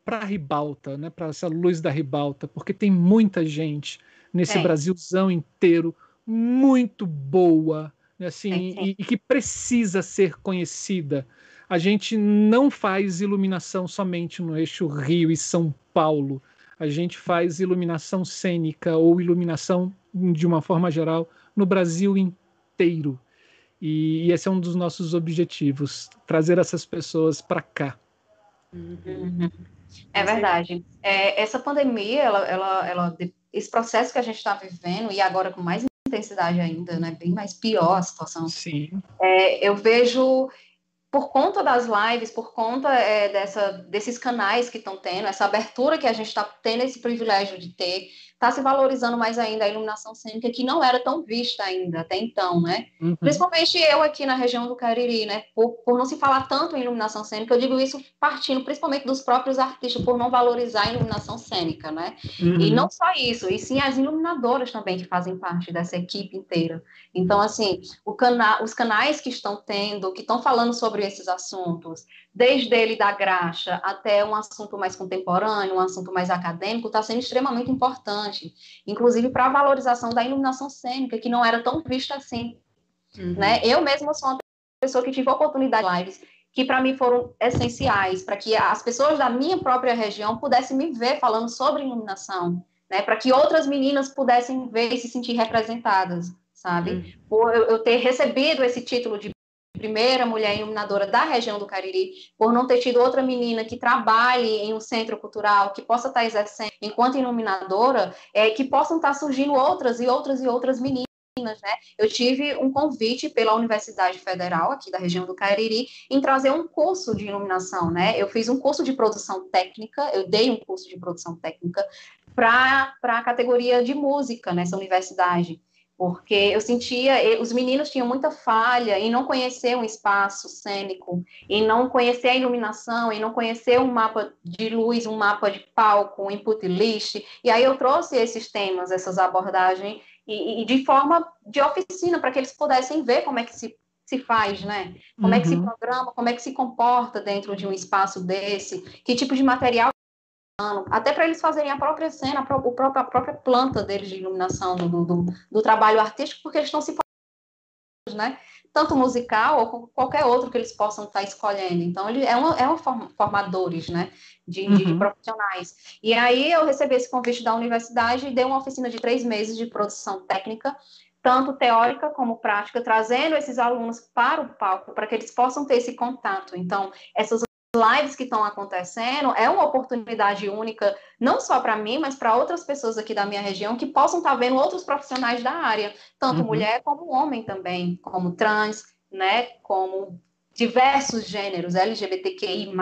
para a ribalta, né? Para essa luz da ribalta, porque tem muita gente nesse é. Brasilzão inteiro muito boa, assim, é, e, e que precisa ser conhecida a gente não faz iluminação somente no eixo Rio e São Paulo. A gente faz iluminação cênica ou iluminação, de uma forma geral, no Brasil inteiro. E, esse é um dos nossos objetivos, trazer essas pessoas para cá.
Uhum. É verdade. É, essa pandemia, ela, ela, ela, esse processo que a gente está vivendo, e agora com mais intensidade ainda, né, bem mais pior a situação.
Sim.
É, eu vejo por conta das lives, por conta é, dessa, desses canais que estão tendo, essa abertura que a gente está tendo esse privilégio de ter, está se valorizando mais ainda a iluminação cênica, que não era tão vista ainda até então, né? Uhum. Principalmente eu aqui na região do Cariri, né? Por, por não se falar tanto em iluminação cênica, eu digo isso partindo principalmente dos próprios artistas, por não valorizar a iluminação cênica, né? Uhum. E não só isso, e sim as iluminadoras também que fazem parte dessa equipe inteira. Então, assim, cana os canais que estão tendo, que estão falando sobre esses assuntos, desde ele da graxa até um assunto mais contemporâneo, um assunto mais acadêmico, está sendo extremamente importante, inclusive para a valorização da iluminação cênica, que não era tão vista assim. Uhum. Né? Eu mesma sou uma pessoa que tive oportunidade de lives que para mim foram essenciais, para que as pessoas da minha própria região pudessem me ver falando sobre iluminação, né? para que outras meninas pudessem ver e se sentir representadas, sabe? Uhum. Por eu, eu ter recebido esse título de primeira mulher iluminadora da região do Cariri, por não ter tido outra menina que trabalhe em um centro cultural, que possa estar exercendo enquanto iluminadora, é, que possam estar surgindo outras e outras e outras meninas. Né? Eu tive um convite pela Universidade Federal, aqui da região do Cariri, em trazer um curso de iluminação. Né? Eu fiz um curso de produção técnica, eu dei um curso de produção técnica para a categoria de música nessa universidade porque eu sentia, os meninos tinham muita falha em não conhecer um espaço cênico, em não conhecer a iluminação, em não conhecer um mapa de luz, um mapa de palco, um input list, e aí eu trouxe esses temas, essas abordagens, e, e de forma de oficina, para que eles pudessem ver como é que se se faz, né? Como uhum. é que se uhum. programa, como é que se comporta dentro de um espaço desse, que tipo de material até para eles fazerem a própria cena, a própria, a própria planta deles de iluminação do, do, do trabalho artístico, porque eles estão se né? Tanto musical ou qualquer outro que eles possam estar escolhendo. Então, ele é um, é um formadores, né? De, uhum. de, profissionais. E aí eu recebi esse convite da universidade e dei uma oficina de três meses de produção técnica tanto teórica como prática, trazendo esses alunos para o palco, para que eles possam ter esse contato. Então, essas lives que estão acontecendo é uma oportunidade única, não só para mim, mas para outras pessoas aqui da minha região que possam estar tá vendo outros profissionais da área, tanto uhum. mulher como homem também, como trans, né, como diversos gêneros, LGBTQI+.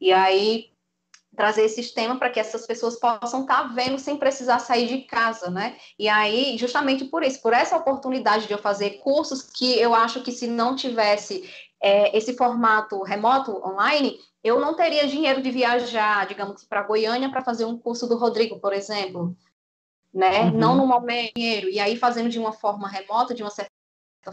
E aí, trazer esse tema para que essas pessoas possam estar tá vendo sem precisar sair de casa, né? E aí, justamente por isso, por essa oportunidade de eu fazer cursos que eu acho que se não tivesse é, esse formato remoto, online, eu não teria dinheiro de viajar, digamos, para Goiânia para fazer um curso do Rodrigo, por exemplo, né? Uhum. Não no momento dinheiro. E aí, fazendo de uma forma remota, de uma certa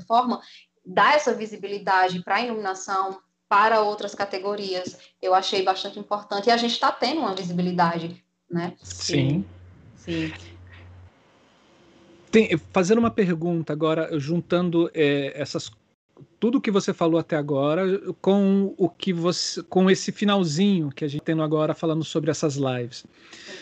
forma, dá essa visibilidade para a iluminação, para outras categorias, eu achei bastante importante. E a gente está tendo uma visibilidade, né?
Sim. Sim. Tem, fazendo uma pergunta agora, juntando é, essas tudo que você falou até agora com o que você com esse finalzinho que a gente tem agora falando sobre essas lives.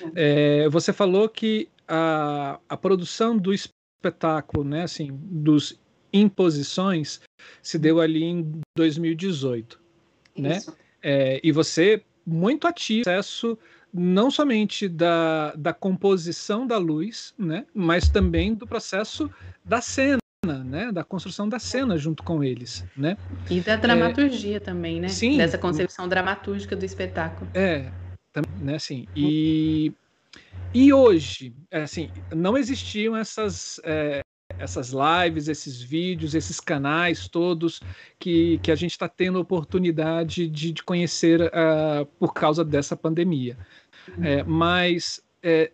Uhum. É, você falou que a, a produção do espetáculo, né, assim, dos imposições se deu ali em 2018, né? Isso. né? É, e você muito ativo processo não somente da, da composição da luz, né, mas também do processo da cena, né, da construção da cena junto com eles, né?
E da dramaturgia é, também, né? Sim. Dessa concepção dramatúrgica do espetáculo.
É, né, assim, e e hoje, é, assim, não existiam essas é, essas lives, esses vídeos, esses canais todos que, que a gente está tendo oportunidade de, de conhecer uh, por causa dessa pandemia. É, mas é,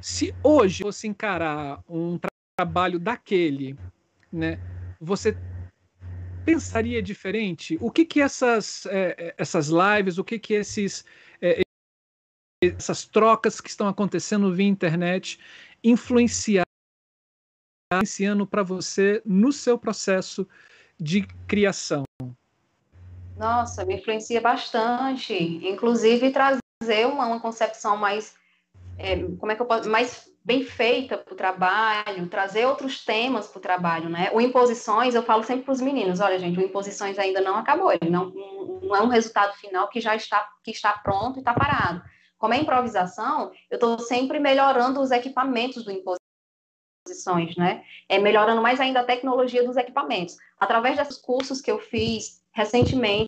se hoje você encarar um trabalho daquele, né, você pensaria diferente? O que que essas, é, essas lives, o que que esses, é, essas trocas que estão acontecendo via internet influenciaram influenciando para você no seu processo de criação?
Nossa, me influencia bastante. Inclusive trazer uma, uma concepção mais, é, como é que eu posso, mais bem feita para o trabalho, trazer outros temas para o trabalho, né? O Imposições, eu falo sempre para os meninos, olha, gente, o Imposições ainda não acabou, ele não, não é um resultado final que já está, que está pronto e está parado. Como é improvisação, eu estou sempre melhorando os equipamentos do Imposições posições, né? É, melhorando mais ainda a tecnologia dos equipamentos. Através desses cursos que eu fiz recentemente,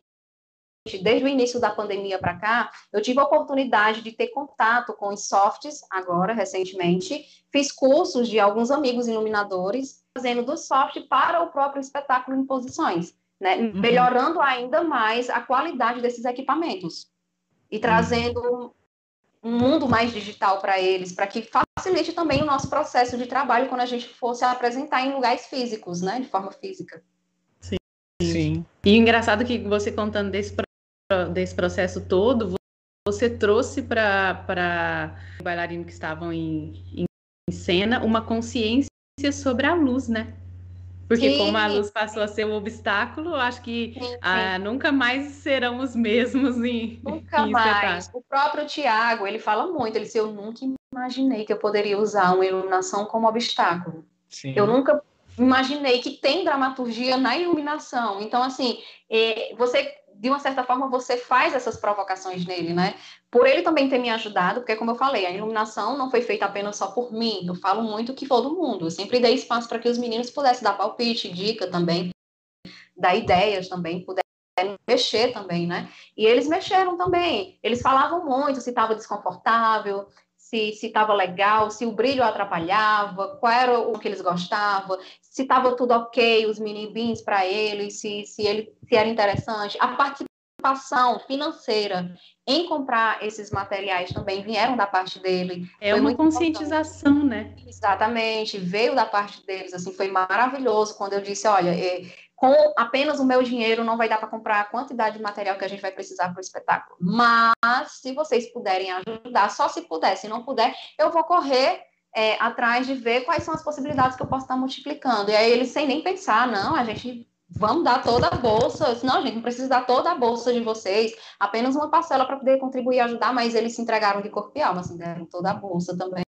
desde o início da pandemia para cá, eu tive a oportunidade de ter contato com os softs, agora, recentemente. Fiz cursos de alguns amigos iluminadores, fazendo do soft para o próprio espetáculo em posições, né? Uhum. Melhorando ainda mais a qualidade desses equipamentos. E trazendo um mundo mais digital para eles, para que facilite também o nosso processo de trabalho quando a gente fosse apresentar em lugares físicos, né, de forma física.
Sim. Sim. E engraçado que você contando desse, desse processo todo, você trouxe para bailarinos que estavam em, em cena uma consciência sobre a luz, né? Porque sim. como a luz passou a ser um obstáculo, acho que sim, sim. Ah, nunca mais serão os mesmos em
Nunca
em
mais. O próprio Tiago, ele fala muito, ele disse, eu nunca imaginei que eu poderia usar uma iluminação como obstáculo. Eu nunca imaginei que tem dramaturgia na iluminação. Então, assim, é, você de uma certa forma, você faz essas provocações nele, né? Por ele também ter me ajudado, porque, como eu falei, a iluminação não foi feita apenas só por mim, eu falo muito que todo mundo. Eu sempre dei espaço para que os meninos pudessem dar palpite, dica também, dar ideias também, pudessem mexer também, né? E eles mexeram também. Eles falavam muito se estava desconfortável, se estava legal, se o brilho atrapalhava, qual era o que eles gostavam, se estava tudo ok, os mini beans para eles, se, se, ele, se era interessante. A participação financeira em comprar esses materiais também vieram da parte dele.
É foi uma conscientização, importante. né?
Exatamente, veio da parte deles, assim, foi maravilhoso quando eu disse, olha, é, com apenas o meu dinheiro não vai dar para comprar a quantidade de material que a gente vai precisar para o espetáculo. Mas se vocês puderem ajudar, só se puder, se não puder, eu vou correr é, atrás de ver quais são as possibilidades que eu posso estar multiplicando. E aí eles, sem nem pensar, não, a gente vamos dar toda a bolsa. Não, gente, não precisa dar toda a bolsa de vocês, apenas uma parcela para poder contribuir e ajudar, mas eles se entregaram de corpo e alma, assim, deram toda a bolsa também,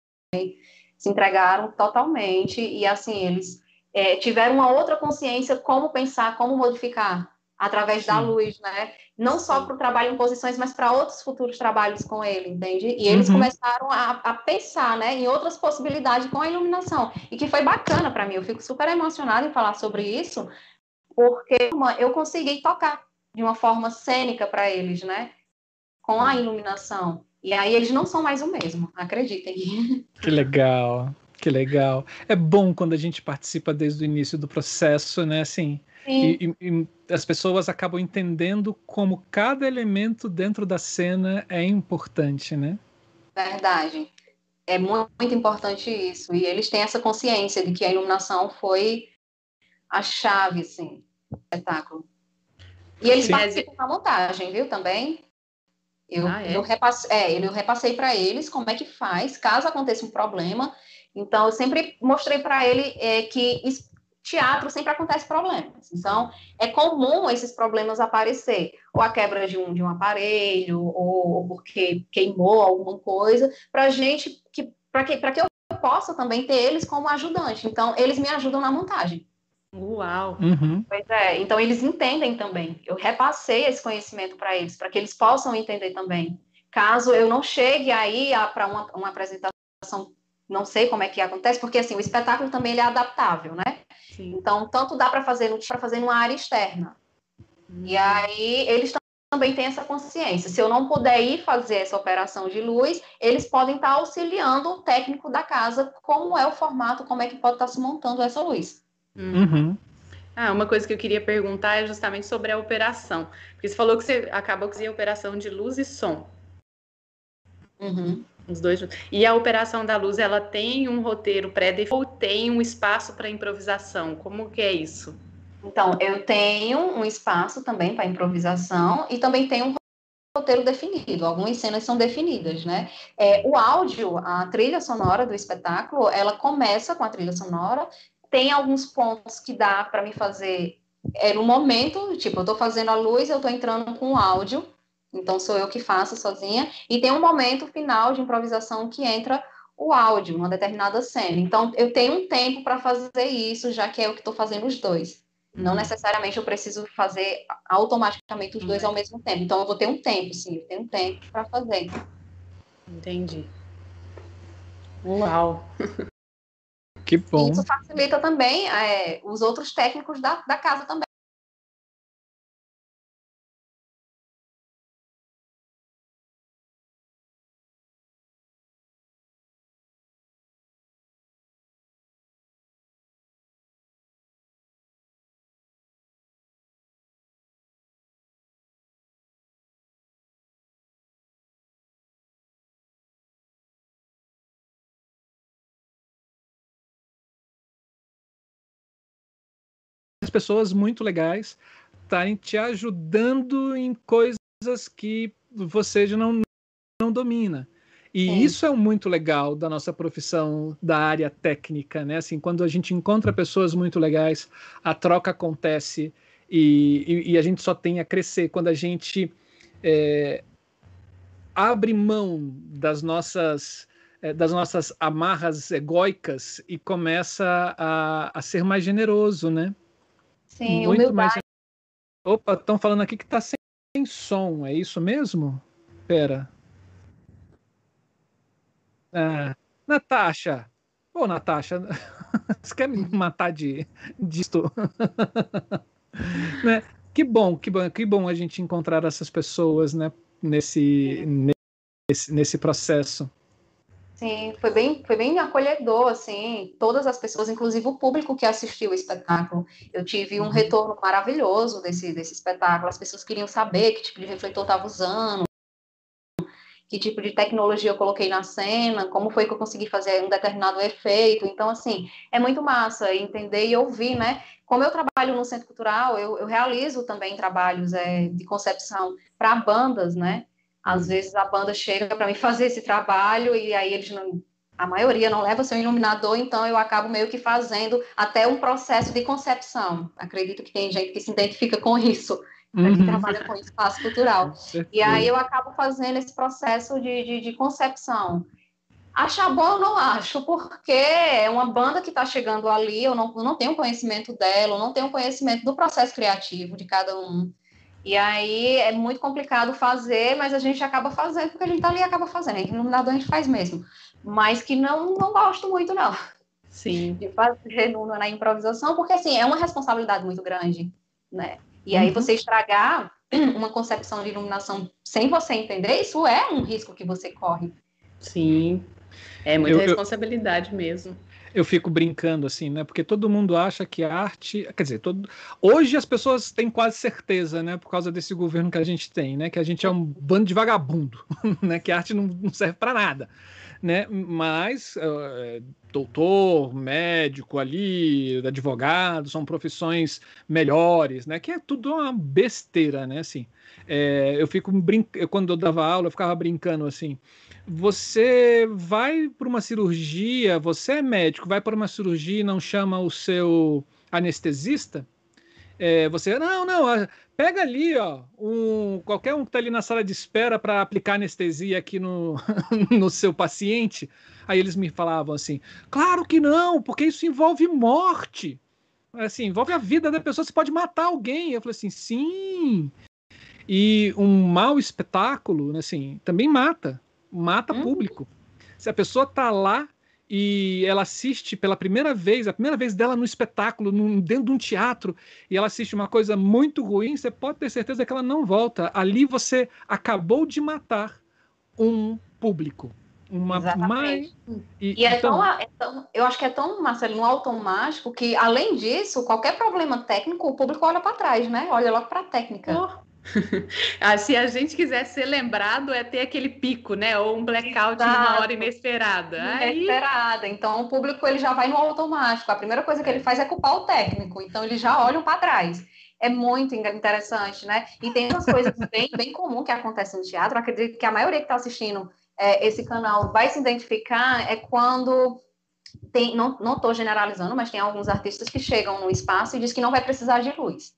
se entregaram totalmente, e assim, eles é, tiveram uma outra consciência como pensar, como modificar através Sim. da luz, né? Não só para o trabalho em posições, mas para outros futuros trabalhos com ele, entende? E eles uhum. começaram a, a, pensar, né, em outras possibilidades com a iluminação, e que foi bacana para mim. Eu fico super emocionada em falar sobre isso, porque eu consegui tocar de uma forma cênica para eles, né? Com a iluminação. E aí eles não são mais o mesmo, acreditem.
Que legal, que legal. É bom quando a gente participa desde o início do processo, né? Assim, e, e, e, as pessoas acabam entendendo como cada elemento dentro da cena é importante, né?
Verdade. É muito, muito importante isso. E eles têm essa consciência de que a iluminação foi a chave, assim, do espetáculo. E eles Sim. participam da montagem, viu, também? Eu, ah, é? eu, repassei, é, eu repassei para eles como é que faz, caso aconteça um problema. Então, eu sempre mostrei para ele é, que teatro sempre acontece problemas. Então, é comum esses problemas aparecer, ou a quebra de um, de um aparelho, ou, porque queimou alguma coisa, para gente que para que, que eu possa também ter eles como ajudante. Então, eles me ajudam na montagem.
Uau!
Uhum.
Pois é, então eles entendem também. Eu repassei esse conhecimento para eles, para que eles possam entender também. Caso eu não chegue aí para uma, uma apresentação, não sei como é que acontece, porque assim, o espetáculo também ele é adaptável, né? Sim. Então, tanto dá para fazer no para fazer numa área externa. Uhum. E aí eles também têm essa consciência. Se eu não puder ir fazer essa operação de luz, eles podem estar auxiliando o técnico da casa, como é o formato, como é que pode estar se montando essa luz.
Uhum.
Ah, uma coisa que eu queria perguntar é justamente sobre a operação. Porque você falou que você acabou com a operação de luz e som.
Uhum.
Os dois juntos. E a operação da luz, ela tem um roteiro pré-definido ou tem um espaço para improvisação? Como que é isso?
Então, eu tenho um espaço também para improvisação e também tenho um roteiro definido. Algumas cenas são definidas, né? É, o áudio, a trilha sonora do espetáculo, ela começa com a trilha sonora tem alguns pontos que dá para me fazer é, no momento, tipo, eu estou fazendo a luz, eu estou entrando com o áudio, então sou eu que faço sozinha, e tem um momento final de improvisação que entra o áudio, uma determinada cena. Então, eu tenho um tempo para fazer isso, já que é o que estou fazendo os dois. Uhum. Não necessariamente eu preciso fazer automaticamente os dois uhum. ao mesmo tempo. Então, eu vou ter um tempo, sim, eu tenho um tempo para fazer.
Entendi. Uau!
Que bom.
Isso facilita também é, os outros técnicos da, da casa também.
Pessoas muito legais estarem te ajudando em coisas que você já não, não domina. E é. isso é muito legal da nossa profissão da área técnica, né? Assim, quando a gente encontra pessoas muito legais, a troca acontece e, e, e a gente só tem a crescer. Quando a gente é, abre mão das nossas é, das nossas amarras egóicas e começa a, a ser mais generoso, né?
Sim, Muito humildade. mais.
Opa, estão falando aqui que está sem, sem som, é isso mesmo? Pera. Ah, Natasha. Ô, Natasha, você quer me matar de disto? né? Que bom, que bom, que bom a gente encontrar essas pessoas, né, nesse, nesse, nesse processo.
Sim, foi bem, foi bem acolhedor, assim, todas as pessoas, inclusive o público que assistiu o espetáculo. Eu tive um uhum. retorno maravilhoso desse, desse espetáculo. As pessoas queriam saber que tipo de refletor estava usando, que tipo de tecnologia eu coloquei na cena, como foi que eu consegui fazer um determinado efeito. Então, assim, é muito massa entender e ouvir, né? Como eu trabalho no Centro Cultural, eu, eu realizo também trabalhos é, de concepção para bandas, né? Às vezes a banda chega para mim fazer esse trabalho e aí eles não a maioria não leva seu iluminador, então eu acabo meio que fazendo até um processo de concepção. Acredito que tem gente que se identifica com isso, uhum. que trabalha com espaço cultural. E aí eu acabo fazendo esse processo de, de, de concepção. Achar bom eu não acho, porque é uma banda que está chegando ali, eu não, eu não tenho conhecimento dela, eu não tenho conhecimento do processo criativo de cada um. E aí é muito complicado fazer, mas a gente acaba fazendo, porque a gente tá ali e acaba fazendo. A iluminador a gente faz mesmo mas que não, não gosto muito, não.
Sim.
De fazer no, na improvisação, porque, assim, é uma responsabilidade muito grande, né? E aí uhum. você estragar uma concepção de iluminação sem você entender, isso é um risco que você corre.
Sim, é muita eu, responsabilidade eu... mesmo
eu fico brincando assim, né? Porque todo mundo acha que a arte, quer dizer, todo... hoje as pessoas têm quase certeza, né? Por causa desse governo que a gente tem, né? Que a gente é um bando de vagabundo, né? Que a arte não, não serve para nada né? Mas uh, doutor, médico ali, advogado, são profissões melhores, né? Que é tudo uma besteira, né? Assim, é, eu fico brincando, quando eu dava aula, eu ficava brincando assim. Você vai para uma cirurgia, você é médico, vai para uma cirurgia e não chama o seu anestesista? É, você, não, não, pega ali, ó, um, qualquer um que está ali na sala de espera para aplicar anestesia aqui no, no seu paciente. Aí eles me falavam assim: claro que não, porque isso envolve morte. Assim, envolve a vida da pessoa, você pode matar alguém. Eu falei assim: sim. E um mau espetáculo, assim, também mata, mata hum. público. Se a pessoa tá lá e ela assiste pela primeira vez, a primeira vez dela no espetáculo, num, dentro de um teatro, e ela assiste uma coisa muito ruim, você pode ter certeza que ela não volta. Ali você acabou de matar um público. Uma
Exatamente. E, e é, então... tão, é, tão, eu acho que é tão, Marcelo, automático que, além disso, qualquer problema técnico, o público olha para trás, né? Olha logo para a técnica. Oh.
ah, se a gente quiser ser lembrado, é ter aquele pico, né? Ou um blackout Exato. numa hora inesperada.
Inesperada. Aí... Então, o público ele já vai no automático. A primeira coisa que ele faz é culpar o técnico. Então, eles já olham para trás. É muito interessante, né? E tem umas coisas bem, bem comum que acontecem no teatro. Eu acredito que a maioria que está assistindo é, esse canal vai se identificar é quando tem, não estou generalizando, mas tem alguns artistas que chegam no espaço e diz que não vai precisar de luz.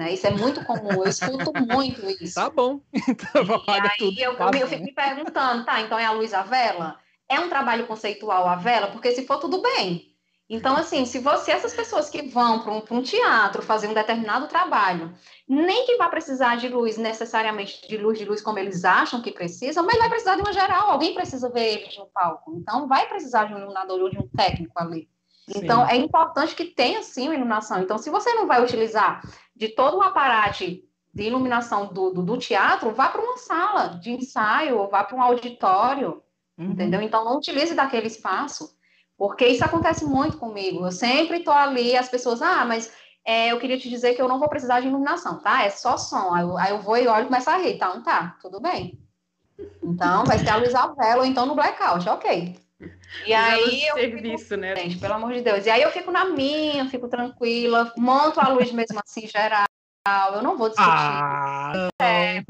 Né? Isso é muito comum, eu escuto muito isso.
Tá bom. Então,
e aí tudo, eu, tá eu fico me perguntando, tá, então é a luz à vela? É um trabalho conceitual à vela? Porque se for, tudo bem. Então, assim, se você, essas pessoas que vão para um, um, teatro fazer um determinado trabalho, nem que vá precisar de luz, necessariamente de luz, de luz como eles acham que precisam, mas vai precisar de uma geral, alguém precisa ver eles no palco. Então, vai precisar de um iluminador ou de um técnico ali. Então, Sim. é importante que tenha, sim, uma iluminação. Então, se você não vai utilizar de todo o aparato de iluminação do, do, do teatro, vá para uma sala de ensaio, ou vá para um auditório, uhum. entendeu? Então, não utilize daquele espaço, porque isso acontece muito comigo. Eu sempre estou ali, as pessoas, ah, mas é, eu queria te dizer que eu não vou precisar de iluminação, tá? É só som. Aí eu, aí eu vou e olho e começo a rir, tá? Não tá, tudo bem. Então, vai ser a luz vela ou então no blackout, ok.
E aí eu serviço, fico, né?
Gente, pelo amor de Deus. E aí eu fico na minha, fico tranquila, monto a luz mesmo assim geral. Eu não vou discutir.
Ah, é,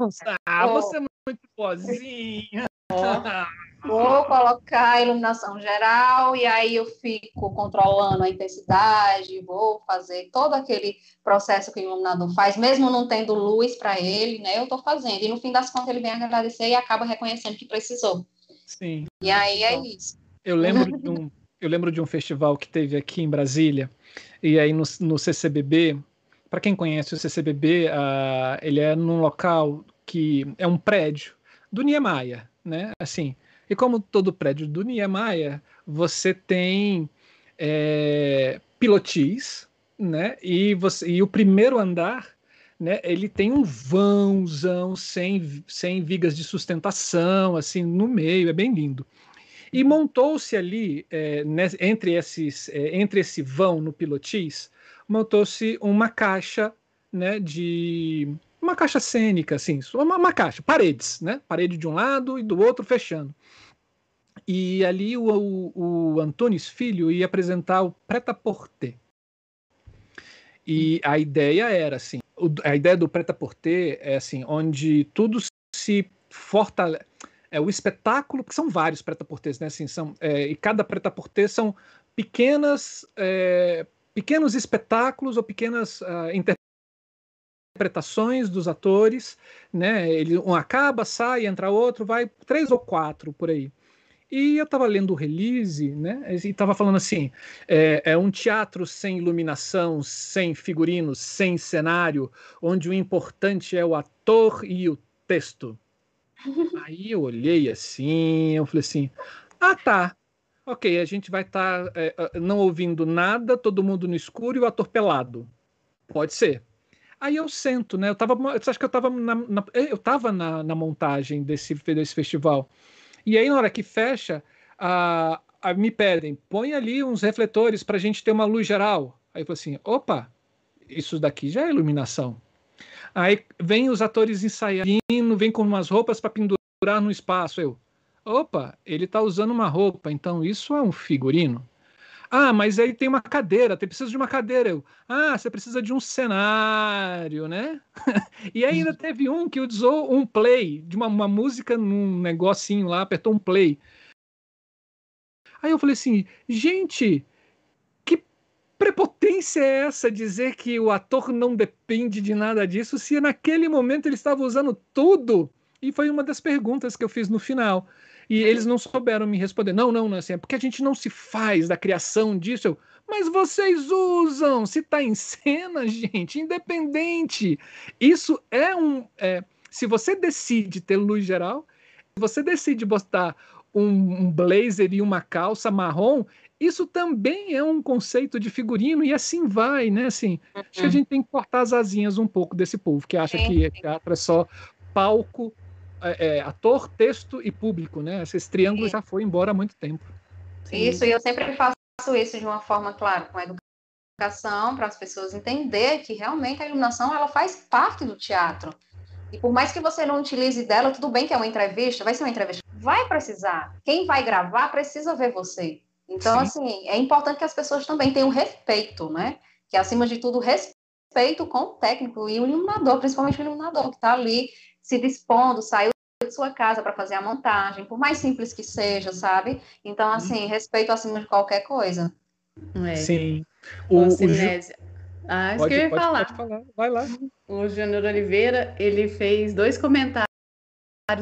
ah você é muito boazinha.
Vou colocar a iluminação geral e aí eu fico controlando a intensidade, vou fazer todo aquele processo que o iluminador faz, mesmo não tendo luz para ele, né? Eu estou fazendo. E no fim das contas ele vem agradecer e acaba reconhecendo que precisou.
Sim.
E aí é isso.
Eu lembro de um, eu lembro de um festival que teve aqui em Brasília, e aí no, no CCBB, para quem conhece o CCBB, uh, ele é num local que é um prédio do Niemeyer, né? Assim, e como todo prédio do Niemeyer, você tem é, pilotis, né? E, você, e o primeiro andar, né? Ele tem um vãozão sem, sem vigas de sustentação, assim, no meio, é bem lindo. E montou-se ali, é, entre, esses, é, entre esse vão no pilotis, montou-se uma caixa né, de. Uma caixa cênica, assim, uma, uma, caixa, paredes, né? Parede de um lado e do outro fechando. E ali o, o, o Antunes Filho ia apresentar o Preta-Porter. E a ideia era assim, a ideia do Preta-Porter é assim, onde tudo se fortalece é o espetáculo, que são vários preta-portês, né? Assim, são, é, e cada preta-portê são pequenas, é, pequenos espetáculos ou pequenas uh, interpretações dos atores, né? Ele um acaba, sai, entra outro, vai três ou quatro por aí. E eu estava lendo o release, né? E estava falando assim: é, é, um teatro sem iluminação, sem figurinos, sem cenário, onde o importante é o ator e o texto. Aí eu olhei assim, eu falei assim: ah, tá. Ok, a gente vai estar tá, é, não ouvindo nada, todo mundo no escuro e o ator pelado. Pode ser. Aí eu sento, né? Eu tava, acho que eu estava na, na, eu tava na, na montagem desse, desse festival. E aí, na hora que fecha, a, a, me pedem, põe ali uns refletores para a gente ter uma luz geral. Aí eu falo assim: opa, isso daqui já é iluminação. Aí vem os atores ensaiando, vem com umas roupas para pendurar no espaço. Eu, opa, ele está usando uma roupa, então isso é um figurino. Ah, mas aí tem uma cadeira, tem precisa de uma cadeira. Eu, ah, você precisa de um cenário, né? e ainda teve um que usou um play de uma, uma música num negocinho lá, apertou um play. Aí eu falei assim, gente, prepotência é essa dizer que o ator não depende de nada disso, se naquele momento ele estava usando tudo? E foi uma das perguntas que eu fiz no final. E eles não souberam me responder. Não, não, não, assim, é porque a gente não se faz da criação disso. Eu, mas vocês usam, se está em cena, gente, independente. Isso é um. É, se você decide ter luz geral, você decide botar um, um blazer e uma calça marrom, isso também é um conceito de figurino e assim vai, né? Assim, uhum. acho que a uhum. gente tem que cortar as asinhas um pouco desse povo que acha que teatro é só palco é, é, ator, texto e público, né? Esse triângulo Sim. já foi embora há muito tempo.
Sim. Isso, e eu sempre faço isso de uma forma, claro, com a educação, para as pessoas entender que realmente a iluminação ela faz parte do teatro. E por mais que você não utilize dela, tudo bem que é uma entrevista, vai ser uma entrevista, vai precisar. Quem vai gravar precisa ver você. Então, Sim. assim, é importante que as pessoas também tenham respeito, né? Que acima de tudo, respeito com o técnico e o iluminador, principalmente o iluminador, que está ali se dispondo, saiu de sua casa para fazer a montagem, por mais simples que seja, sabe? Então, uhum. assim, respeito acima de qualquer coisa.
É. Sim.
O, o, o Ah, isso
pode,
que eu ia
pode,
falar.
Pode falar. Vai lá.
O Júnior Oliveira, ele fez dois comentários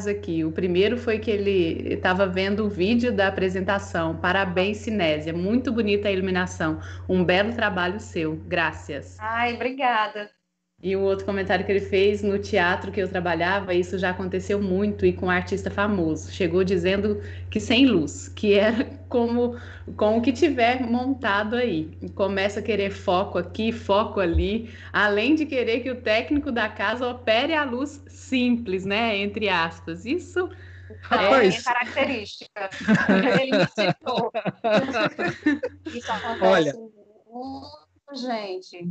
aqui. O primeiro foi que ele estava vendo o vídeo da apresentação. Parabéns, Cinésia. Muito bonita a iluminação. Um belo trabalho seu. Graças.
Ai, obrigada.
E o outro comentário que ele fez no teatro que eu trabalhava, isso já aconteceu muito e com um artista famoso. Chegou dizendo que sem luz, que era como com o que tiver montado aí. Começa a querer foco aqui, foco ali, além de querer que o técnico da casa opere a luz simples, né? Entre aspas. Isso
é minha característica. Ele citou. Isso acontece Olha, muito, gente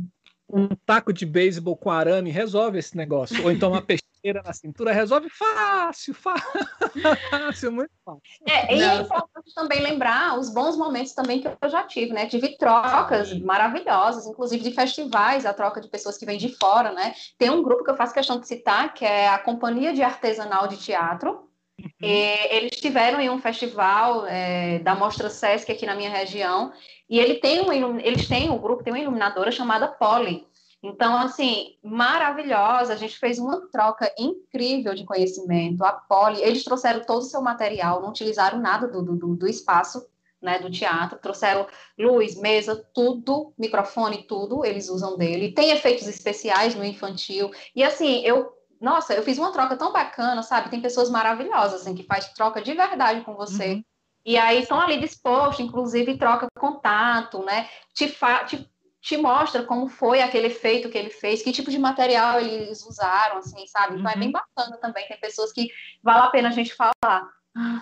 um taco de beisebol com arame resolve esse negócio. Ou então uma peixeira na cintura resolve fácil, fácil, muito fácil.
É, e é importante também lembrar os bons momentos também que eu já tive, né? Tive trocas maravilhosas, inclusive de festivais, a troca de pessoas que vêm de fora, né? Tem um grupo que eu faço questão de citar, que é a Companhia de Artesanal de Teatro. Uhum. eles tiveram em um festival é, da Mostra Sesc aqui na minha região, e ele tem eles têm, o grupo tem uma iluminadora chamada Polly. Então, assim, maravilhosa. A gente fez uma troca incrível de conhecimento. A Polly, eles trouxeram todo o seu material, não utilizaram nada do, do, do espaço né, do teatro, trouxeram luz, mesa, tudo, microfone, tudo, eles usam dele. Tem efeitos especiais no infantil. E assim, eu, nossa, eu fiz uma troca tão bacana, sabe? Tem pessoas maravilhosas assim que faz troca de verdade com você. Uhum. E aí estão ali dispostos, inclusive troca contato, né? Te, fa te, te mostra como foi aquele efeito que ele fez, que tipo de material eles usaram, assim, sabe? Então uhum. é bem uhum. bacana também. Tem pessoas que vale a pena a gente falar.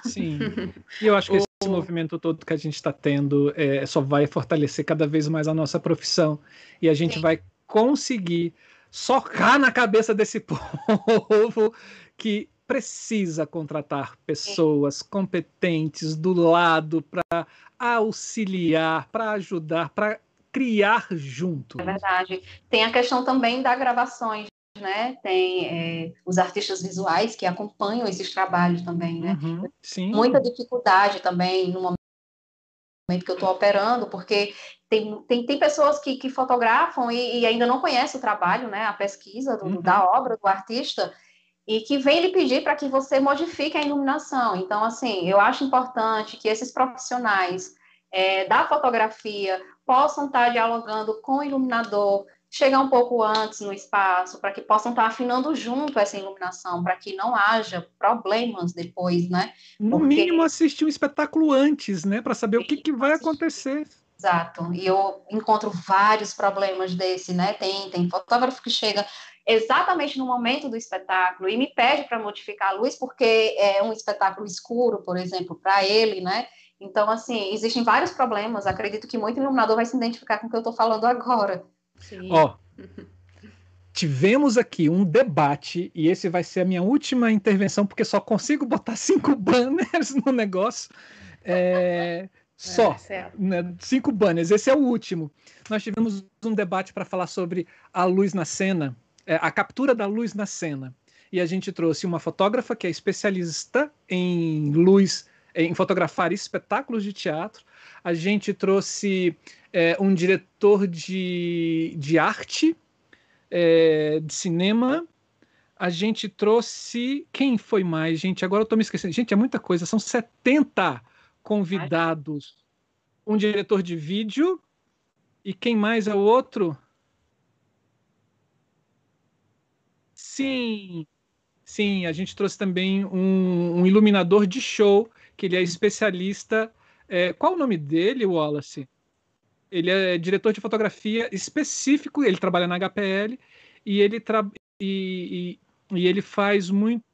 Sim. E eu acho que esse movimento todo que a gente está tendo é, só vai fortalecer cada vez mais a nossa profissão. E a gente Sim. vai conseguir socar na cabeça desse povo que precisa contratar pessoas competentes do lado para auxiliar, para ajudar, para criar junto.
É verdade. Tem a questão também da gravações, né? Tem é, os artistas visuais que acompanham esses trabalhos também, né?
Uhum, sim.
Muita dificuldade também no momento que eu estou operando, porque tem, tem, tem pessoas que, que fotografam e, e, ainda não conhecem o trabalho, né? A pesquisa do, uhum. da obra do artista e que vem lhe pedir para que você modifique a iluminação. Então, assim, eu acho importante que esses profissionais é, da fotografia possam estar dialogando com o iluminador, chegar um pouco antes no espaço, para que possam estar afinando junto essa iluminação, para que não haja problemas depois, né?
No Porque... mínimo assistir um espetáculo antes, né? Para saber o que, que vai acontecer.
Exato. E eu encontro vários problemas desse, né? Tem, tem fotógrafo que chega exatamente no momento do espetáculo e me pede para modificar a luz porque é um espetáculo escuro, por exemplo, para ele, né? Então, assim, existem vários problemas. Acredito que muito iluminador vai se identificar com o que eu estou falando agora.
Ó, tivemos aqui um debate e esse vai ser a minha última intervenção porque só consigo botar cinco banners no negócio. É, só, é, né, cinco banners. Esse é o último. Nós tivemos um debate para falar sobre a luz na cena é, a captura da luz na cena. E a gente trouxe uma fotógrafa que é especialista em luz, em fotografar espetáculos de teatro. A gente trouxe é, um diretor de, de arte, é, de cinema. A gente trouxe. Quem foi mais, gente? Agora eu estou me esquecendo. Gente, é muita coisa. São 70 convidados. Um diretor de vídeo. E quem mais é o outro? Sim, sim, a gente trouxe também um, um iluminador de show, que ele é especialista. É, qual o nome dele, Wallace? Ele é diretor de fotografia específico, ele trabalha na HPL e ele, tra e, e, e ele faz muito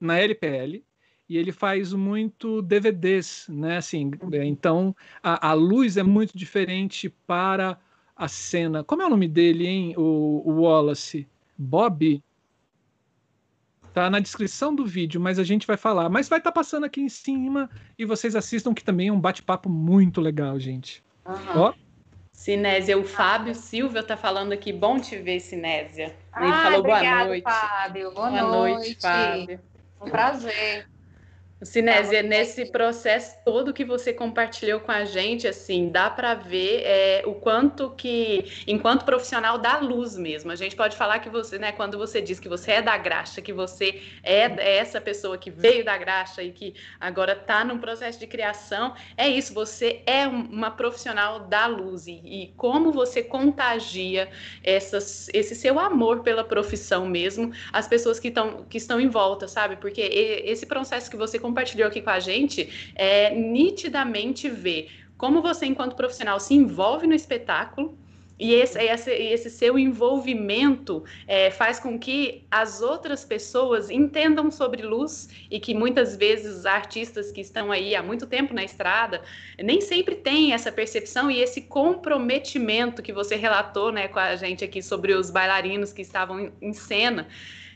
na LPL e ele faz muito DVDs, né? Assim, é, então a, a, luz é muito diferente para a cena. Como é o nome dele, hein? O, o Wallace? Bob tá na descrição do vídeo, mas a gente vai falar. Mas vai estar tá passando aqui em cima e vocês assistam, que também é um bate-papo muito legal, gente.
Uhum. Ó. Sinésia, o Fábio Silva tá falando aqui, bom te ver, Sinésia.
Ele ah, falou obrigado, boa noite. Fábio. Boa, boa noite. noite, Fábio. Um prazer.
Sinésia, nesse processo todo que você compartilhou com a gente, assim, dá para ver é, o quanto que, enquanto profissional da luz mesmo, a gente pode falar que você, né, quando você diz que você é da graxa, que você é, é essa pessoa que veio da graxa e que agora está num processo de criação, é isso, você é uma profissional da luz. E, e como você contagia essas, esse seu amor pela profissão mesmo, as pessoas que, tão, que estão em volta, sabe? Porque esse processo que você compartilhou aqui com a gente, é nitidamente ver como você, enquanto profissional, se envolve no espetáculo. E esse, esse, esse seu envolvimento é, faz com que as outras pessoas entendam sobre luz e que muitas vezes artistas que estão aí há muito tempo na estrada nem sempre têm essa percepção e esse comprometimento que você relatou né, com a gente aqui sobre os bailarinos que estavam em cena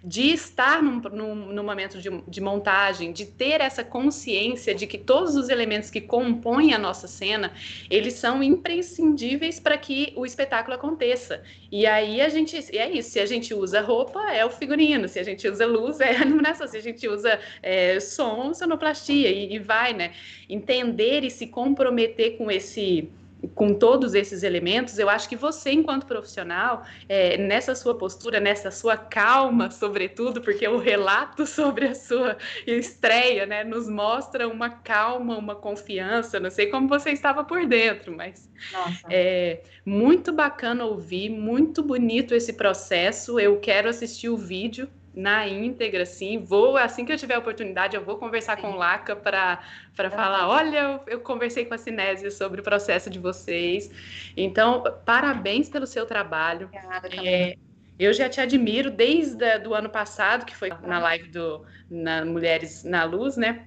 de estar num, num, num momento de, de, montagem, de ter essa consciência de que todos os elementos que compõem a nossa cena, eles são imprescindíveis para que o espetáculo aconteça. E aí a gente, é isso, se a gente usa roupa, é o figurino, se a gente usa luz, é a iluminação, se a gente usa é, som, sonoplastia, e, e vai, né? Entender e se comprometer com esse com todos esses elementos, eu acho que você, enquanto profissional, é, nessa sua postura, nessa sua calma, sobretudo, porque o relato sobre a sua estreia, né, nos mostra uma calma, uma confiança. Não sei como você estava por dentro, mas Nossa. é muito bacana ouvir, muito bonito esse processo. Eu quero assistir o vídeo na íntegra, sim. Vou, assim que eu tiver a oportunidade, eu vou conversar sim. com o Laca para falar: olha, eu, eu, conversei com a Cinésia sobre o processo de vocês. Então, parabéns pelo seu trabalho. Obrigada, é, eu já te admiro desde o ano passado, que foi na live do na Mulheres na Luz, né?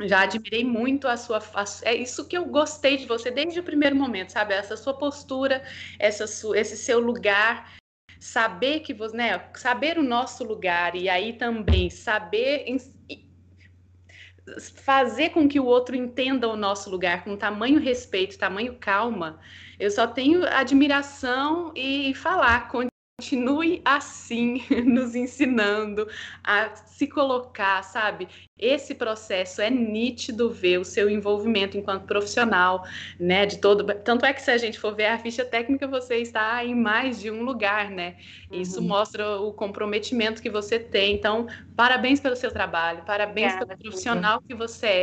Já admirei muito a sua. A, é isso que eu gostei de você desde o primeiro momento, sabe? Essa sua postura, essa sua, esse seu lugar saber que você, né, saber o nosso lugar e aí também saber fazer com que o outro entenda o nosso lugar com tamanho respeito, tamanho calma, eu só tenho admiração e falar continue assim, nos ensinando a se colocar, sabe? Esse processo é nítido ver o seu envolvimento enquanto profissional, né? De todo. Tanto é que se a gente for ver a ficha técnica, você está em mais de um lugar, né? Isso uhum. mostra o comprometimento que você tem. Então, parabéns pelo seu trabalho, parabéns pelo profissional que você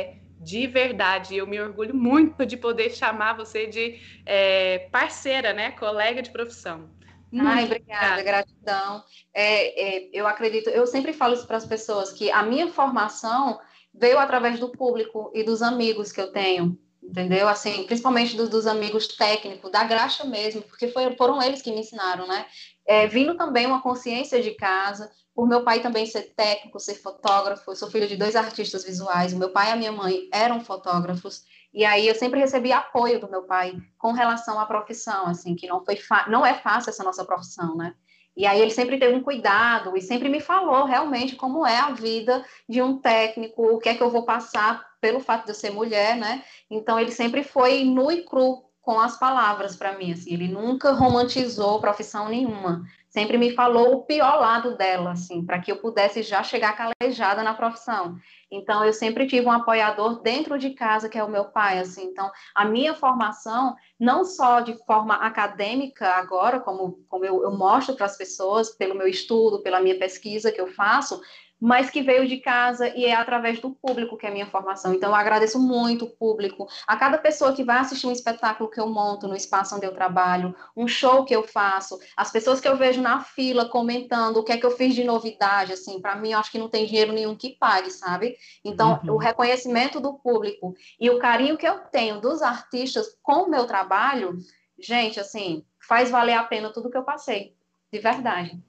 é de verdade. Eu me orgulho muito de poder chamar você de é, parceira, né? Colega de profissão.
Muito Ai, obrigada, gratidão. É, é, eu acredito, eu sempre falo isso para as pessoas, que a minha formação veio através do público e dos amigos que eu tenho, entendeu? Assim, principalmente dos, dos amigos técnicos, da graxa mesmo, porque foi, foram eles que me ensinaram, né? É, vindo também uma consciência de casa, por meu pai também ser técnico, ser fotógrafo, eu sou filha de dois artistas visuais, o meu pai e a minha mãe eram fotógrafos, e aí eu sempre recebi apoio do meu pai com relação à profissão, assim, que não foi não é fácil essa nossa profissão, né? E aí ele sempre teve um cuidado e sempre me falou realmente como é a vida de um técnico, o que é que eu vou passar pelo fato de eu ser mulher, né? Então ele sempre foi nu e cru com as palavras para mim, assim, ele nunca romantizou profissão nenhuma sempre me falou o pior lado dela, assim, para que eu pudesse já chegar calejada na profissão. Então, eu sempre tive um apoiador dentro de casa, que é o meu pai, assim. Então, a minha formação, não só de forma acadêmica agora, como, como eu, eu mostro para as pessoas, pelo meu estudo, pela minha pesquisa que eu faço, mas que veio de casa e é através do público que é a minha formação. Então, eu agradeço muito o público, a cada pessoa que vai assistir um espetáculo que eu monto no espaço onde eu trabalho, um show que eu faço, as pessoas que eu vejo na fila comentando o que é que eu fiz de novidade, assim, para mim, eu acho que não tem dinheiro nenhum que pague, sabe? Então, uhum. o reconhecimento do público e o carinho que eu tenho dos artistas com o meu trabalho, gente, assim, faz valer a pena tudo que eu passei, de verdade.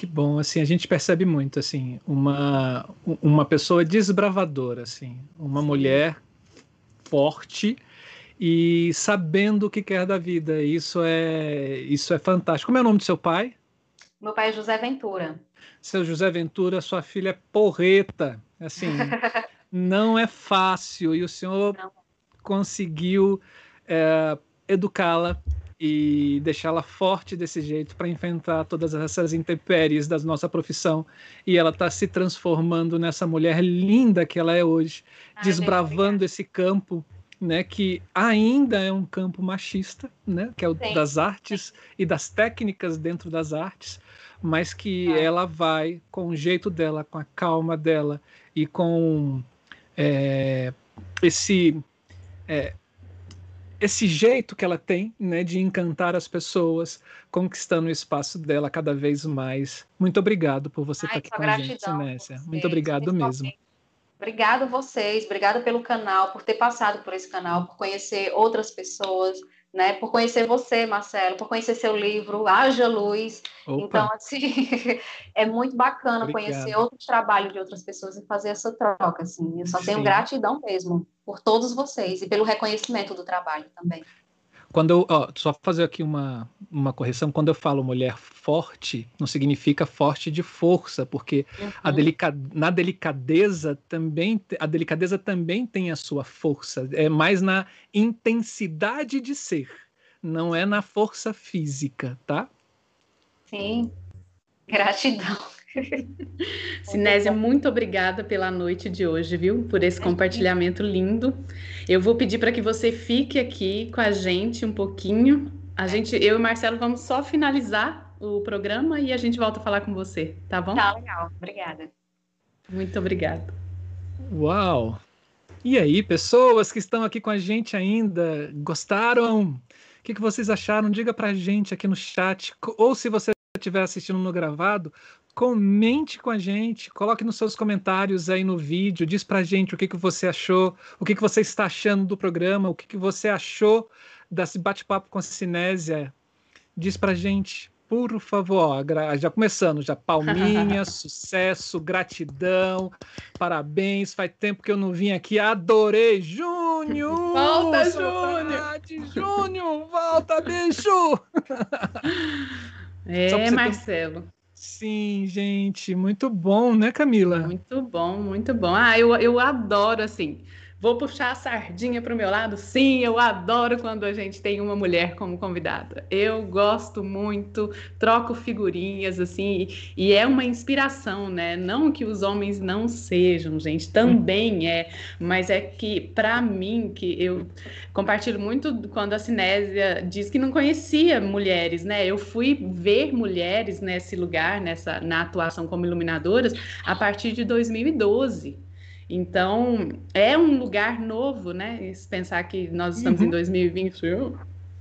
Que bom, assim, a gente percebe muito, assim, uma, uma pessoa desbravadora, assim, uma mulher forte e sabendo o que quer da vida. Isso é, isso é fantástico. Como é o nome do seu pai?
Meu pai é José Ventura.
Seu José Ventura, sua filha é porreta, assim, não é fácil e o senhor não. conseguiu é, educá-la e deixá-la forte desse jeito para enfrentar todas essas intempéries da nossa profissão. E ela está se transformando nessa mulher linda que ela é hoje, Ai, desbravando esse campo. Né, que ainda é um campo machista, né, que é o Sim. das artes e das técnicas dentro das artes, mas que ela vai com o jeito dela, com a calma dela e com é, esse é, esse jeito que ela tem, né, de encantar as pessoas, conquistando o espaço dela cada vez mais. Muito obrigado por você Ai, estar aqui com a gente, Sinécia. Muito obrigado mesmo.
Obrigado vocês, obrigado pelo canal, por ter passado por esse canal, por conhecer outras pessoas, né? Por conhecer você, Marcelo, por conhecer seu livro, Haja Luz. Opa. Então, assim, é muito bacana Obrigado. conhecer outros trabalhos de outras pessoas e fazer essa troca, assim. Eu só Sim. tenho gratidão mesmo por todos vocês e pelo reconhecimento do trabalho também.
Quando eu, ó, só fazer aqui uma, uma correção, quando eu falo mulher forte, não significa forte de força, porque uhum. a delica, na delicadeza também, a delicadeza também tem a sua força, é mais na intensidade de ser, não é na força física, tá?
Sim, gratidão.
Sinésia, muito obrigada pela noite de hoje, viu? Por esse compartilhamento lindo. Eu vou pedir para que você fique aqui com a gente um pouquinho. A gente, eu e Marcelo vamos só finalizar o programa e a gente volta a falar com você, tá bom?
Tá legal. Obrigada.
Muito obrigada.
Uau! E aí, pessoas que estão aqui com a gente ainda, gostaram? O que, que vocês acharam? Diga pra gente aqui no chat. Ou se você estiver assistindo no gravado, comente com a gente, coloque nos seus comentários aí no vídeo, diz pra gente o que, que você achou, o que, que você está achando do programa, o que, que você achou desse bate-papo com a Cinésia. Diz pra gente, por favor, já começando, já palminha, sucesso, gratidão, parabéns, faz tempo que eu não vim aqui, adorei, Júnior!
Volta, Júnior!
Júnior, volta, bicho!
É, Marcelo. Ter...
Sim, gente, muito bom, né, Camila?
Muito bom, muito bom. Ah, eu, eu adoro, assim, Vou puxar a sardinha para o meu lado. Sim, eu adoro quando a gente tem uma mulher como convidada. Eu gosto muito, troco figurinhas, assim, e é uma inspiração, né? Não que os homens não sejam, gente, também é, mas é que, para mim, que eu compartilho muito quando a Cinésia diz que não conhecia mulheres, né? Eu fui ver mulheres nesse lugar, nessa, na atuação como iluminadoras, a partir de 2012. Então, é um lugar novo, né? Se pensar que nós estamos uhum. em 2020,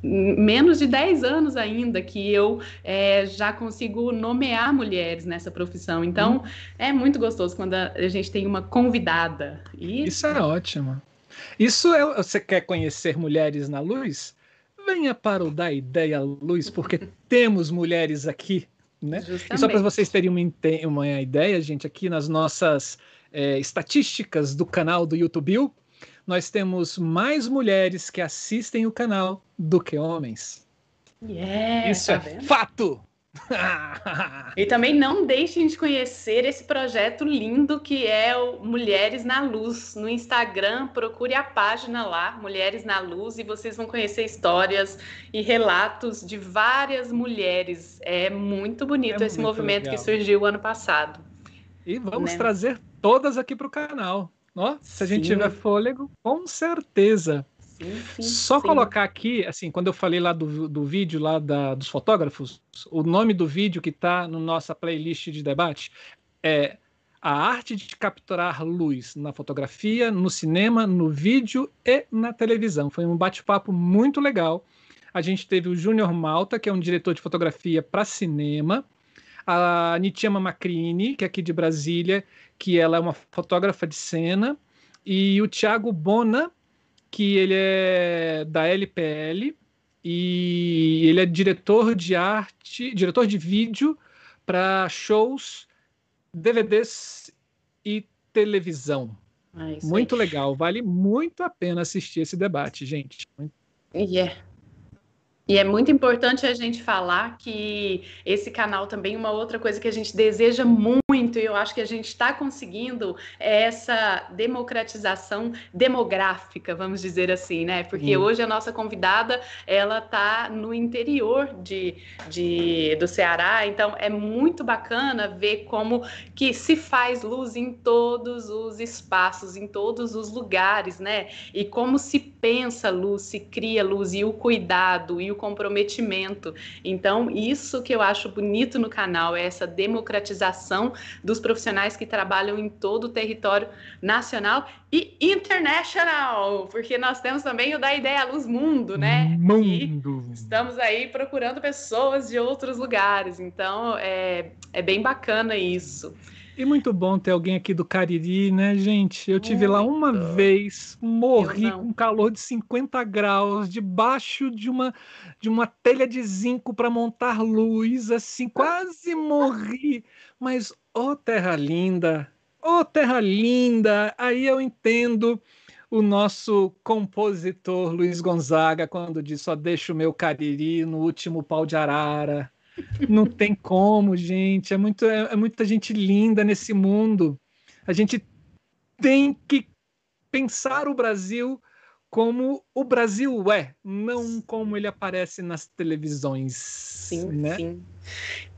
menos de 10 anos ainda que eu é, já consigo nomear mulheres nessa profissão. Então, uhum. é muito gostoso quando a gente tem uma convidada.
E... Isso é ótimo. Isso é. Você quer conhecer mulheres na luz? Venha para o Da Ideia Luz, porque temos mulheres aqui. Né? E só para vocês terem uma, uma ideia, gente, aqui nas nossas é, estatísticas do canal do YouTube, nós temos mais mulheres que assistem o canal do que homens.
Yeah,
Isso tá é vendo? fato!
e também não deixem de conhecer esse projeto lindo que é o Mulheres na Luz. No Instagram, procure a página lá, Mulheres na Luz, e vocês vão conhecer histórias e relatos de várias mulheres. É muito bonito é esse muito movimento legal. que surgiu ano passado.
E vamos né? trazer todas aqui para o canal. Ó, se a gente sim. tiver fôlego, com certeza. Sim, sim, Só colocar aqui, assim, quando eu falei lá do, do vídeo lá da, dos fotógrafos, o nome do vídeo que está na no nossa playlist de debate é a arte de capturar luz na fotografia, no cinema, no vídeo e na televisão. Foi um bate-papo muito legal. A gente teve o Júnior Malta, que é um diretor de fotografia para cinema, a Nitiama Macrini, que é aqui de Brasília, que ela é uma fotógrafa de cena, e o Thiago Bona, que ele é da LPL e ele é diretor de arte, diretor de vídeo para shows, DVDs e televisão. Ah, muito aí. legal, vale muito a pena assistir esse debate, gente.
Yeah. E é muito importante a gente falar que esse canal também, uma outra coisa que a gente deseja muito, e eu acho que a gente está conseguindo, é essa democratização demográfica, vamos dizer assim, né? Porque hum. hoje a nossa convidada, ela está no interior de, de, do Ceará, então é muito bacana ver como que se faz luz em todos os espaços, em todos os lugares, né? E como se pensa luz, se cria luz, e o cuidado, e o comprometimento. Então, isso que eu acho bonito no canal é essa democratização dos profissionais que trabalham em todo o território nacional e international, porque nós temos também o da Ideia Luz Mundo, né?
Mundo.
E estamos aí procurando pessoas de outros lugares. Então, é, é bem bacana isso.
E muito bom ter alguém aqui do Cariri, né, gente? Eu tive muito. lá uma vez, morri com calor de 50 graus, debaixo de uma de uma telha de zinco para montar luz, assim, quase morri. Mas, ô oh, terra linda, ô oh, terra linda, aí eu entendo o nosso compositor Luiz Gonzaga quando diz só deixo o meu Cariri no último pau de arara. Não tem como, gente. É, muito, é, é muita gente linda nesse mundo. A gente tem que pensar o Brasil como o Brasil é, não como ele aparece nas televisões. Sim, né? sim.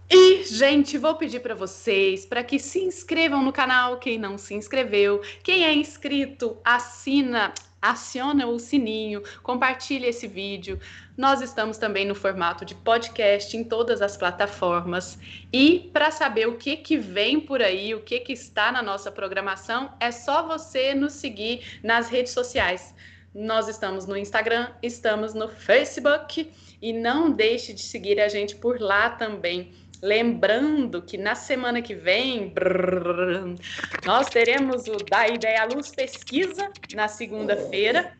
E, gente, vou pedir para vocês para que se inscrevam no canal, quem não se inscreveu. Quem é inscrito, assina, aciona o sininho, compartilhe esse vídeo. Nós estamos também no formato de podcast em todas as plataformas. E para saber o que, que vem por aí, o que, que está na nossa programação, é só você nos seguir nas redes sociais. Nós estamos no Instagram, estamos no Facebook e não deixe de seguir a gente por lá também. Lembrando que na semana que vem brrr, nós teremos o Da Ideia Luz Pesquisa na segunda-feira.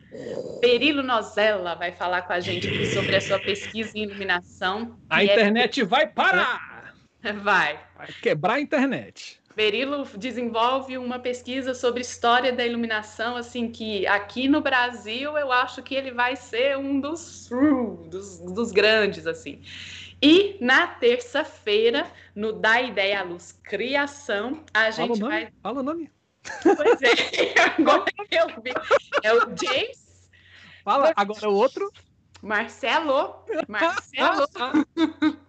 Perilo Nozella vai falar com a gente sobre a sua pesquisa em iluminação.
A internet é... vai parar!
Vai.
Vai quebrar a internet.
Berilo desenvolve uma pesquisa sobre história da iluminação, assim, que aqui no Brasil eu acho que ele vai ser um dos, dos, dos grandes, assim. E na terça-feira, no Da Ideia à Luz Criação, a gente
Fala
vai.
Fala o nome.
Pois é, agora eu vi. É o James.
Fala, agora o outro.
Marcelo. Marcelo.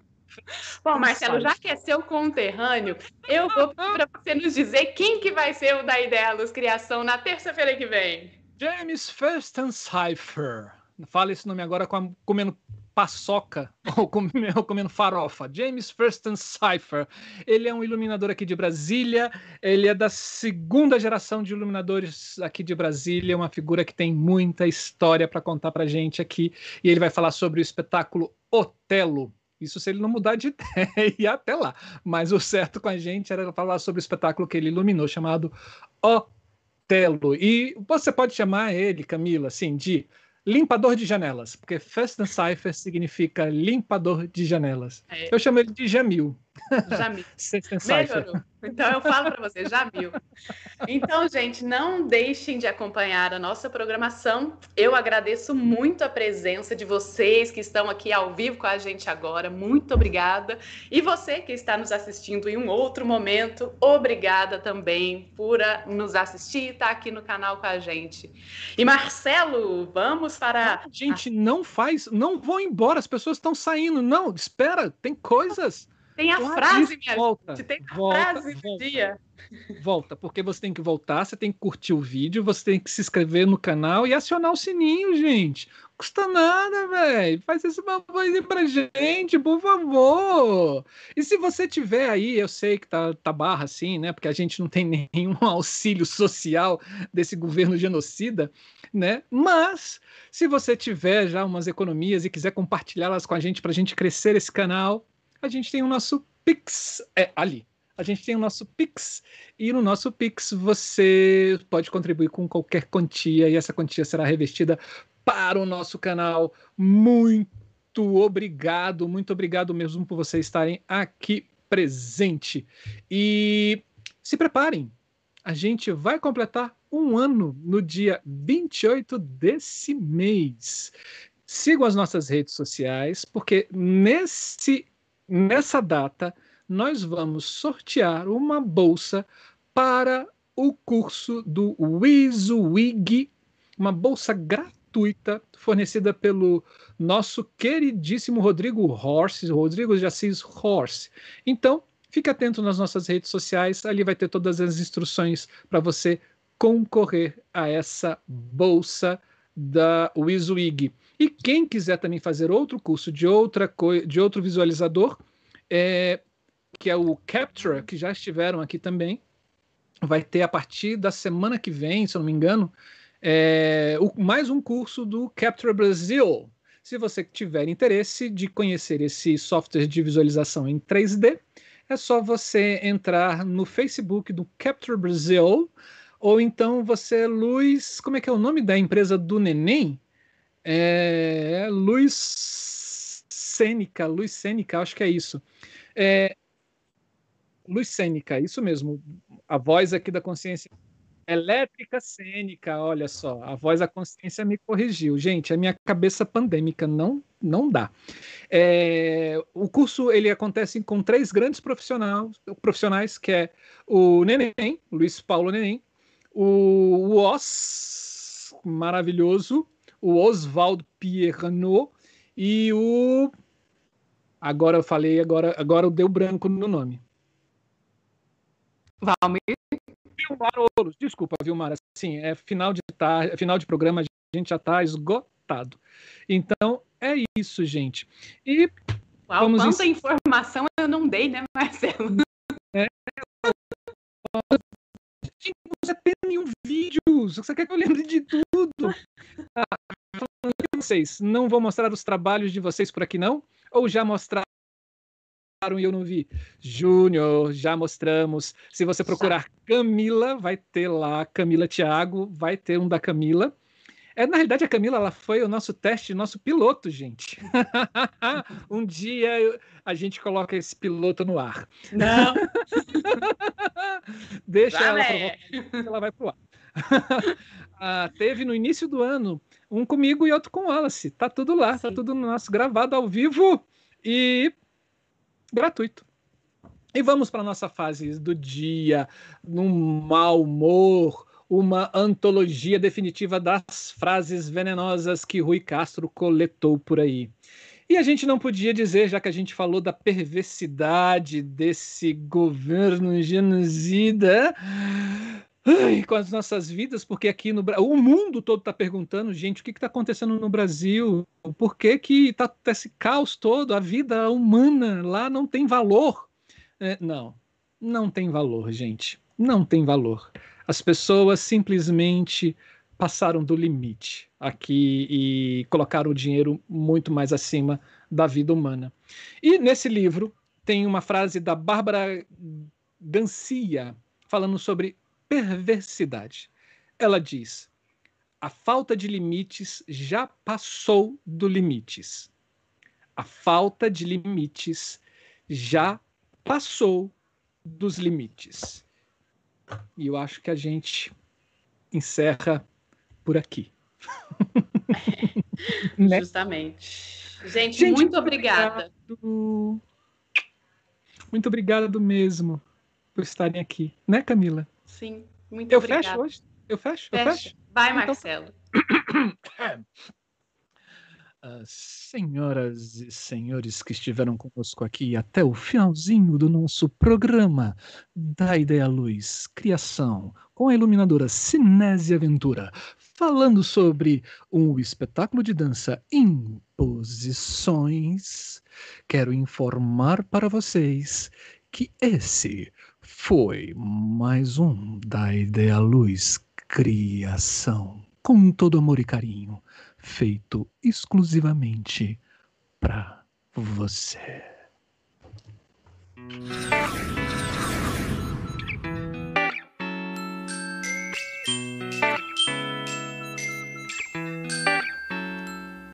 Bom, Marcelo, já que é seu conterrâneo, eu vou para você nos dizer quem que vai ser o da Ideia Luz Criação na terça-feira que vem.
James Furstencypher. Fala esse nome agora comendo paçoca ou comendo, ou comendo farofa. James Thurston Cypher. Ele é um iluminador aqui de Brasília. Ele é da segunda geração de iluminadores aqui de Brasília. Uma figura que tem muita história para contar para gente aqui. E ele vai falar sobre o espetáculo Otelo. Isso se ele não mudar de ideia até lá. Mas o certo com a gente era falar sobre o espetáculo que ele iluminou, chamado Otelo. E você pode chamar ele, Camila, assim, de limpador de janelas, porque First and Cipher significa limpador de janelas. É. Eu chamo ele de Jamil.
Jamil. Melhorou. Então eu falo para você, Jamil. Então, gente, não deixem de acompanhar a nossa programação. Eu agradeço muito a presença de vocês que estão aqui ao vivo com a gente agora. Muito obrigada. E você que está nos assistindo em um outro momento, obrigada também por nos assistir e estar aqui no canal com a gente. E Marcelo, vamos para.
Gente, não faz, não vão embora, as pessoas estão saindo. Não, espera, tem coisas.
Tem a frase, minha volta, gente. Tem a volta, frase do dia.
Volta, porque você tem que voltar, você tem que curtir o vídeo, você tem que se inscrever no canal e acionar o sininho, gente. Custa nada, velho. Faz esse favor pra gente, por favor. E se você tiver aí, eu sei que tá, tá barra assim, né? Porque a gente não tem nenhum auxílio social desse governo genocida, né? Mas se você tiver já umas economias e quiser compartilhá-las com a gente pra gente crescer esse canal, a gente tem o nosso Pix é, ali. A gente tem o nosso Pix e no nosso Pix você pode contribuir com qualquer quantia e essa quantia será revestida para o nosso canal. Muito obrigado, muito obrigado mesmo por vocês estarem aqui presente. E se preparem, a gente vai completar um ano no dia 28 desse mês. Sigam as nossas redes sociais, porque nesse nessa data, nós vamos sortear uma bolsa para o curso do WizWig, uma bolsa gratuita fornecida pelo nosso queridíssimo Rodrigo Horse, Rodrigo de Assis Horse. Então, fique atento nas nossas redes sociais, ali vai ter todas as instruções para você concorrer a essa bolsa da WizWig. E quem quiser também fazer outro curso de, outra de outro visualizador, é, que é o Capture, que já estiveram aqui também, vai ter a partir da semana que vem, se eu não me engano, é, o, mais um curso do Capture Brasil. Se você tiver interesse de conhecer esse software de visualização em 3D, é só você entrar no Facebook do Capture Brasil, ou então você, Luiz, como é que é o nome da empresa do Neném? É, Luiz Sênica, Luiz Sênica, acho que é isso. É, Luiz Sênica, isso mesmo. A voz aqui da consciência elétrica cênica, olha só, a voz da consciência me corrigiu. Gente, a minha cabeça pandêmica não não dá. É, o curso ele acontece com três grandes profissionais, profissionais que é o Neném, Luiz Paulo Neném, o Os, maravilhoso, o Oswald Pierno e o. Agora eu falei, agora, agora deu branco no nome. Valmir. Vilmar Ouros. Desculpa, Vilmar. Assim, é final de tarde, é final de programa, a gente já está esgotado. Então, é isso, gente. E.
Uau, vamos quanta informação eu não dei, né, Marcelo? É,
você tem nenhum vídeo. Você quer que eu lembre de tudo? Ah, vocês, não vou mostrar os trabalhos de vocês por aqui, não? Ou já mostraram e eu não vi? Júnior, já mostramos. Se você procurar Camila, vai ter lá Camila Thiago, vai ter um da Camila. É, na realidade, a Camila ela foi o nosso teste, nosso piloto, gente. um dia a gente coloca esse piloto no ar.
Não.
Deixa Já ela provocar, ela vai pro ar. ah, teve no início do ano um comigo e outro com o Wallace. Tá tudo lá, tá Sim. tá tudo nosso gravado ao vivo e gratuito. E vamos para a nossa fase do dia, num mau humor, uma antologia definitiva das frases venenosas que Rui Castro coletou por aí. E a gente não podia dizer, já que a gente falou da perversidade desse governo genocida com as nossas vidas, porque aqui no o mundo todo está perguntando, gente, o que está acontecendo no Brasil? Por que que está esse caos todo? A vida humana lá não tem valor. É, não, não tem valor, gente. Não tem valor. As pessoas simplesmente passaram do limite aqui e colocaram o dinheiro muito mais acima da vida humana. E nesse livro tem uma frase da Bárbara Gancia falando sobre perversidade. Ela diz: a falta de limites já passou do limites. A falta de limites já passou dos limites. E eu acho que a gente encerra por aqui.
né? Justamente. Gente, gente muito obrigada. Obrigado.
Muito obrigado mesmo por estarem aqui, né, Camila?
Sim, muito
eu
obrigada.
Eu fecho hoje? Eu fecho? Fecha. Eu fecho?
Vai, então Marcelo.
Uh, senhoras e senhores que estiveram conosco aqui até o finalzinho do nosso programa da Ideia Luz Criação com a iluminadora Cinésia Ventura, falando sobre um espetáculo de dança Imposições, quero informar para vocês que esse foi mais um da Ideia Luz Criação. Com todo amor e carinho feito exclusivamente para você.